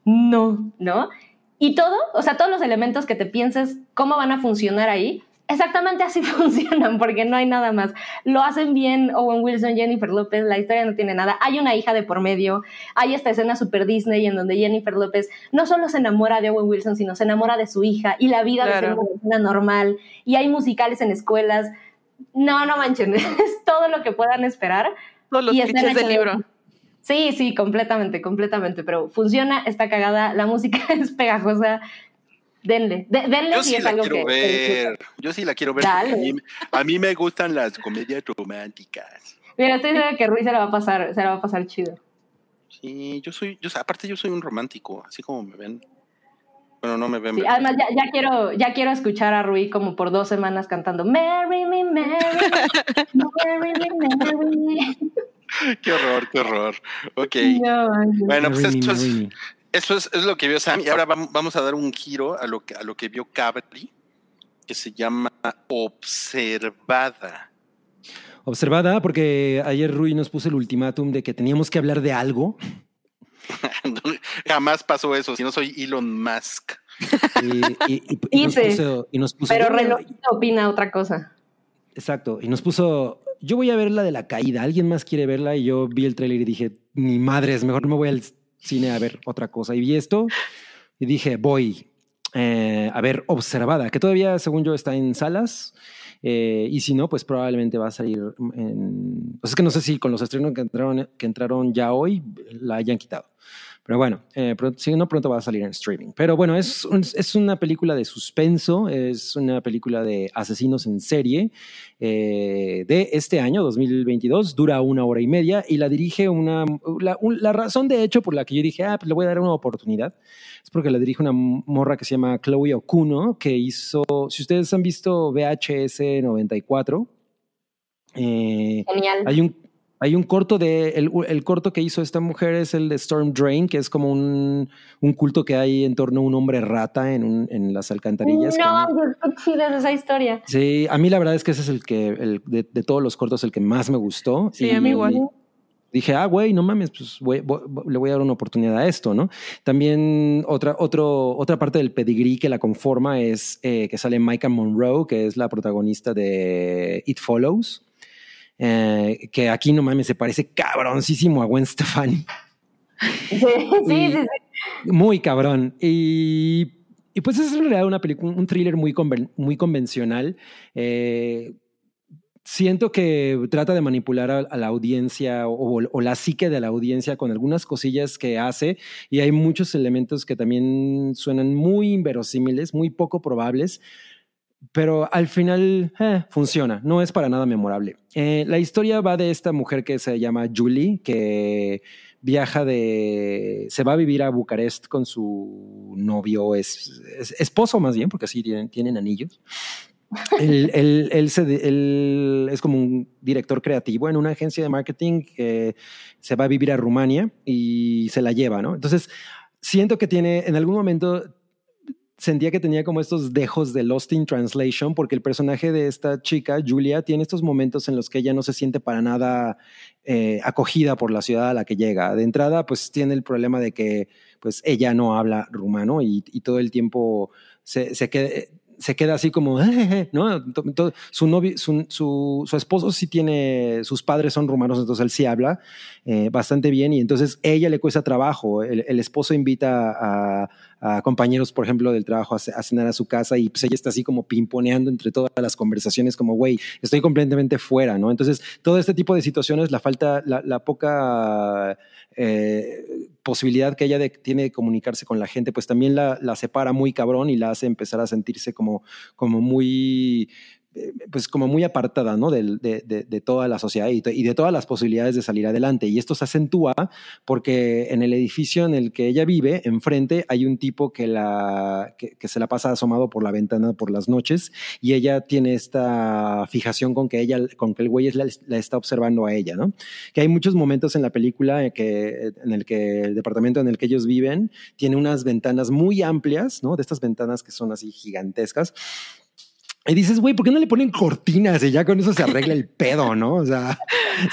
no, ¿no? Y todo, o sea, todos los elementos que te pienses, cómo van a funcionar ahí, exactamente así funcionan, porque no hay nada más. Lo hacen bien Owen Wilson, Jennifer López, la historia no tiene nada. Hay una hija de por medio, hay esta escena super Disney en donde Jennifer López no solo se enamora de Owen Wilson, sino se enamora de su hija y la vida de ser Claro. una persona normal. Y hay musicales en escuelas. No, no manchen, es todo lo que puedan esperar. Todos los clichés del libro. Sí, sí, completamente, completamente, pero funciona, está cagada, la música es pegajosa. Denle, de- denle Yo si sí es la algo quiero que, ver. Yo sí la quiero ver. A mí, a mí me gustan las comedias románticas. Mira, estoy segura que Rui se la va a pasar, se la va a pasar chido. Sí, yo soy, yo, aparte yo soy un romántico, así como me ven. Bueno, no me ven. Además, ya, ya quiero, ya quiero escuchar a Rui como por dos semanas cantando Marry me, marry, marry me, marry me. Qué horror, qué horror. Ok. No. Bueno, pues esto es. Eso es, es lo que vio Sam. Y ahora vam- vamos a dar un giro a lo que, a lo que vio Cabri, que se llama Observada. Observada, porque ayer Rui nos puso el ultimátum de que teníamos que hablar de algo. Jamás pasó eso, si no soy Elon Musk. Y, y- y- y nos puso, y nos puso- Pero relojito opina otra cosa. Exacto. Y nos puso. Yo voy a ver la de la caída. ¿Alguien más quiere verla? Y yo vi el tráiler y dije, ni madres, mejor me voy al cine a ver otra cosa. Y vi esto y dije, voy eh, a ver Observada, que todavía, según yo, está en salas. Eh, y si no, pues probablemente va a salir en. Pues es que no sé si con los estrenos que entraron, que entraron ya hoy la hayan quitado. Pero bueno, eh, si no, pronto va a salir en streaming. Pero bueno, es, un- es una película de suspenso, es una película de asesinos en serie eh, de este año, 2022. Dura una hora y media y la dirige una. La, un- la razón, de hecho, por la que yo dije, ah, pues le voy a dar una oportunidad, es porque la dirige una morra que se llama Chloe Okuno, que hizo. Si ustedes han visto VHS 94, eh, Genial. hay un, hay un corto de. El, el corto que hizo esta mujer es el de Storm Drain, que es como un, un culto que hay en torno a un hombre rata en, un- en las alcantarillas. No, qué chida es esa historia. Sí, a mí la verdad es que ese es el que, el, de, de todos los cortos, el que más me gustó. Sí, a mí igual. Dije, ah, güey, no mames, pues voy- voy- le voy a dar una oportunidad a esto, ¿no? También otra, otro, otra parte del pedigrí que la conforma es eh, que sale Micah Monroe, que es la protagonista de It Follows, eh, que aquí no mames, se parece cabroncísimo a Gwen Stefani. Sí, sí, sí, sí. Muy cabrón. Y, y pues es en realidad una película, un thriller muy, conven- muy convencional. Eh, siento que trata de manipular a, a la audiencia o, o la psique de la audiencia con algunas cosillas que hace y hay muchos elementos que también suenan muy inverosímiles, muy poco probables. Pero al final eh, funciona, no es para nada memorable. Eh, la historia va de esta mujer que se llama Julie, que viaja de. se va a vivir a Bucarest con su novio, es, es- esposo más bien, porque sí tienen, tienen anillos. Él, él- él se de- él es como un director creativo en una agencia de marketing que se va a vivir a Rumania y se la lleva, ¿no? Entonces, siento que tiene, en algún momento sentía que tenía como estos dejos de Lost in Translation, porque el personaje de esta chica, Julia, tiene estos momentos en los que ella no se siente para nada eh, acogida por la ciudad a la que llega. De entrada, pues tiene el problema de que pues ella no habla rumano y, todo el tiempo se, se queda se queda así como, ¿no? To- to- Su novio, su, su, esposo sí tiene, sus padres son rumanos, entonces él sí habla eh, bastante bien y entonces ella le cuesta trabajo. El, el esposo invita a, compañeros, por ejemplo, del trabajo a cenar a su casa y pues ella está así como pimponeando entre todas las conversaciones como, güey, estoy completamente fuera, ¿no? Entonces, todo este tipo de situaciones, la falta, la, la poca eh, posibilidad que ella tiene de comunicarse con la gente, pues también la, la separa muy cabrón y la hace empezar a sentirse como, como muy pues como muy apartada, ¿no? Del- De, de- de toda la sociedad y, y de todas las posibilidades de salir adelante. Y esto se acentúa porque en el edificio en el que ella vive, enfrente, hay un tipo que, la, que, que se la pasa asomado por la ventana por las noches y ella tiene esta fijación con que ella, con que el güey la, la está observando a ella, ¿no? Que hay muchos momentos en la película en, que, en el que el departamento en el que ellos viven tiene unas ventanas muy amplias, ¿no? De estas ventanas que son así gigantescas. Y dices, güey, ¿por qué no le ponen cortinas y ya con eso se arregla el pedo, no? O sea,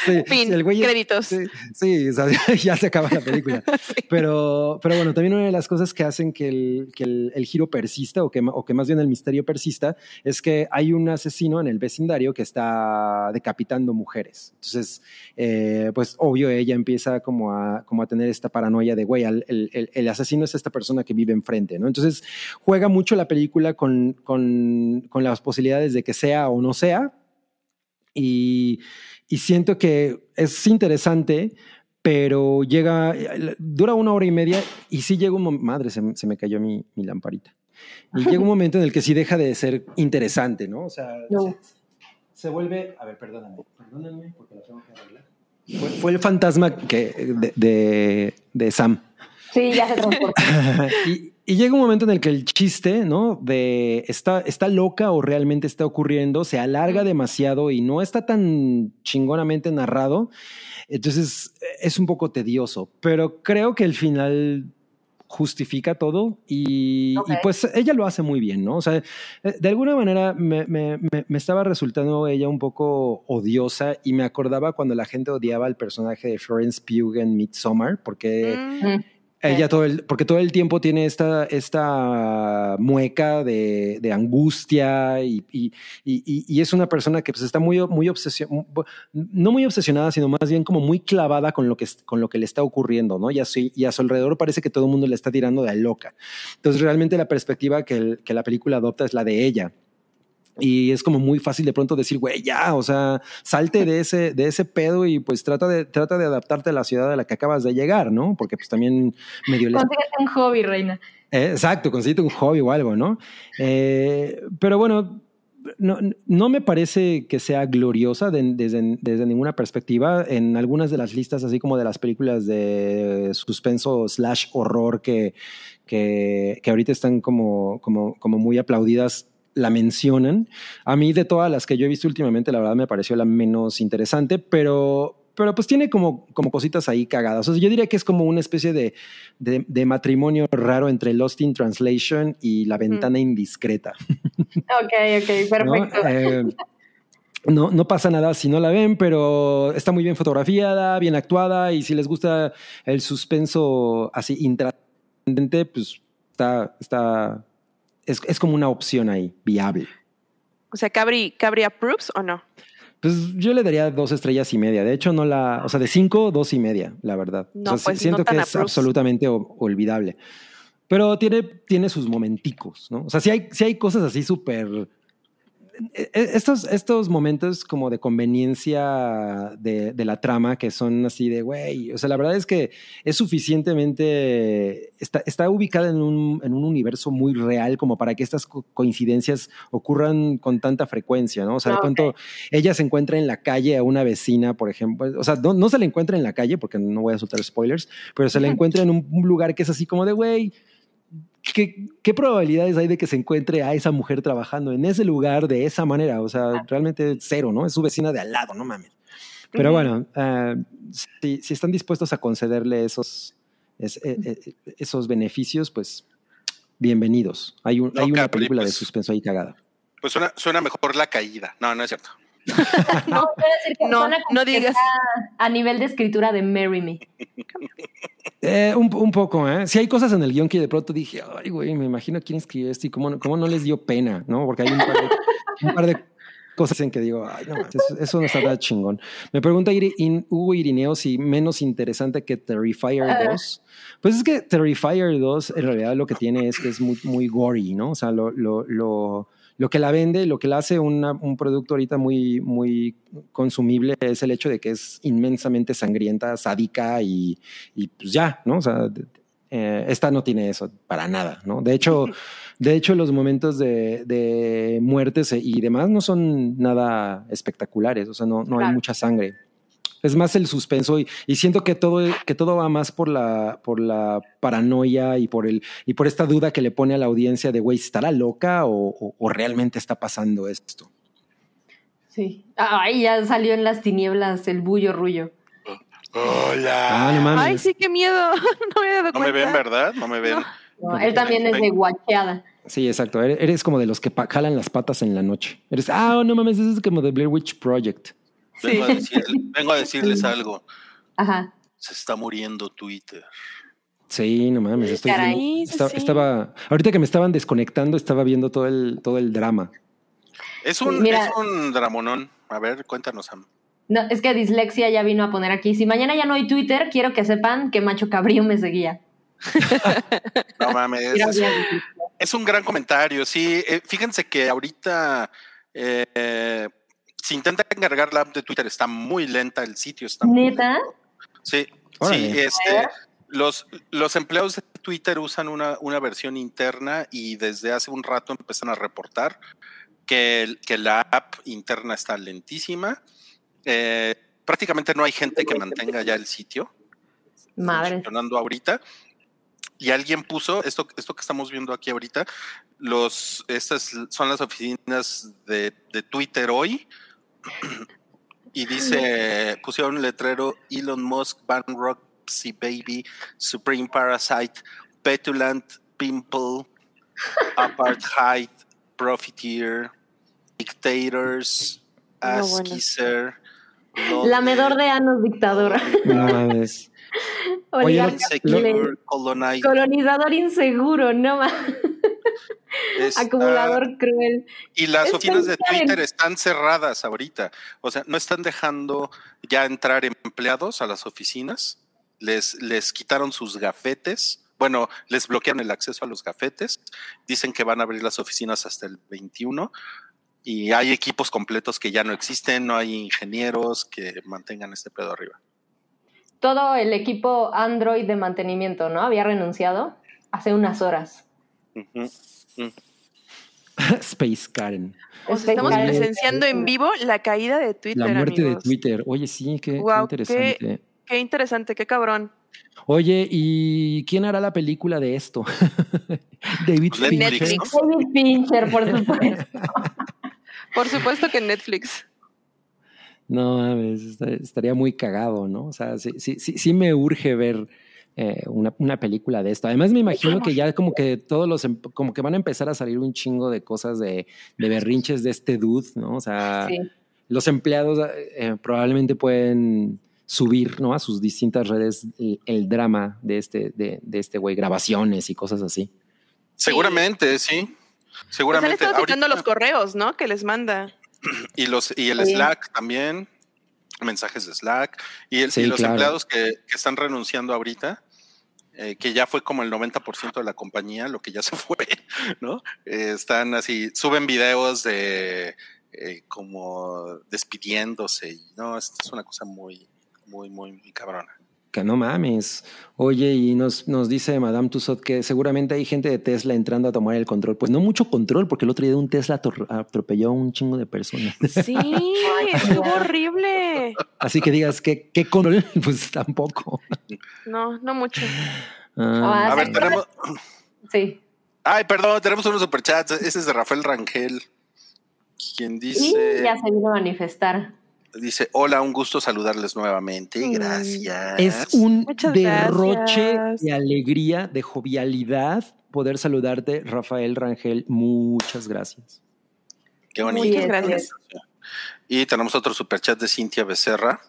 sí, Fin, sí, el güey créditos. Sí, sí, o sea, ya se acaba la película. Pero, pero bueno, también una de las cosas que hacen que el, que el, el giro persista o que, o que más bien el misterio persista es que hay un asesino en el vecindario que está decapitando mujeres. Entonces, eh, pues obvio, ella empieza como a, como a tener esta paranoia de, güey, el, el- el asesino es esta persona que vive enfrente, ¿no? Entonces, juega mucho la película con, con, con las posibilidades de que sea o no sea. Y, y siento que es interesante, pero llega, dura una hora y media y sí llega un momento, madre, se, me- se me cayó mi, mi lamparita. Y llega un momento en el que sí deja de ser interesante, ¿no? O sea, No. se, se vuelve, a ver, perdóname, perdóname porque la tengo que arreglar. Fue, fue el fantasma que, de, de, de Sam. Sí, ya se transportó. y, y llega un momento en el que el chiste, ¿no? De está, está loca o realmente está ocurriendo, se alarga demasiado y no está tan chingonamente narrado. Entonces es un poco tedioso, pero creo que el final justifica todo y, pues ella lo hace muy bien, ¿no? O sea, eh, de alguna manera me, me- me- estaba resultando ella un poco odiosa y me acordaba cuando la gente odiaba al personaje de Florence Pugh en Midsommar, porque... Mm, Mm. Ella todo el, porque todo el tiempo tiene esta, esta mueca de, de angustia y, y- y- y es una persona que pues está muy, muy obsesionada, no muy obsesionada, sino más bien como muy clavada con lo que, con lo que le está ocurriendo, ¿no? Y a, su, y a su alrededor parece que todo el mundo le está tirando de loca. Entonces realmente la perspectiva que, el- que la película adopta es la de ella. Y es como muy fácil de pronto decir, güey, ya, o sea, salte de ese, de ese pedo y pues trata de, trata de adaptarte a la ciudad a la que acabas de llegar, ¿no? Porque pues también medio les Consíguete un hobby, reina. eh, exacto, consíguete un hobby o algo, ¿no? Eh, pero bueno, no, no me parece que sea gloriosa de- desde, desde ninguna perspectiva. En algunas de las listas, así como de las películas de suspenso slash horror que, que, que ahorita están como, como, como muy aplaudidas, la mencionan. A mí de todas las que yo he visto últimamente, la verdad me pareció la menos interesante, pero... Pero pues tiene como, como cositas ahí cagadas. O sea, yo diría que es como una especie de, de, de matrimonio raro entre Lost in Translation y La Ventana Indiscreta. Ok, ok, ¿no? perfecto. Eh, no, no pasa nada si no la ven, pero está muy bien fotografiada, bien actuada y si les gusta el suspenso así intrascendente, pues está, está es, es como una opción ahí, viable. O sea, Cabri, Cabri approves o no? Pues yo le daría dos estrellas y media. De hecho, no la, o sea, de cinco, dos y media, la verdad. No, o sea, pues, siento no que es approves. absolutamente olvidable. Pero tiene, tiene sus momenticos, ¿no? O sea, sí hay, sí hay cosas así súper. Eh, eh, Estos, estos momentos como de conveniencia de, de la trama que son así de, güey, o sea, la verdad es que es suficientemente, está, está ubicada en un, en un universo muy real como para que estas co- coincidencias ocurran con tanta frecuencia, ¿no? O sea, de Ok. pronto ella se encuentra en la calle a una vecina, por ejemplo, o sea, no, no se la encuentra en la calle porque no voy a soltar spoilers, pero se la encuentra en un, un lugar que es así como de, güey, ¿qué, ¿qué probabilidades hay de que se encuentre a esa mujer trabajando en ese lugar de esa manera? O sea, realmente cero, ¿no? Es su vecina de al lado, no mames. Pero bueno, ah, si, si están dispuestos a concederle esos, es- eh, eh, esos beneficios, pues bienvenidos. Hay, un- No, hay una Capri, película de pues. suspenso ahí cagada. Pues suena, suena mejor la caída. No, no es cierto. No, decir que No, digas. a nivel de escritura de Marry Me. Eh, un, un poco, ¿eh? Si hay cosas en el guion que de pronto dije, ay, güey, me imagino quién escribió esto y cómo, no- cómo no les dio pena, ¿no? Porque hay un par de, un par de cosas en que digo, ay, no, eso, eso no está nada chingón. Me pregunta Iri- In- Hugo Irineo si menos interesante que Terrifier Ah. 2. Pues es que Terrifier 2 en realidad lo que tiene es que es muy, muy gory, ¿no? O sea, lo, lo, lo, lo que la vende, lo que la hace una- un producto ahorita muy, muy consumible es el hecho de que es inmensamente sangrienta, sádica y, y pues ya, ¿no? O sea, eh, esta no tiene eso para nada, ¿no? De hecho, de hecho los momentos de, de muertes y demás no son nada espectaculares, o sea, no, no hay mucha sangre. Es más el suspenso y, y siento que todo, que todo va más por la, por la paranoia y por, el, y por esta duda que le pone a la audiencia de, güey, ¿estará loca o, o- o realmente está pasando esto? Sí. Ay, ya salió en las tinieblas el bullo rullo. Hola. Ah, mames. Ay, sí, qué miedo. no me he dado no me ven, ¿verdad? No me ven. No. No, él también es de guacheada. Sí, exacto. Eres, eres como de los que jalan las patas en la noche. Eres, ah, no mames, eso es como de Blair Witch Project. Sí. Vengo, a decir- vengo a decirles algo. Ajá. Se está muriendo Twitter. Sí, no mames. Estoy Caray. viendo- Sí, esta- sí. Estaba, ahorita que me estaban desconectando, estaba viendo todo el, todo el drama. Es un, Mira. es un dramonón. A ver, cuéntanos, Sam. No, es que Dislexia ya vino a poner aquí. Si mañana ya no hay Twitter, quiero que sepan que Macho Cabrío me seguía. No mames. Es un gran comentario. Sí, eh, fíjense que ahorita eh, si intenta cargar la app de Twitter está muy lenta, el sitio está muy ¿Neta? lento. Sí, Órale. Sí, este, los, los empleados de Twitter usan una, una versión interna y desde hace un rato empiezan a reportar que, el- que la app interna está lentísima. Eh, prácticamente no hay gente que mantenga ya el sitio Madre. funcionando ahorita. Y alguien puso esto, esto que estamos viendo aquí ahorita. Los, estas son las oficinas de, de Twitter hoy. Y dice, pusieron un letrero Elon Musk, Bankruptcy Baby, Supreme Parasite, Petulant Pimple, Apartheid, Profiteer, Dictators, No, bueno. Ass Kisser, Lamedor de anos dictador. No mames. Oye, Insecure. Colonizador inseguro, no más. Está- Acumulador cruel. Y las Es oficinas de en- Twitter están cerradas ahorita. O sea, no están dejando ya entrar empleados a las oficinas. Les, les quitaron sus gafetes. Bueno, les bloquearon el acceso a los gafetes. Dicen que van a abrir las oficinas hasta el 21. Y hay equipos completos que ya no existen. No hay ingenieros que mantengan este pedo arriba. Todo el equipo Android de mantenimiento, ¿no? Había renunciado hace unas horas. Space Karen. O sea, estamos presenciando en vivo la caída de Twitter. La muerte amigos. de Twitter. Oye, sí, qué, qué interesante. Qué interesante, qué cabrón. Oye, ¿y quién hará la película de esto? David Pues Fincher. Netflix. David Fincher, por supuesto. Por supuesto que en Netflix. No, estaría muy cagado, ¿no? O sea, sí, sí, sí, sí me urge ver eh, una, una película de esto. Además, me imagino que ya como que todos los, em- como que van a empezar a salir un chingo de cosas de, de berrinches de este dude, ¿no? O sea, Sí. los empleados eh, probablemente pueden subir, ¿no? A sus distintas redes el, el drama de este, de, de este güey, grabaciones y cosas así. Seguramente, sí. Pues han Seguramente. estado los correos, ¿no? Que les manda. Y, los, y el Sí. Slack también, mensajes de Slack, y, el- Sí, y los claro. empleados que, que están renunciando ahorita, eh, que ya fue como el 90% de la compañía, lo que ya se fue, ¿no? Eh, están así, suben videos de eh, como despidiéndose, y no, esto es una cosa muy, muy, muy, muy cabrona. Que no mames. Oye, y nos, nos dice Madame Tussaud que seguramente hay gente de Tesla entrando a tomar el control. Pues no mucho control, porque el otro día un Tesla atropelló a un chingo de personas. Sí, estuvo horrible. Así que digas que qué control, pues tampoco. No, no mucho. Ah, A ver, sí. tenemos, Sí. ay, perdón, tenemos unos superchats, ese es de Rafael Rangel, quien Y dice... ya se vino a manifestar. Dice, hola, un gusto saludarles nuevamente. Gracias. es un Muchas derroche gracias. de alegría, de jovialidad poder saludarte, Rafael Rangel. Muchas gracias. Qué bonito. Muy bien, gracias. Y tenemos otro superchat de Cintia Becerra,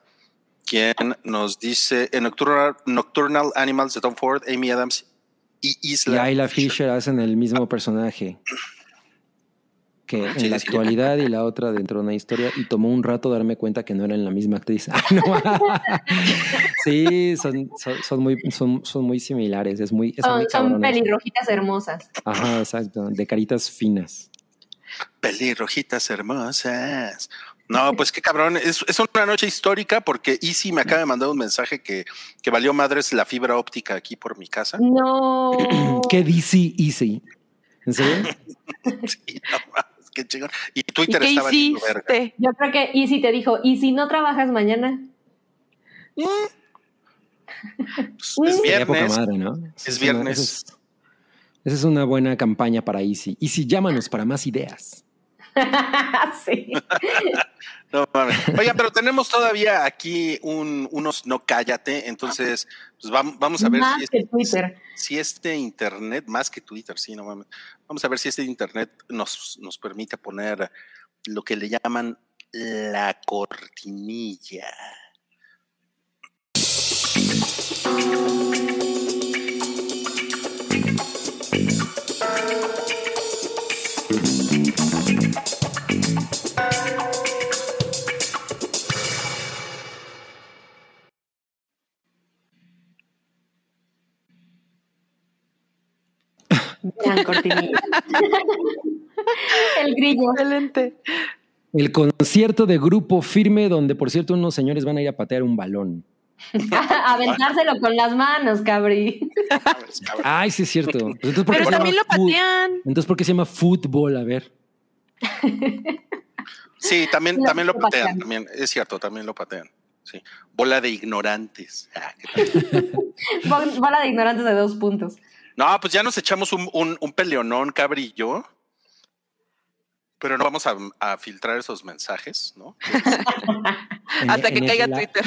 quien nos dice, en Nocturnal, Nocturnal Animals de Tom Ford, Amy Adams y Y Isla Fisher hacen el mismo personaje que en Sí, la sí. actualidad y la otra dentro de una historia y tomó un rato darme cuenta que no eran la misma actriz. Ah, no. sí, son, son, son muy, son, son muy similares. Es muy, es muy Son, pelirrojitas hermosas. Ajá, exacto. De caritas finas. Pelirrojitas hermosas. No, pues qué cabrón. Es, es una noche histórica porque Easy me acaba de mandar un mensaje que, que valió madres la fibra óptica aquí por mi casa. No. Qué DC Easy. ¿En serio? Sí, no qué chingón. Y ¿Y Twitter qué estaba valiendo verga. Yo creo que Easy te dijo, ¿y si no trabajas mañana? Pues, es viernes. madre, ¿no? Es Esa viernes. esa es, esa es una buena campaña para Easy. Easy, llámanos para más ideas. sí. No mames. Oiga, pero tenemos todavía aquí un, unos no cállate, entonces pues vam- vamos a ver Más si, que este, Twitter. si este internet, más que Twitter, sí, no mames. Vamos a ver si este internet nos, nos permite poner lo que le llaman la cortinilla. Gran cortinilla. El grillo. Excelente. El concierto de grupo firme, donde por cierto unos señores van a ir a patear un balón. Aventárselo con las manos, cabri. Ay, sí es cierto. Pues entonces, ¿por qué Pero también lo patean. Entonces, ¿por qué se llama fútbol? A ver. Sí, también, Lo también lo patean. patean, también, es cierto, también lo patean. Sí. Bola de ignorantes. Ah, Bola de ignorantes de dos puntos. No, pues ya nos echamos un, un, un peleonón, Cabri y yo. Pero no vamos a, a filtrar esos mensajes, ¿no? Hasta que caiga. Twitter.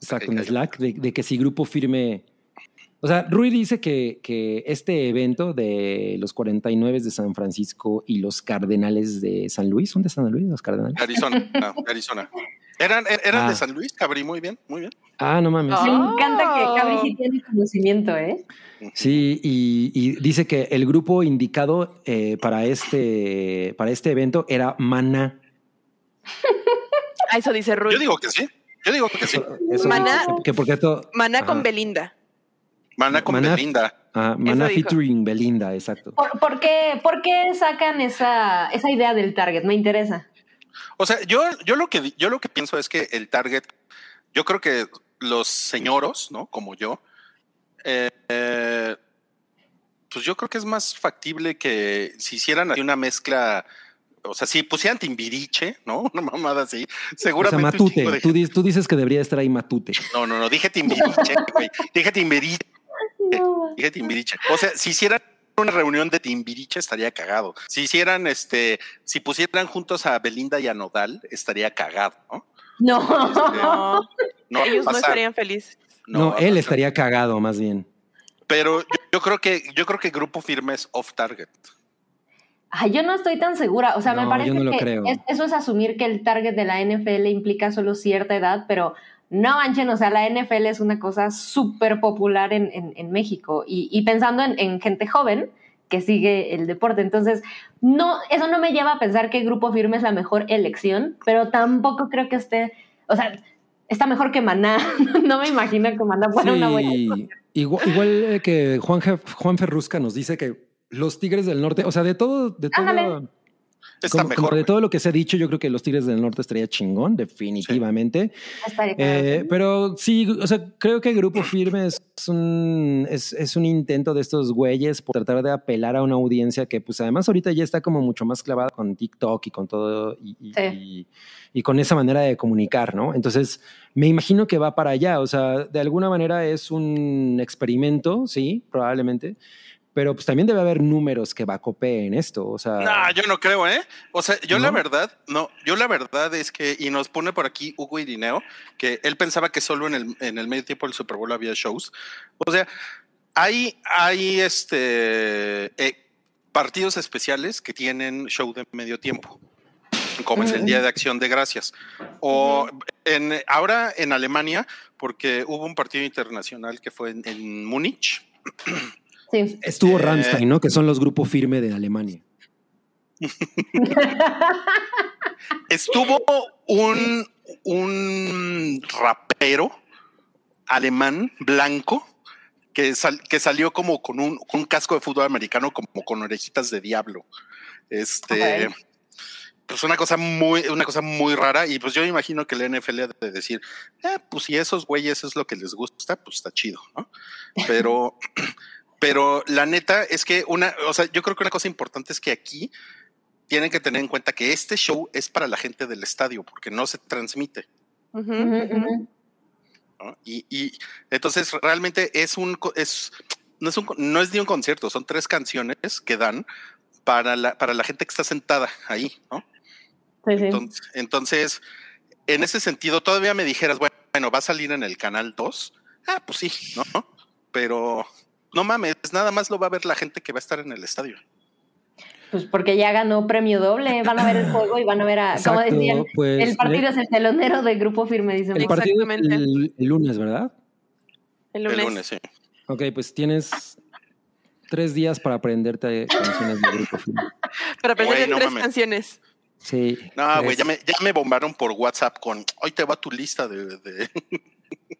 Exacto, en Slack, de, de que si grupo firme. O sea, Rui dice que, que este evento de los 49 de San Francisco y los Cardenales de San Luis, ¿son de San Luis los Cardenales? Arizona, no, Arizona. Eran, er- eran Ah. de San Luis, Cabri, muy bien, muy bien. Ah, no mames. Ah. Me Oh. encanta que Cabri sí tiene conocimiento, ¿eh? Sí, y, y dice que el grupo indicado eh, para, este, para este evento era Maná. Ah, eso dice Rui. Yo digo que sí, yo digo que sí. Eso Maná. dice, que porque todo. Maná con Belinda. Maná con Maná. Belinda. Ah, Maná dijo. featuring Belinda, exacto. ¿Por, por qué, por qué sacan esa, esa idea del target? Me interesa. O sea, yo, yo lo que yo lo que pienso es que el target, yo creo que los señoros, ¿no? Como yo, eh, eh, pues yo creo que es más factible que si hicieran ahí una mezcla, o sea, si pusieran Timbiriche, ¿no? Una mamada así, O sea, seguramente. un Matute. chingo de Tú, gente- dices- tú dices que debería estar ahí Matute. No, no, no, dije Timbiriche, güey. Dije Timbiriche, dije Timbiriche. O sea, si hicieran una reunión de Timbiriche estaría cagado. Si hicieran este, si pusieran juntos a Belinda y a Nodal, estaría cagado, ¿no? No. Ellos no estarían felices. No, él estaría cagado más bien. Pero yo, yo creo que yo creo que Grupo Firme es off target. Ay, yo no estoy tan segura. O sea, me parece yo no lo que creo. es- eso es asumir que el target de la NFL implica solo cierta edad, pero no manchen, o sea, la NFL es una cosa súper popular en, en- en México y, y pensando en, en gente joven que sigue el deporte. Entonces, no, eso no me lleva a pensar que Grupo Firme es la mejor elección, pero tampoco creo que esté, o sea, está mejor que Maná. no me imagino que Maná fuera una buena Sí, igual, igual, eh, que Juan, Juan Ferrusca nos dice que los Tigres del Norte, o sea, de todo, de todo, Ándale. Está como, mejor. como de todo lo que se ha dicho, yo creo que los Tigres del Norte estaría chingón, definitivamente. estaría Eh, pero sí, o sea, creo que Grupo Firme es un, es, es un intento de estos güeyes por tratar de apelar a una audiencia que, pues además ahorita ya está como mucho más clavada con TikTok y con todo, y, y- Sí. y- y con esa manera de comunicar, ¿no? Entonces, me imagino que va para allá, o sea, de alguna manera es un experimento, sí, probablemente, pero pues también debe haber números que vacopeen esto, o sea... No, yo no creo, ¿eh? O sea, yo la ¿No? verdad, no, yo la verdad es que, y nos pone por aquí Hugo Irineo, que él pensaba que solo en el, en el medio tiempo del Super Bowl había shows. O sea, hay, hay este eh, partidos especiales que tienen show de medio tiempo, como es el Día de Acción de Gracias. O en, ahora en Alemania, porque hubo un partido internacional que fue en, en Múnich. Sí. Estuvo Eh, Rammstein, ¿no? Que son los grupos firme de Alemania. Estuvo un, un rapero alemán blanco que, sal- que salió como con un, con un casco de fútbol americano, como con orejitas de diablo. Este, pues una cosa muy, una cosa muy rara. Y pues yo me imagino que la NFL ha de decir, "Eh, pues si esos güeyes es lo que les gusta, pues está chido, ¿no? Pero, pero la neta es que una, o sea, yo creo que una cosa importante es que aquí tienen que tener en cuenta que este show es para la gente del estadio, porque no se transmite. Y, y entonces realmente es un es no es un no es ni un concierto, son tres canciones que dan para la para la gente que está sentada ahí, ¿no? Sí, sí. Entonces, entonces, en ese sentido, todavía me dijeras, bueno, bueno, va a salir en el canal 2. Ah, pues sí, ¿no? Pero no mames, nada más lo va a ver la gente que va a estar en el estadio. Pues porque ya ganó premio doble, van a ver el juego y van a ver a, como decían, pues, el partido le- es el telonero de Grupo Firme, dicen. El partido el, el lunes, ¿verdad? El El lunes. lunes, sí. Ok, pues tienes tres días para aprenderte canciones de grupo firme. Para aprender Güey, no tres mames. canciones. Sí. No, güey, ya me, ya me bombaron por WhatsApp con hoy te va tu lista de, de-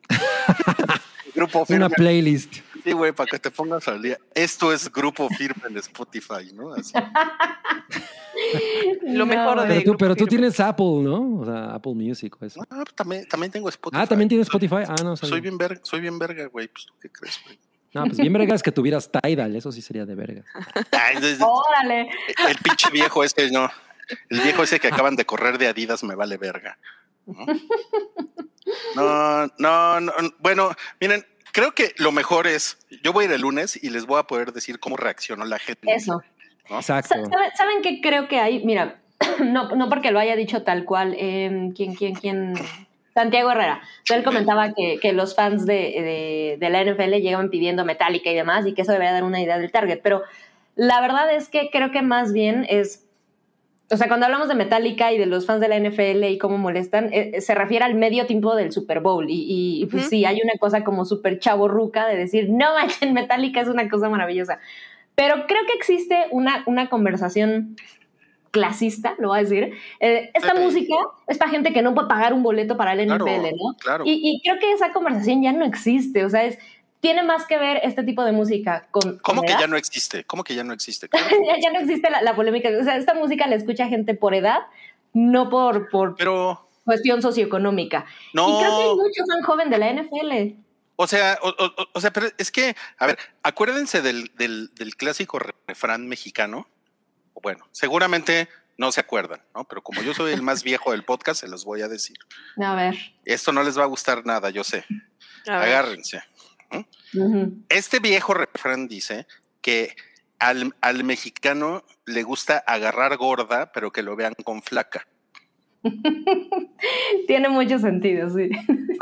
grupo firme. Una playlist. Sí, güey, para que te pongas al día. Esto es grupo firme en Spotify, ¿no? Así. Lo mejor de- Pero tú, pero tienes Apple, ¿no? O sea, Apple Music eso. Ah, también, también tengo Spotify. Ah, también tienes Spotify. Ah, no. Soy bien verga, soy bien verga, güey. Pues tú qué crees, güey. No, pues bien vergas que tuvieras Tidal, eso sí sería de verga. Ay, Órale. el pinche viejo ese, no. El viejo ese que acaban de correr de Adidas me vale verga. ¿no? No, no, no. Bueno, miren, creo que lo mejor es, yo voy a ir el lunes y les voy a poder decir cómo reaccionó la gente. Eso. Exacto. Sa- ¿Saben, saben qué creo que hay? Mira, no, no porque lo haya dicho tal cual. eh, ¿Quién, quién, quién? Santiago Herrera. Él comentaba que, que los fans de, de- de la NFL llegaban pidiendo Metallica y demás y que eso debería dar una idea del target. Pero la verdad es que creo que más bien es. O sea, cuando hablamos de Metallica y de los fans de la NFL y cómo molestan, eh, se refiere al medio tiempo del Super Bowl. Y, y, pues sí, hay una cosa como súper chavorruca de decir, no manchen, Metallica es una cosa maravillosa. Pero creo que existe una, una conversación clasista, lo voy a decir. Eh, esta música es para gente que no puede pagar un boleto para el Claro, NFL, ¿no? claro. Y, y creo que esa conversación ya no existe. O sea, es, tiene más que ver este tipo de música con. ¿Cómo con que edad. ya no existe? ¿Cómo que ya no existe? Ya, ya no existe la, la polémica. O sea, esta música la escucha gente por edad, no por, por Pero cuestión socioeconómica. Y creo que hay no, mucho fan joven de la NFL. o sea, o, o- o sea, pero es que, a ver, acuérdense del, del, del clásico refrán mexicano. Bueno, seguramente no se acuerdan, ¿no? Pero como yo soy el más viejo del podcast, se los voy a decir. A ver. Esto no les va a gustar nada, yo sé. A Este viejo refrán dice que al, al mexicano le gusta agarrar gorda, pero que lo vean con flaca. Tiene mucho sentido, sí.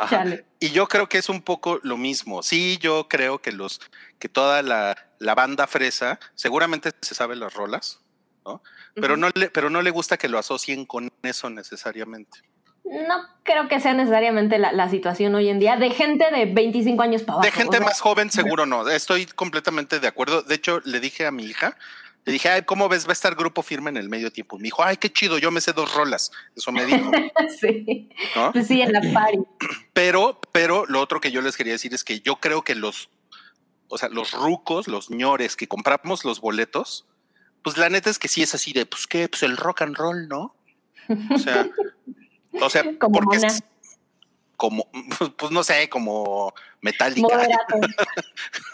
Chale. Y yo creo que es un poco lo mismo. Sí, yo creo que los, que toda la, la banda fresa, seguramente se sabe las rolas, ¿no? Pero no le, pero no le gusta que lo asocien con eso necesariamente. No creo que sea necesariamente la, la situación hoy en día de gente de 25 años para abajo. De gente o sea, más joven, seguro no. Estoy completamente de acuerdo. De hecho, le dije a mi hija, le dije, ay, ¿cómo ves? Va a estar grupo firme en el medio tiempo. Me dijo, ay, qué chido, yo me sé dos rolas. Eso me dijo, sí. ¿no? Pues sí, en la party. Pero, pero lo otro que yo les quería decir es que yo creo que los, o sea, los rucos, los ñores que compramos los boletos, pues la neta es que sí es así de, pues qué, pues el rock and roll, ¿no? O sea, o sea, Como porque Mona. es como, pues no sé, como.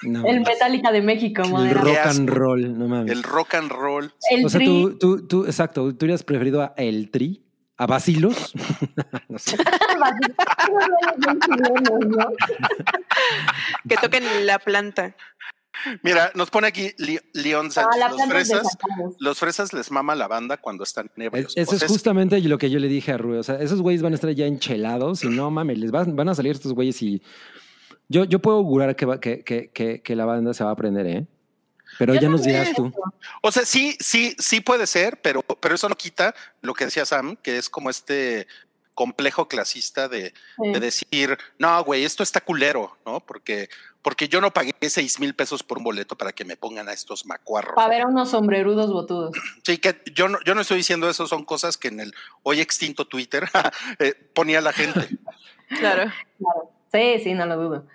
No, El. Metallica de México, el moderato. rock and roll, no mames. el rock and roll. El o sea, Tri. tú, tú, tú, exacto, tú hubieras preferido a El Tri, a Basilos. no sé. Que toquen la planta. Mira, nos pone aquí León Ah, Sánchez, los fresas, los fresas les mama la banda cuando están ebrios. Eso es justamente lo que yo le dije a Rui. O sea, esos güeyes van a estar ya enchelados y no mames, les van, van a salir estos güeyes y yo, yo puedo augurar que, va- que, que, que, que la banda se va a aprender, ¿eh? Pero Yo ya nos también. dirás tú. O sea, sí, sí, sí puede ser, pero, pero eso no quita lo que decía Sam, que es como este complejo clasista de, Sí. de decir, no, güey, esto está culero, ¿no? Porque, porque yo no pagué seis mil pesos por un boleto para que me pongan a estos macuarros. Para ver a unos sombrerudos botudos. Sí, que yo no, yo no estoy diciendo eso, son cosas que en el hoy extinto Twitter eh, ponía la gente. Claro. Claro. Sí, sí, no lo dudo.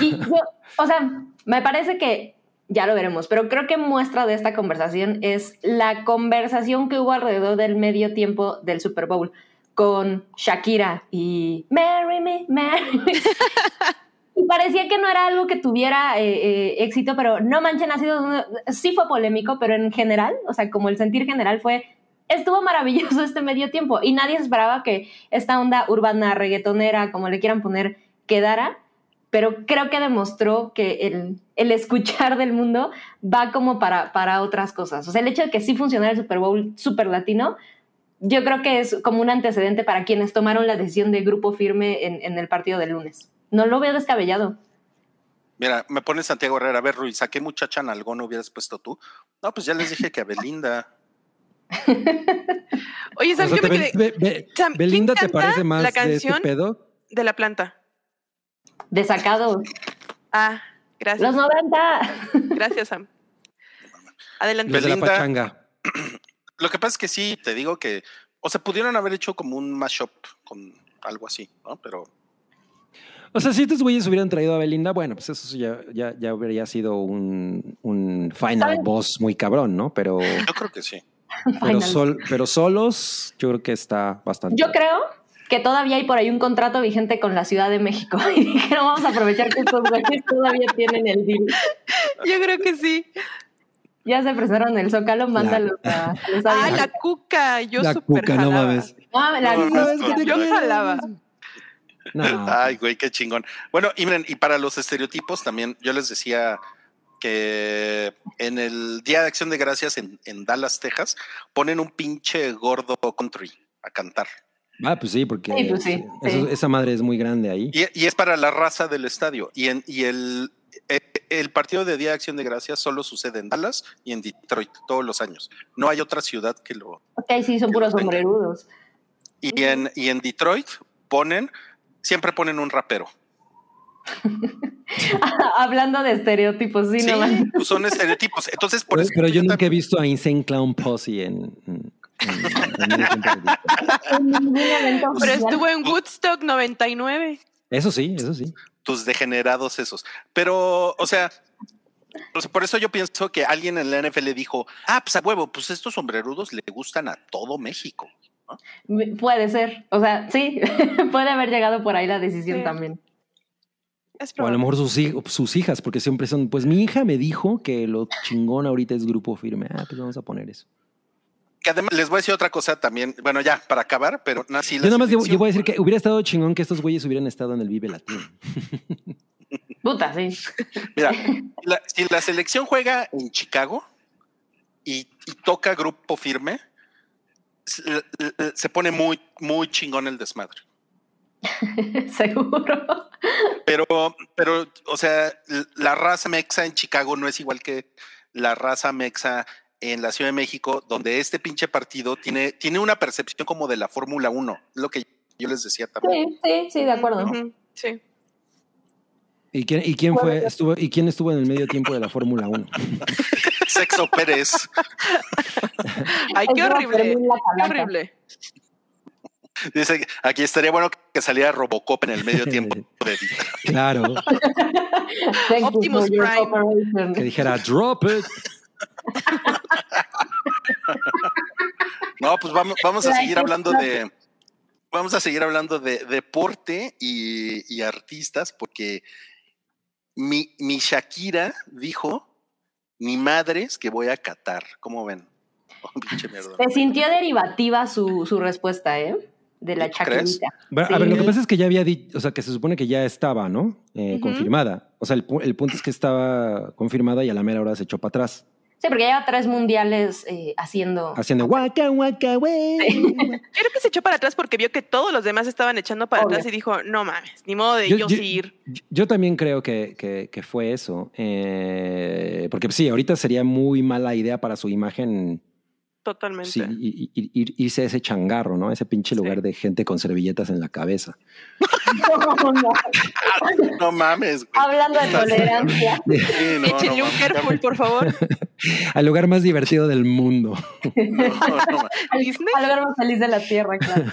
Y yo, o sea, me parece que ya lo veremos, pero creo que muestra de esta conversación es la conversación que hubo alrededor del medio tiempo del Super Bowl con Shakira y Marry me, marry me. Y parecía que no era algo que tuviera eh, eh, éxito, pero no manchen, ha sido, sí fue polémico, pero en general, o sea, como el sentir general fue, estuvo maravilloso este medio tiempo y nadie esperaba que esta onda urbana, reggaetonera, como le quieran poner, quedara, pero creo que demostró que el, el escuchar del mundo va como para, para otras cosas. O sea, el hecho de que sí funcionara el Super Bowl super latino, yo creo que es como un antecedente para quienes tomaron la decisión de grupo firme en, en el partido del lunes. No lo veo descabellado. Mira, me pone Santiago Herrera, a ver, Ruiz, ¿a qué muchacha nalgón hubieras puesto tú? No, pues ya les dije que a Belinda. Oye, O ¿sabes sea, qué te- me quedé? Be- Be- Sam, ¿quién Belinda te parece más la de este canción? pedo. De la planta. Desacados. Ah, gracias. Los 90. Gracias, Sam. Adelante. Los de la Belinda. pachanga. Lo que pasa es que sí, te digo que, o sea, pudieron haber hecho como un mashup con algo así, ¿no? Pero O sea, si estos güeyes hubieran traído a Belinda, bueno, pues eso ya, ya, ya habría sido un, un final boss muy cabrón, ¿no? Pero yo creo que sí. Pero, sol, pero solos, yo creo que está bastante. Yo creo que todavía hay por ahí un contrato vigente con la Ciudad de México y dijeron vamos a aprovechar que estos güeyes todavía tienen el deal. Yo creo que sí. Ya se presentaron en el Zócalo, mándalos a, a los Ah, la cuca. Yo la súper cuca, no jalaba. mames. Ah, la- No, no, ¿Sabes qué te Yo quiero? jalaba. No. Ay, güey, qué chingón. Bueno, y miren, y para los estereotipos también, yo les decía que en el Día de Acción de Gracias en, en Dallas, Texas, ponen un pinche gordo country a cantar. Ah, pues sí, porque Sí, pues sí, eso- sí. esa madre es muy grande ahí. Y, y es para la raza del estadio. Y, en, y el, el partido de Día de Acción de Gracias solo sucede en Dallas y en Detroit todos los años. No hay otra ciudad que lo... Ok, sí, son puros sombrerudos. Y en, y en Detroit ponen, siempre ponen un rapero. Hablando de estereotipos, sí, Sí, no pues son estereotipos. Entonces, por Pero, eso pero yo nunca he visto a Insane Clown Posse en. en- en- en Pero estuvo en Woodstock 99. Eso sí, eso sí. Tus degenerados esos. Pero, o sea, por eso yo pienso que alguien en la NFL dijo, ah, pues a huevo, pues estos sombrerudos le gustan a todo México. Puede ser. O sea, sí, puede haber llegado por ahí la decisión Sí. también. Es O a lo mejor sus hijas, porque siempre son. Pues mi hija me dijo que lo chingón ahorita es grupo firme. Ah, pues vamos a poner eso. Que además les voy a decir otra cosa también, bueno, ya para acabar, pero no, la Yo nada más yo voy a decir que hubiera estado chingón que estos güeyes hubieran estado en el Vive Latino. Puta, sí. Mira, la- si la selección juega en Chicago y, y toca grupo firme, se, se pone muy, muy chingón el desmadre. Seguro. Pero, pero, o sea, la raza mexa en Chicago no es igual que la raza mexa en la Ciudad de México, donde este pinche partido tiene, tiene una percepción como de la Fórmula 1, lo que yo les decía también. Sí, sí, sí, de acuerdo. Sí. ¿Y quién, y quién fue, estuvo, y quién estuvo en el medio tiempo de la Fórmula 1? Sexo Pérez. Ay, qué horrible. Qué horrible. Dice, aquí estaría bueno que saliera Robocop en el medio tiempo de vida. Claro, Optimus Prime. que dijera drop it. No, pues vamos, vamos a seguir hablando de. Vamos a seguir hablando de deporte y, y artistas, porque mi, mi Shakira dijo: Ni madres que voy a catar. ¿Cómo ven? Oh. Se sintió derivativa su, su respuesta, ¿eh? De la. Bueno, A ver, Sí. lo que pasa es que ya había dicho, o sea, que se supone que ya estaba, ¿no? Eh. Confirmada. O sea, el, el punto es que estaba confirmada y a la mera hora se echó para atrás, Sí, porque lleva tres mundiales eh, haciendo. haciendo waka waka wey. Creo que se echó para atrás porque vio que todos los demás estaban echando para Obvio. atrás y dijo, no mames, ni modo de Yo- yo, yo- sí ir. Yo- Yo también creo que, que- que fue eso. Eh, porque sí, ahorita sería muy mala idea para su imagen Totalmente. sí, y- y- ir- irse a ese changarro, ¿no? Ese pinche lugar Sí. de gente con servilletas en la cabeza. No mames, güey. Hablando de tolerancia. Sí, no, Échenle no un mames, careful, por favor. Al lugar más divertido del mundo. Al lugar más feliz de la tierra, claro.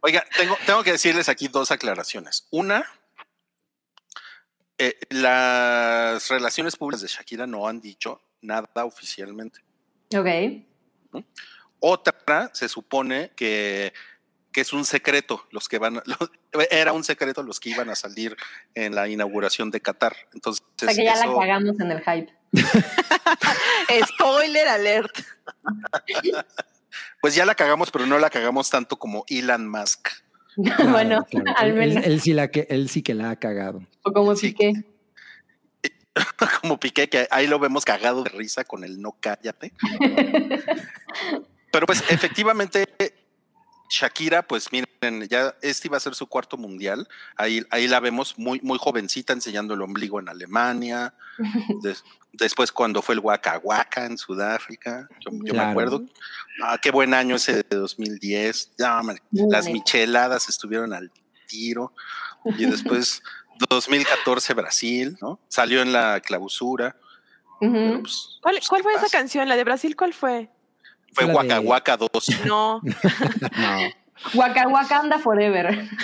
Oiga, tengo, tengo que decirles aquí dos aclaraciones. Una, eh, las relaciones públicas de Shakira no han dicho nada oficialmente. Ok. Otra, se supone que, que es un secreto, los que van, los- era un secreto los que iban a salir en la inauguración de Qatar. Entonces, O sea que ya la cagamos en el hype. Spoiler alert. pues ya la cagamos, pero no la cagamos tanto como Elon Musk. Claro, bueno, claro. al él- menos. Él, sí la que, él sí que la ha cagado. O como Sí. si que. como Piqué, que ahí lo vemos cagado de risa con el no cállate. Pero pues efectivamente, Shakira, pues miren, ya este iba a ser su cuarto mundial. Ahí, ahí la vemos muy, muy jovencita enseñando el ombligo en Alemania. Des- después cuando fue el Waka Waka en Sudáfrica, yo, yo me acuerdo. Ah, qué buen año ese de 2010. Ya, man, las micheladas estuvieron al tiro. Y después 2014 Brasil, ¿no? Salió en la clausura. Pues, ¿Cuál, pues, cuál ¿qué fue esa canción? ¿La de Brasil cuál fue? Fue Waka de- Waka 2. No. No. Waka Wakanda Forever.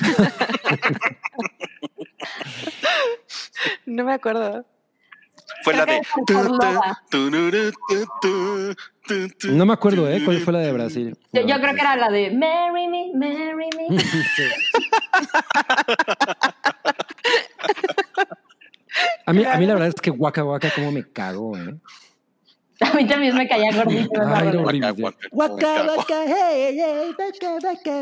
No me acuerdo. Fue la de. No me acuerdo, ¿eh? ¿Cuál fue la de Brasil? Yo, yo creo que era la de Marry me, marry me. A mí, a mí la verdad es que Waka Waka como me cago, ¿eh? A mí también me caía gordito. Ay, no, horrible. Waka, Waka, hey, hey,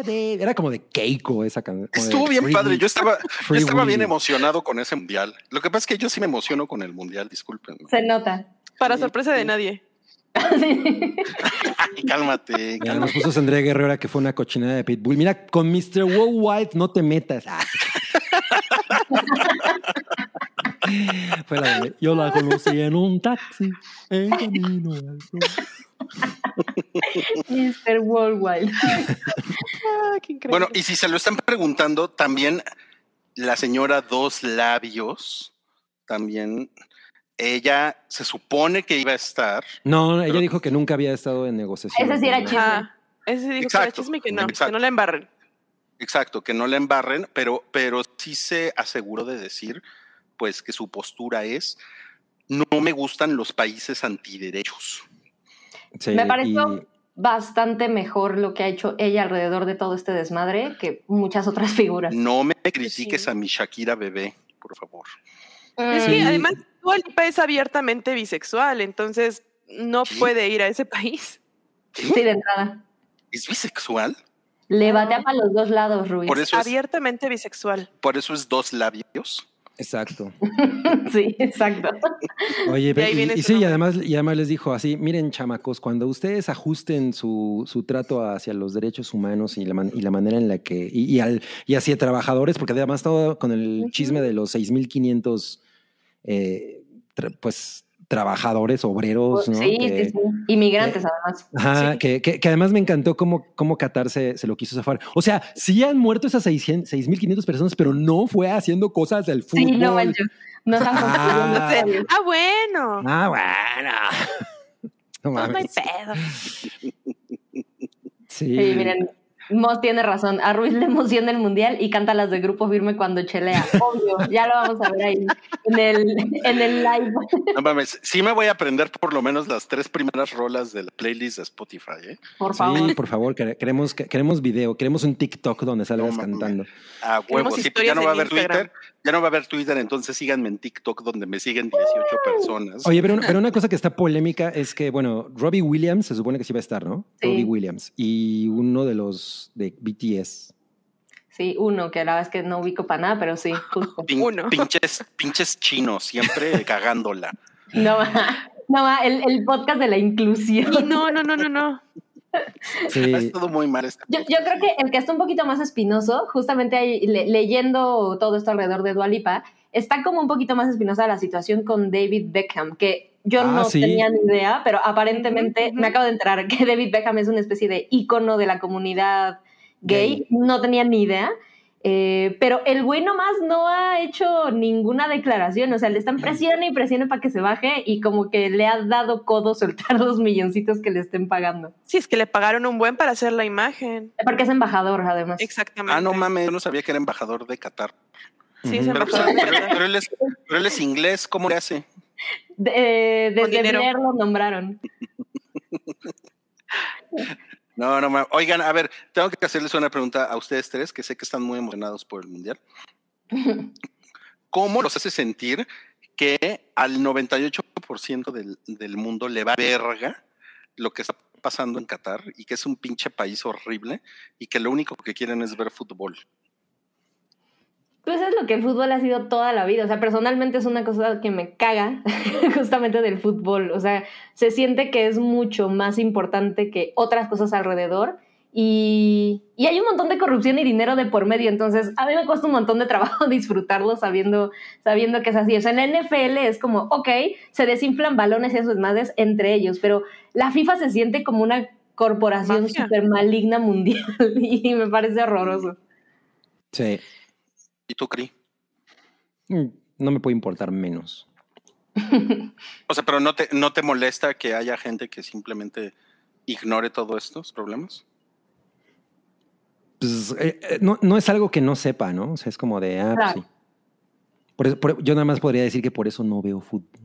hey. Era como de Keiko esa canción. Estuvo bien Free padre. Yo estaba, yo estaba bien emocionado con ese mundial. Lo que pasa es que yo sí me emociono con el mundial, disculpen. Se nota. Para sorpresa de nadie. Ay, cálmate. Nos puso Andrea Guerrera que fue una cochinada de Pitbull. Mira, con Mr. Worldwide no te metas. Ah. Fue la de, yo la conocí en un taxi en camino al sur. Mr. Worldwide. Ah, qué increíble. Bueno, y si se lo están preguntando, también la señora Dos Labios, también ella se supone que iba a estar. No, ella Pero- dijo que nunca había estado en negociaciones. Ese sí era chisme. Ajá. Ese dijo que era Exacto, chisme y que no, que exacto. no la embarren. Exacto, que no la embarren, pero, pero sí se aseguró de decir, pues, que su postura es, no me gustan los países antiderechos. Sí, Me pareció y- bastante mejor lo que ha hecho ella alrededor de todo este desmadre que muchas otras figuras. No me critiques Sí. a mi Shakira bebé, por favor. Es que Sí. además es abiertamente bisexual, entonces no ¿Sí? puede ir a ese país. Sí, de entrada. ¿Es bisexual? Le batea para los dos lados, Ruiz. Por eso es, Abiertamente bisexual. por eso es dos labios. Exacto. Sí, exacto. Oye, y, sí, y además, y además les dijo así, miren chamacos, cuando ustedes ajusten su, su trato hacia los derechos humanos y la, man- y la manera en la que, y, y al, y hacia trabajadores, porque además todo con el chisme de los 6.500, eh, pues, trabajadores, obreros, ¿no? sí, Que- sí, sí. Inmigrantes, además. Ajá, Sí. que, que- que además me encantó cómo, cómo Qatar se, se lo quiso zafar. O sea, sí han muerto esas 600 6.500 personas, pero no fue haciendo cosas del fútbol. Sí, no construyendo Ah. Ah, bueno. Ah, bueno. No Pues no hay pedo. Sí. Sí, miren, Moss tiene razón. A Ruiz le emociona el mundial y canta las de grupo firme cuando chelea. Obvio, ya lo vamos a ver ahí en el, en el live. No mames, sí me voy a aprender por lo menos las tres primeras rolas de la playlist de Spotify, ¿eh? Por Sí, favor. por favor, quere- queremos, que- queremos video, queremos un TikTok donde salgas No cantando. A huevos. Sí, pues ya no va a haber Instagram. Twitter, ya no va a haber Twitter, entonces síganme en TikTok donde me siguen 18 personas. Oye, pero, pero una cosa que está polémica es que, bueno, Robbie Williams se supone que sí va a estar, ¿no? Sí. Robbie Williams. Y uno de los de BTS. Sí, uno, que la verdad es que no ubico para nada, pero sí, justo. Pin- uno. pinches, pinches chinos, siempre cagándola. No, va, no, va, el, el podcast de la inclusión. No, no, no, no, no. Sí. estado muy mal este. Yo, yo creo que el que está un poquito más espinoso, justamente ahí le- leyendo todo esto alrededor de Dualipa, está como un poquito más espinosa la situación con David Beckham, que yo Ah, no sí. tenía ni idea, pero aparentemente me acabo de enterar que David Beckham es una especie de ícono de la comunidad gay, no tenía ni idea. Eh, pero el güey nomás no ha hecho ninguna declaración, o sea, le están presione y presione para que se baje y como que le ha dado codo soltar los milloncitos que le estén pagando. Sí, es que le pagaron un buen para hacer la imagen. Porque es embajador, además. Exactamente. Ah, no mames, yo no sabía que era embajador de Qatar. Sí, Pero, pues, pero- Qatar. pero él es, pero él es inglés, ¿cómo le hace? De- eh, desde dinero. Blair lo nombraron. No, no mames. Oigan, a ver, tengo que hacerles una pregunta a ustedes tres, que sé que están muy emocionados por el Mundial. ¿Cómo los hace sentir que al 98% del, del mundo le va verga lo que está pasando en Qatar y que es un pinche país horrible y que lo único que quieren es ver fútbol? Pues es lo que el fútbol ha sido toda la vida. O sea, personalmente es una cosa que me caga justamente del fútbol. O sea, se siente que es mucho más importante que otras cosas alrededor. Y, y hay un montón de corrupción y dinero de por medio. Entonces, a mí me cuesta un montón de trabajo disfrutarlo sabiendo, sabiendo que es así. O sea, en la NFL es como, ok, se desinflan balones y esos madres entre ellos, pero la FIFA se siente como una corporación súper maligna mundial y me parece horroroso. Sí. ¿Y tú, Cri? Mm, No me puede importar menos. O sea, pero no te, no te molesta que haya gente que simplemente ignore todos estos problemas? Pues, eh, eh, no, no es algo que no sepa, ¿no? O sea, es como de, ah, pues sí. Por eso- por- yo nada más podría decir que por eso no veo fútbol.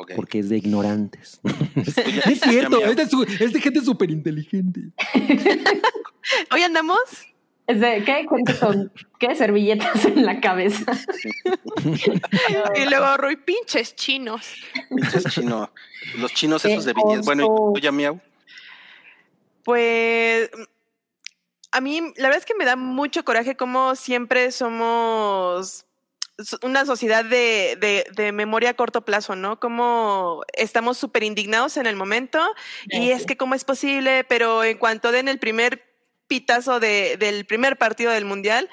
Ok. porque es de ignorantes. no es cierto, es de, su- es de gente súper inteligente. Hoy andamos. Es de, ¿qué? Con, ¿qué? Servilletas en la cabeza. Y luego Rui, pinches chinos. Pinches chino. Los chinos esos de BTS. Bueno. ¿y tú, ya miau? Pues a mí la verdad es que me da mucho coraje como siempre somos una sociedad de, de- de memoria a corto plazo, ¿no? Como estamos súper indignados en el momento y es que cómo es posible, pero en cuanto den el primer pitazo de- del primer partido del mundial,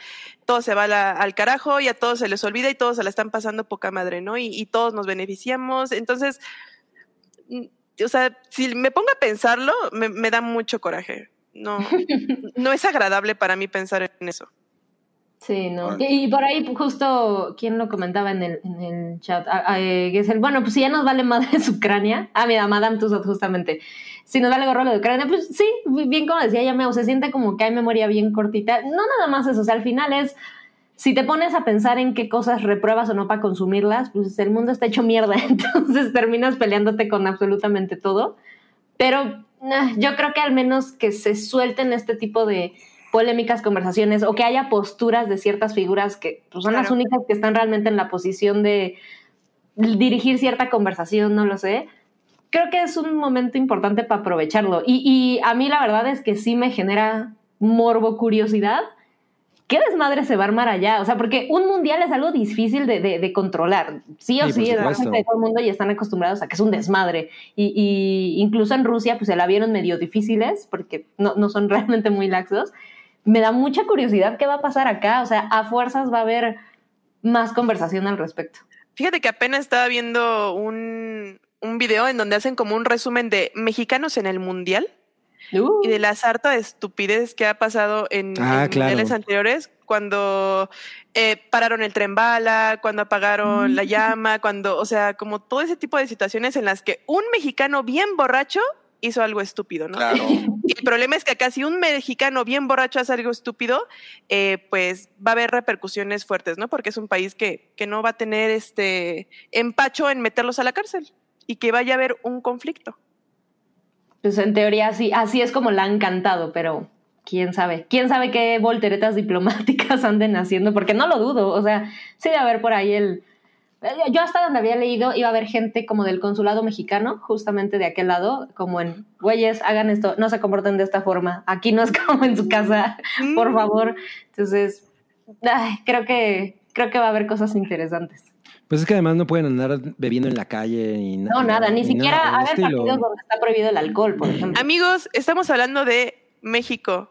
todo se va la- al carajo y a todos se les olvida y todos se la están pasando poca madre, ¿no? Y, y todos nos beneficiamos. Entonces, mm, o sea, si me pongo a pensarlo, me, me da mucho coraje. No, no es agradable para mí pensar en eso. Sí, no. Bueno. Y por ahí justo, ¿quién lo comentaba en el, en el chat? Ah, ah, eh, Gessel, bueno, pues si ya nos vale madre Ucrania. Ah, mira, Madame Tussauds justamente. Si nos vale gorro lo de Ucrania, pues sí, bien como decía ya se siente como que hay memoria bien cortita. No nada más eso, o sea, al final es, si te pones a pensar en qué cosas repruebas o no para consumirlas, pues el mundo está hecho mierda, entonces terminas peleándote con absolutamente todo. Pero ah, yo creo que al menos que se suelten este tipo de polémicas conversaciones o que haya posturas de ciertas figuras que pues, son las Claro. únicas que están realmente en la posición de dirigir cierta conversación, no lo sé. Creo que es un momento importante para aprovecharlo. Y, y a mí la verdad es que sí me genera morbo, curiosidad. ¿Qué desmadre se va a armar allá? O sea, porque un mundial es algo difícil de, de- de controlar. Sí o Sí, sí, es la gente de todo el mundo y están acostumbrados a que es un desmadre. Y, y incluso en Rusia, pues se la vieron medio difíciles porque no, no son realmente muy laxos. Me da mucha curiosidad qué va a pasar acá. O sea, a fuerzas va a haber más conversación al respecto. Fíjate que apenas estaba viendo un, un video en donde hacen como un resumen de mexicanos en el mundial Uh, y de la sarta de estupidez que ha pasado en, Ah, en claro. mundiales anteriores, cuando eh, pararon el tren bala, cuando apagaron la llama, cuando, o sea, como todo ese tipo de situaciones en las que un mexicano bien borracho hizo algo estúpido, ¿no? Claro. Y el problema es que acá si un mexicano bien borracho hace algo estúpido, eh, pues va a haber repercusiones fuertes, ¿no? Porque es un país que, que no va a tener este empacho en meterlos a la cárcel y que vaya a haber un conflicto. Pues en teoría así, así es como la han cantado, pero quién sabe. ¿Quién sabe qué volteretas diplomáticas anden haciendo? Porque no lo dudo. O sea, sí debe haber por ahí el... Yo hasta donde había leído iba a haber gente como del consulado mexicano, justamente de aquel lado, como en, güeyes, hagan esto, no se comporten de esta forma. Aquí no es como en su casa, por favor. Entonces, ay, creo que creo que va a haber cosas interesantes. Pues es que además no pueden andar bebiendo en la calle ni No, nada, ni siquiera nada haber estilo. partidos donde está prohibido el alcohol, por ejemplo. Amigos, estamos hablando de México.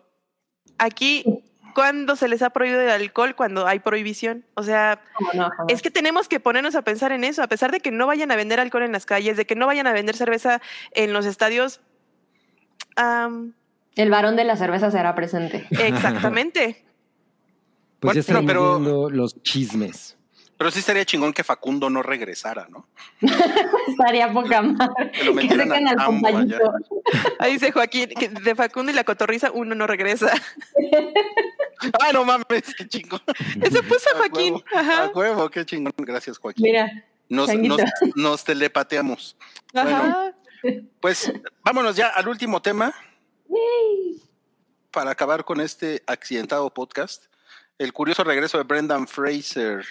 Aquí, ¿cuándo se les ha prohibido el alcohol? Cuando hay prohibición. O sea, es que tenemos que ponernos a pensar en eso, a pesar de que no vayan a vender alcohol en las calles, de que no vayan a vender cerveza en los estadios. El varón de la cerveza será presente. exactamente. Pues ya están pero- los chismes. Pero sí estaría chingón que Facundo no regresara, ¿no? Estaría poca madre. Que lo al. Ahí dice Joaquín, que de Facundo y la cotorriza uno no regresa. Ah, no mames, qué chingón. Eso puso A Joaquín. huevo, Ajá. A huevo, qué chingón. Gracias, Joaquín. Mira, Nos, changuito. nos, nos telepateamos. Ajá. Pues vámonos ya al último tema para acabar con este accidentado podcast. El curioso regreso de Brendan Fraser.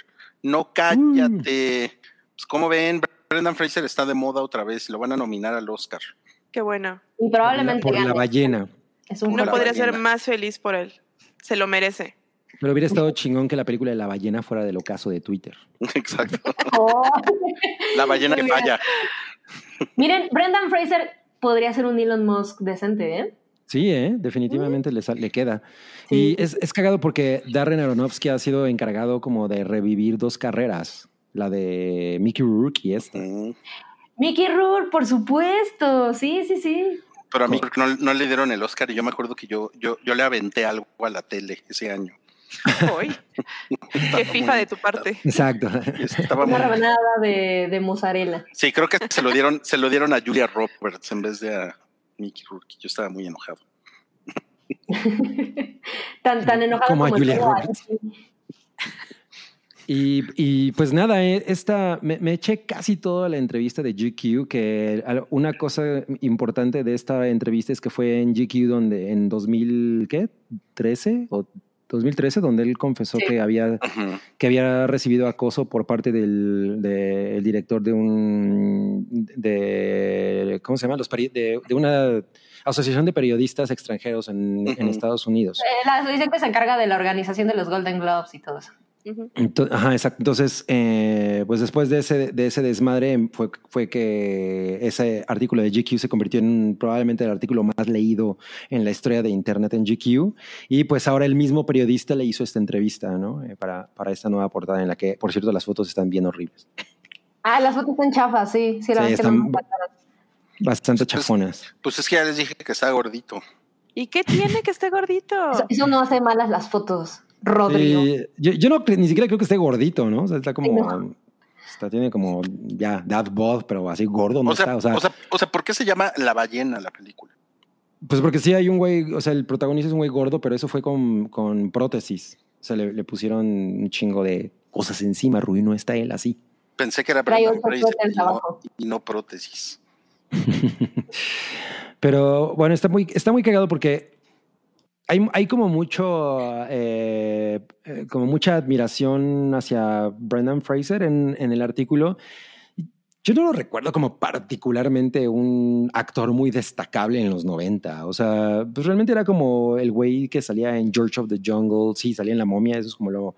No cállate. Pues, como ven, Brendan Fraser está de moda otra vez y lo van a nominar al Oscar. Qué bueno. y probablemente por la ballena. Es un No podría ser más feliz por él. Se lo merece. Pero hubiera estado chingón que la película de la ballena fuera del ocaso de Twitter. Exacto. Oh. La ballena que Mira. falla. Miren, Brendan Fraser podría ser un Elon Musk decente, ¿eh? Sí, ¿eh? definitivamente le, sal- le queda. Y es, es cagado porque Darren Aronofsky ha sido encargado como de revivir dos carreras, la de Mickey Rourke y esta. Mm. Mickey Rourke, por supuesto. Sí, sí, sí. Pero a mí no, no le dieron el Oscar y yo me acuerdo que yo, yo, yo le aventé algo a la tele ese año. Hoy. Qué FIFA de tu parte. Exacto. Estaba Una muy- rebanada de, de mozzarella. Sí, creo que se lo dieron, se lo dieron a Julia Roberts en vez de a Mickey Rourke. Yo estaba muy enojado. tan, tan enojado Como como, a Julia Roberts. Y, y, pues nada, eh, esta, me, me, eché casi toda la entrevista de GQ, que una cosa importante de esta entrevista es que fue en GQ donde en 2013 o 2013, donde él confesó sí. que, había, uh -huh. que había recibido acoso por parte del de, el director de un, de, ¿cómo se llama? Los, de, de una asociación de periodistas extranjeros en, uh -huh. en Estados Unidos. Eh, la asociación que se encarga de la organización de los Golden Globes y todo eso. Entonces, ajá, exacto. Entonces, eh, pues después de ese, de ese desmadre fue, fue que ese artículo de GQ se convirtió en probablemente el artículo más leído en la historia de Internet en GQ. Y pues ahora el mismo periodista le hizo esta entrevista, ¿no? Eh, para, para esta nueva portada en la que, por cierto, las fotos están bien horribles. Ah, las fotos están chafas, sí. sí, la sí están bastante chafonas. Pues, pues es que ya les dije que está gordito. ¿Y qué tiene que esté gordito? Eso, eso no hace malas las fotos. Rodrigo. Sí, yo, yo, no ni siquiera creo que esté gordito, ¿no? O sea, está como. No. Está, tiene como ya dad bod, pero así gordo no o sea, está. O sea, o sea, o sea, ¿por qué se llama La ballena la película? Pues porque sí hay un güey, o sea, el protagonista es un güey gordo, pero eso fue con, con prótesis. O sea, le, le, pusieron un chingo de cosas encima, Rui, no está él así. Pensé que era Fraser y, no, y no prótesis. pero bueno, está muy, está muy cagado porque hay, hay, como mucho, eh, como mucha admiración hacia Brendan Fraser en, en, el artículo. Yo no lo recuerdo como particularmente un actor muy destacable en los 90. O sea, pues realmente era como el güey que salía en George of the Jungle. Sí, salía en La Momia. Eso es como lo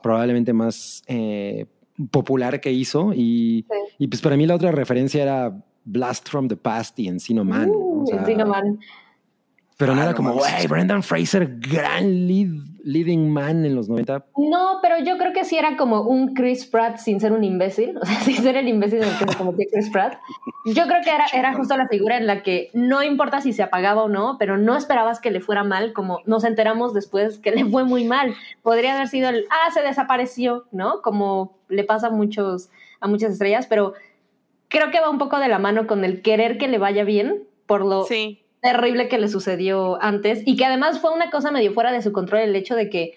probablemente más eh, popular que hizo. Y, sí. y, pues para mí la otra referencia era Blast from the Past y Encino Man. Uh, o sea, Encino Man. Pero no era como, güey, Brendan Fraser, gran lead, leading man en los 90. No, pero yo creo que sí era como un Chris Pratt sin ser un imbécil, o sea, sin ser el imbécil en el que se convirtió Chris Pratt. Yo creo que era, era justo la figura en la que no importa si se apagaba o no, pero no esperabas que le fuera mal, como nos enteramos después que le fue muy mal. Podría haber sido el, ah, se desapareció, ¿no? Como le pasa a, muchos, a muchas estrellas, pero creo que va un poco de la mano con el querer que le vaya bien, por lo... Sí terrible que le sucedió antes y que además fue una cosa medio fuera de su control el hecho de que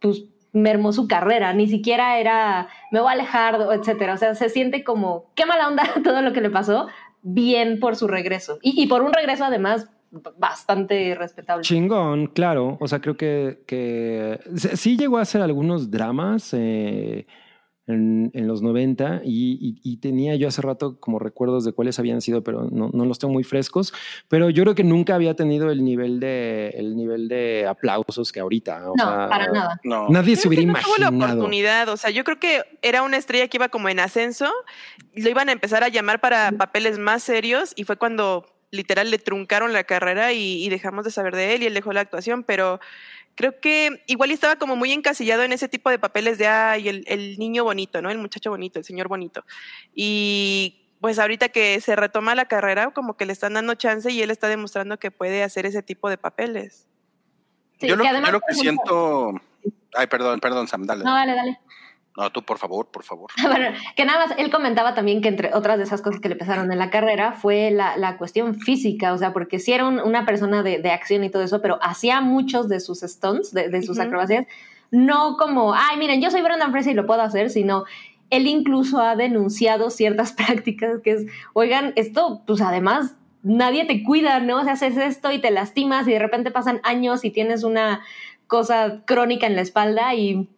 pues mermó su carrera, ni siquiera era me voy a alejar, etcétera, o sea, se siente como qué mala onda todo lo que le pasó, bien por su regreso. Y, por un regreso además bastante respetable. Chingón, claro, o sea, creo que, que sí llegó a hacer algunos dramas, eh, en, en, los 90 y, y, y, tenía yo hace rato como recuerdos de cuáles habían sido, pero no, no, los tengo muy frescos. Pero yo creo que nunca había tenido el nivel de, el nivel de aplausos que ahorita. O no, sea, para nada. No. Nadie se hubiera no imaginado. Tuvo la oportunidad, o sea, yo creo que era una estrella que iba como en ascenso, lo iban a empezar a llamar para papeles más serios y fue cuando literal le truncaron la carrera y, y dejamos de saber de él y él dejó la actuación, pero creo que igual estaba como muy encasillado en ese tipo de papeles de, ay, el, el, niño bonito, ¿no? El muchacho bonito, el señor bonito. Y pues ahorita que se retoma la carrera, como que le están dando chance y él está demostrando que puede hacer ese tipo de papeles. Sí, yo, lo, además, yo lo que siento... Ay, perdón, perdón, Sam, dale. No, dale, dale. No, tú, por favor, por favor. bueno, que nada más, él comentaba también que entre otras de esas cosas que le pesaron en la carrera fue la, la cuestión física, o sea, porque sí era un, una persona de, de, acción y todo eso, pero hacía muchos de sus stunts, de, de sus uh -huh. acrobacias, no como, ay, miren, yo soy Brendan Fraser y lo puedo hacer, sino él incluso ha denunciado ciertas prácticas que es, oigan, esto, pues además nadie te cuida, ¿no? O sea, haces esto y te lastimas y de repente pasan años y tienes una cosa crónica en la espalda y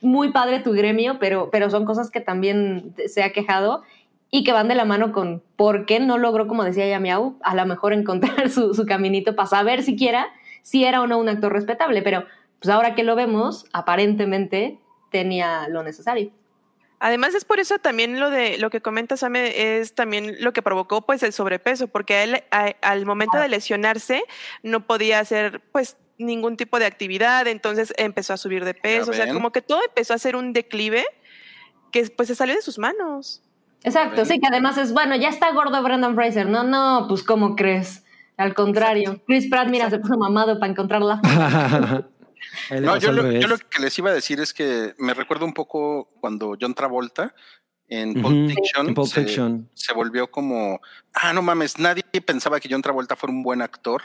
muy padre tu gremio, pero, pero son cosas que también se ha quejado y que van de la mano con por qué no logró, como decía Yamiau, a lo mejor encontrar su, su caminito para saber siquiera si era o no un actor respetable, pero pues ahora que lo vemos, aparentemente tenía lo necesario. Además es por eso también lo de lo que comenta Same es también lo que provocó pues el sobrepeso, porque él a, al momento de lesionarse no podía hacer pues ningún tipo de actividad, entonces empezó a subir de peso, o sea, como que todo empezó a hacer un declive que pues se salió de sus manos. Exacto, sí, que además es, bueno, ya está gordo Brandon Fraser, no, no, pues ¿cómo crees? Al contrario, Exacto. Chris Pratt, mira, Exacto. se puso mamado para encontrar la No, yo lo, yo lo, que les iba a decir es que me recuerdo un poco cuando John Travolta en Pulp, uh -huh. Fiction, en Pulp se, Fiction, se, volvió como, ah, no mames, nadie pensaba que John Travolta fuera un buen actor.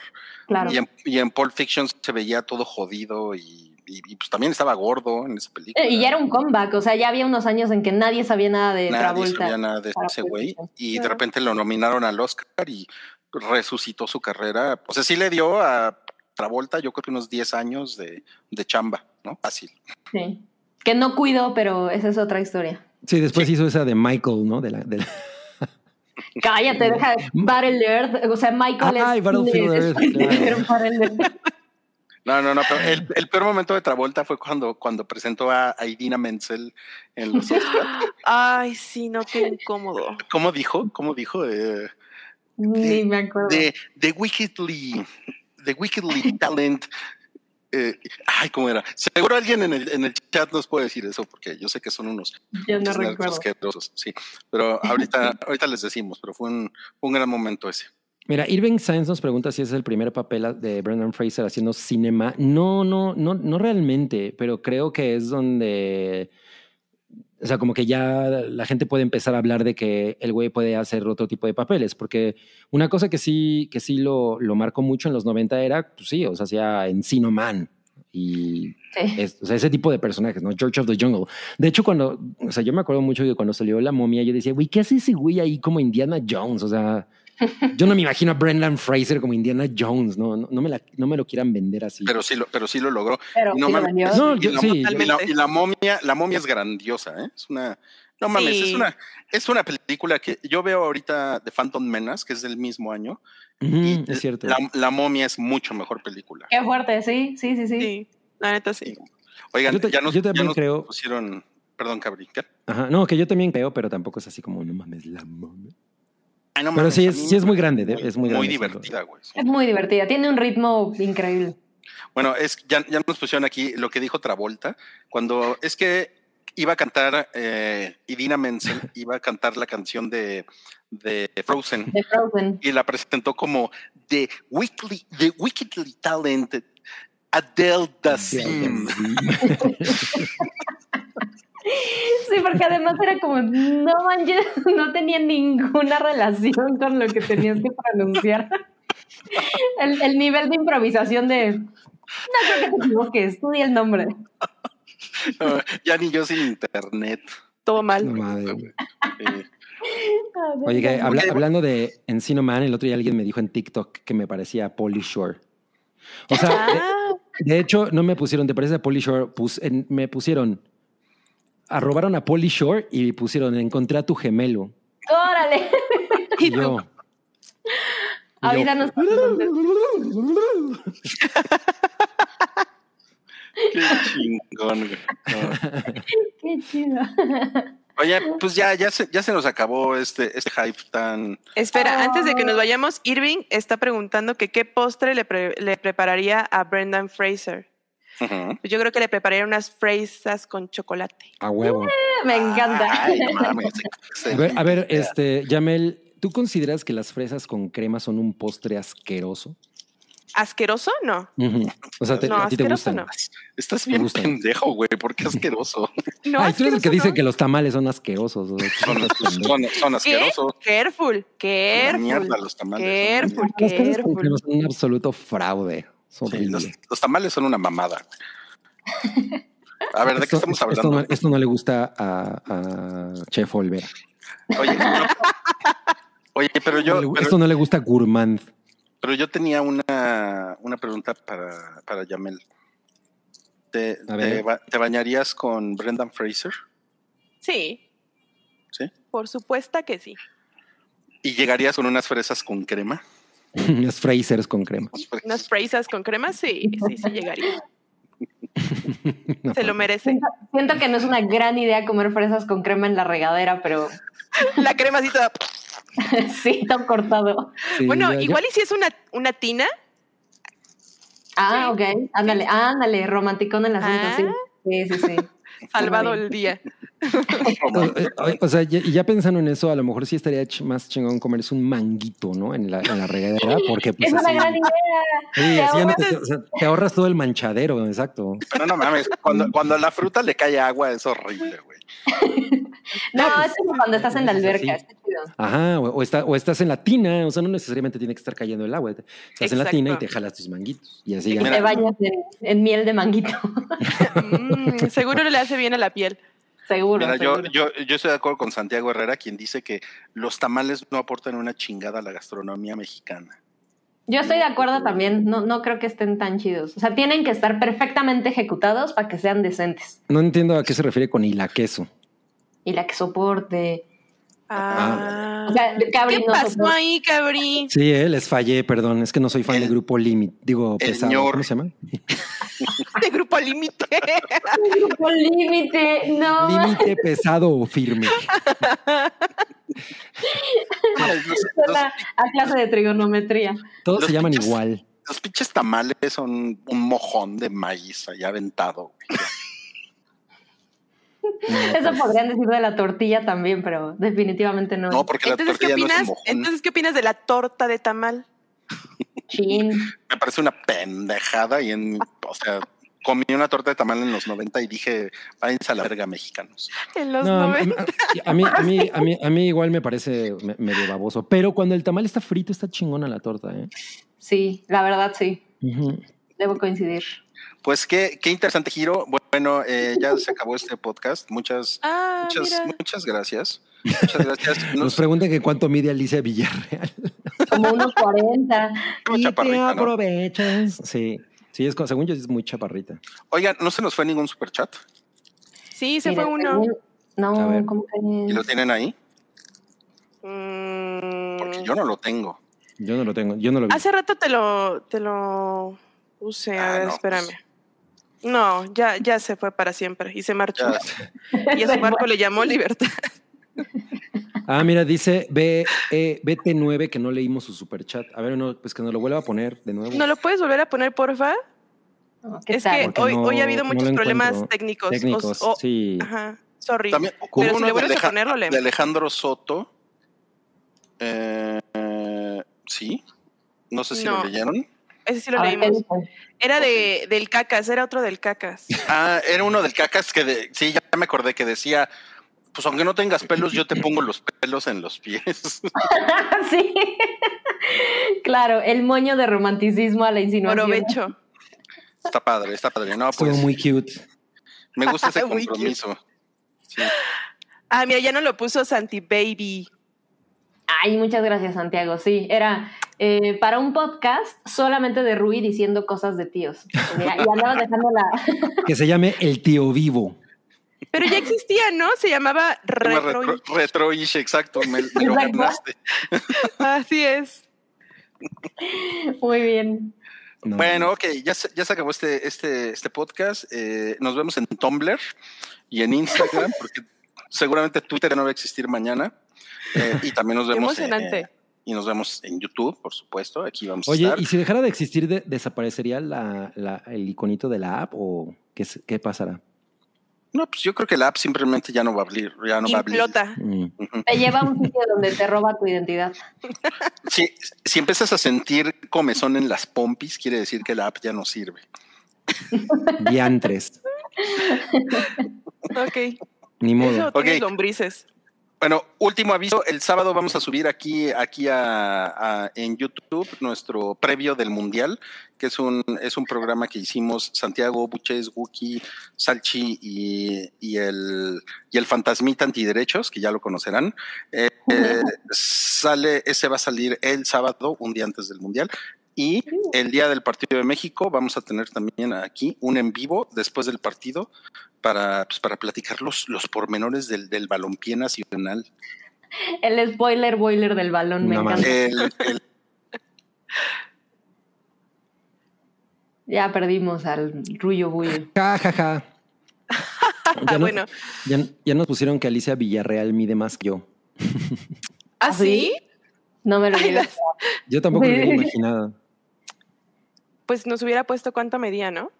Claro. Y, en, y en Pulp Fiction se veía todo jodido y y, y, pues también estaba gordo en esa película. Eh, Y ya era un comeback, o sea, ya había unos años en que nadie sabía nada de Nadie Travolta. sabía nada de ese güey y de repente lo nominaron al Oscar y resucitó su carrera. O sea, sí le dio a Travolta yo creo que unos 10 años de, de chamba, ¿no? Fácil. Sí. Que no cuido, pero esa es otra historia. Sí, después hizo esa de Michael, ¿no? De la, de la- Cállate, deja Battle Earth. O sea, Michael Ay, es. Battlefield Earth, claro. No, no, no, pero el, el peor momento de Travolta fue cuando, cuando presentó a, a Idina Menzel en los Oscars. Ay, sí, no, qué incómodo. ¿Cómo dijo? ¿Cómo dijo? Eh, Ni me acuerdo. de, de Wickedly, de Wickedly Talent. Eh, ay, ¿cómo era? Seguro alguien en el, en el chat nos puede decir eso, porque yo sé que son unos Yo no asquerosos, sí. Pero ahorita, ahorita les decimos, pero fue un, fue un gran momento ese. Mira, Irving Sainz nos pregunta si es el primer papel de Brendan Fraser haciendo cinema. No, no, no, no realmente, pero creo que es donde, o sea, como que ya la gente puede empezar a hablar de que el güey puede hacer otro tipo de papeles, porque una cosa que sí, que sí lo, lo marcó mucho en los 90 era, pues sí, o sea, hacía Encino Man y Sí. es- o sea, ese tipo de personajes, ¿no? George of the Jungle. De hecho, cuando, o sea, yo me acuerdo mucho que cuando salió la momia, yo decía, güey, ¿qué hace ese güey ahí como Indiana Jones? O sea, yo no me imagino a Brendan Fraser como Indiana Jones, no, no, no me, la- no me lo quieran vender así. Pero sí lo, pero sí lo logró. Pero Y no sí lo mames, vendió. No, y yo- la, sí, y la- Totalmente. y la momia, la momia es grandiosa, ¿eh? Es una, no mames, Sí. es una, es una película que yo veo ahorita de Phantom Menace, que es del mismo año. Y es cierto. La, la momia es mucho mejor película. Qué fuerte, sí, sí, sí, sí. Sí, la neta sí. Oigan, Yo ya nos, yo ya también nos creo- pusieron, perdón, Cabri, ¿qué? Ajá, no, que yo también creo, pero tampoco es así como, no mames, la momia. Ay, no Pero mames, sí es- sí muy grande, de- es muy grande, divertida, güey. Es muy divertida, tiene un ritmo increíble. Bueno, es ya, ya nos pusieron aquí lo que dijo Travolta cuando es que iba a cantar eh, Idina Menzel iba a cantar la canción de, de Frozen De Frozen. y la presentó como The Weekly, The Wickedly Talented Adele Dazeem. Sí, porque además era como, no manches, no tenía ninguna relación con lo que tenías que pronunciar. El, el nivel de improvisación de, no creo que te equivoques, estudia el nombre. No, ya ni yo sin internet. Todo mal. No madre, güey. Eh, Oye, que habla- Ok. hablando de Encino Man, el otro día alguien me dijo en TikTok que me parecía Polly Shore. O sea, de, Ah, de hecho, no me pusieron, ¿te parece a Polly Shore? Pus- en- me pusieron, arrobaron a Polly Shore y pusieron, encontré a tu gemelo. Órale, Y yo, avísanos. qué chingón, güey. No. Qué chido. Oye, pues ya, ya se, ya se nos acabó este, este hype tan. espera, antes de que Ah. nos vayamos, Irving está preguntando que qué postre le, pre- le prepararía a Brendan Fraser. Pues Yo creo que le prepararía unas fresas con chocolate. a huevo. Me encanta. Ay, no mames, A ver, a ver, excelente. este, Yamel, ¿tú consideras que las fresas con crema son un postre asqueroso? ¿Asqueroso? No. O sea, te- No, a ti te gustan. no. Estás Me bien pendejo, güey, porque asqueroso. No, Ay, tú eres el que asqueroso dice no. que los tamales son asquerosos. Son, son, son ¿Qué? asquerosos. Careful, Una careful. mierda los tamales. Careful, Las cosas con careful. crema son un absoluto fraude. Sí, los, los tamales son una mamada. A ver, ¿de qué estamos esto hablando? no, esto no le gusta a, a Chef Olvera. Oye, no- oye, pero yo, pero, esto no le gusta a Gourmand. pero yo tenía una, una pregunta para, para Yamel. ¿Te, ba- te bañarías con Brendan Fraser? Sí, ¿Sí? por supuesto que sí. ¿Y llegarías con unas fresas con crema? Unas Frasers con crema. Unas fresas con crema, sí, sí, sí llegaría. No, Se lo merece. Siento, siento que no es una gran idea comer fresas con crema en la regadera, pero La crema así toda. sí, todo cortado. sí, Bueno, ya- ya- igual y si es una, una tina, Ah, ok. Ándale, ándale, romanticón el asunto, Ah. sí. Sí, sí, sí. salvado el día. O, eh, o- o sea, ya, y ya pensando en eso, a lo mejor sí estaría ch- más chingón comerse un manguito, ¿no? En la, en la regadera, porque pues es una gran idea. sí, Te así ya no te, ahorras- o sea, te ahorras todo el manchadero, exacto. Pero no mames, cuando, cuando a la fruta le cae agua es horrible, güey. No, es como cuando estás en la alberca, está chido. Ajá, o, o está- o estás en la tina, o sea, no necesariamente tiene que estar cayendo el agua. Estás en la tina y te jalas tus manguitos. Y así Y ya. Te bañas en, en miel de manguito. Mm, seguro le hace bien a la piel. Seguro. Mira, yo, seguro. yo, yo estoy de acuerdo con Santiago Herrera, quien dice que los tamales no aportan una chingada a la gastronomía mexicana. Yo estoy de acuerdo también, no, no creo que estén tan chidos. O sea, tienen que estar perfectamente ejecutados para que sean decentes. No entiendo a qué se refiere con hila queso. Y la que soporte. Ah. O sea, Cabri ¿Qué no pasó ahí, Cabri? Sí, eh, les fallé, perdón. Es que no soy fan El- del grupo Limit. Digo, pesado. ñor. ¿Cómo se llama? De grupo límite. Grupo límite, no. Límite pesado o firme. A clase de trigonometría. Todos Los se llaman pinches- igual. los pinches tamales son un mojón de maíz allá aventado. Eso podrían decir de la tortilla también, pero definitivamente no. No, porque la Entonces, ¿qué tortilla no es un opinas? mojón. Entonces, ¿qué opinas de la torta de tamal? Chin. Me parece una pendejada y en, o sea, comí una torta de tamal en los 90 y dije, váyanse a la verga mexicanos. En los No, a, 90. a mí, a, mí, a, mí, a mí igual me parece me- medio baboso. Pero cuando el tamal está frito, está chingona la torta. ¿eh? Sí, la verdad sí. Debo coincidir. Pues qué, qué interesante giro. Bueno, eh, ya se acabó este podcast. Muchas, Ah, muchas, mira. muchas gracias. Muchas gracias. Nos Nos- preguntan que cuánto mide Alicia Villarreal. Como unos 40. Como Y te aprovechas. Sí, sí, es, según yo es muy chaparrita. Oigan, no se nos fue ningún superchat. Sí, se Mira, fue uno. A No, ver. ¿cómo ¿Y lo tienen ahí? Mm, Porque yo no lo tengo. Yo no lo tengo, yo no lo vi. Hace rato te lo, te lo puse. A Ah, ver, no, espérame. pues. No, ya, ya se fue para siempre y se marchó. Ya, Y a su barco le llamó Libertad. Ah, mira, dice B, eh, BT9 que no leímos su superchat. A ver, no, pues que nos lo vuelva a poner de nuevo. ¿No lo puedes volver a poner, porfa? ¿Qué es tal? que hoy, no- hoy ha habido muchos problemas técnicos. O- Técnicos, o- sí. Ajá, sorry. También Pero si le vuelves a Aleja- poner, lo leemos. de Alejandro Soto. Eh, eh, sí. No sé si No. lo leyeron. Ese sí lo A ver, ¿qué leímos. Era de, del cacas, era otro del cacas. Ah, era uno del cacas que de, sí, ya me acordé que decía, pues aunque no tengas pelos, yo te pongo los pelos en los pies. sí. claro, el moño de romanticismo a la insinuación. Provecho. está padre, está padre. No, Estuvo pues muy cute. me gusta ese compromiso. Sí. Ah, mira, ya no lo puso Santi Baby. Ay, muchas gracias, Santiago. Sí, era eh, para un podcast solamente de Rui diciendo cosas de tíos. Mira, y andabas dejando la. Que se llame El Tío Vivo. Pero ya existía, ¿no? Se llamaba Retro. Retro, retroish, exacto, me, me lo ganaste. Así es. Muy bien. No. Bueno, ok, ya se, ya se acabó este, este, este podcast. Eh, nos vemos en Tumblr y en Instagram, porque seguramente Twitter no va a existir mañana. Eh, y también nos Qué vemos. en- emocionante. Y nos vemos en YouTube, por supuesto. Aquí vamos a Oye, estar. ¿y si dejara de existir, de- desaparecería la, la- el iconito de la app o qué, qué pasará? No, pues yo creo que la app simplemente ya no va a abrir. Ya no va a abrir. Mm. Te lleva a un sitio donde te roba tu identidad. Si, si empiezas a sentir comezón en las pompis, quiere decir que la app ya no sirve. Diantres. Ok. Ni Eso modo. tienes Ok. lombrices. Bueno, último aviso, el sábado vamos a subir aquí, aquí a, a- en YouTube nuestro previo del Mundial, que es un, es un programa que hicimos Santiago, Buches, Wookie, Salchi y, y el, y el Fantasmita Antiderechos, que ya lo conocerán. Eh, eh, sale, ese va a salir el sábado, un día antes del Mundial. Y el día del partido de México vamos a tener también aquí un en vivo después del partido para, pues, para platicar los, los pormenores del, del balompié nacional. El spoiler boiler del balón, me encanta. El, el- Ya perdimos al Ruyo Buyo. Ja, ja, ja. Ah, Ya, no- bueno. ya, ya nos pusieron que Alicia Villarreal mide más que yo. ¿Ah, sí? No me lo Ay, digas. las- Yo tampoco lo hubiera imaginado. Pues nos hubiera puesto cuánto medía, ¿no?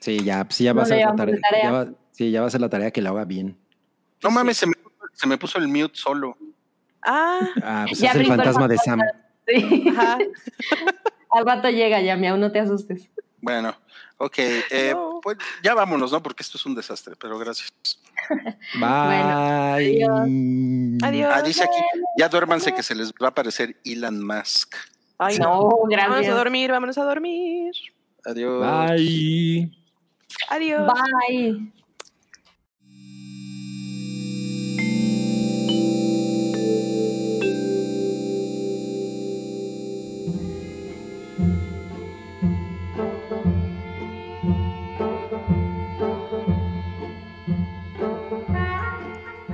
Sí, ya, pues ya va No a ser la tarea. de tarea. ya va- sí, ya va a ser la tarea que la haga bien. No mames, se me, se me puso el mute solo. Ah, Ah, pues Ya es el fantasma de Sam. Sí. ajá. Al rato llega ya, miau, no te asustes. Bueno, ok. eh, No. pues ya vámonos, ¿no? Porque esto es un desastre, pero gracias. Bye. Adiós. Ah, dice aquí, ya duérmanse que se les va a aparecer Elon Musk. Ay, no. No, Vámonos a gracias. dormir, vámonos a dormir. Adiós. Bye. Adiós. Bye.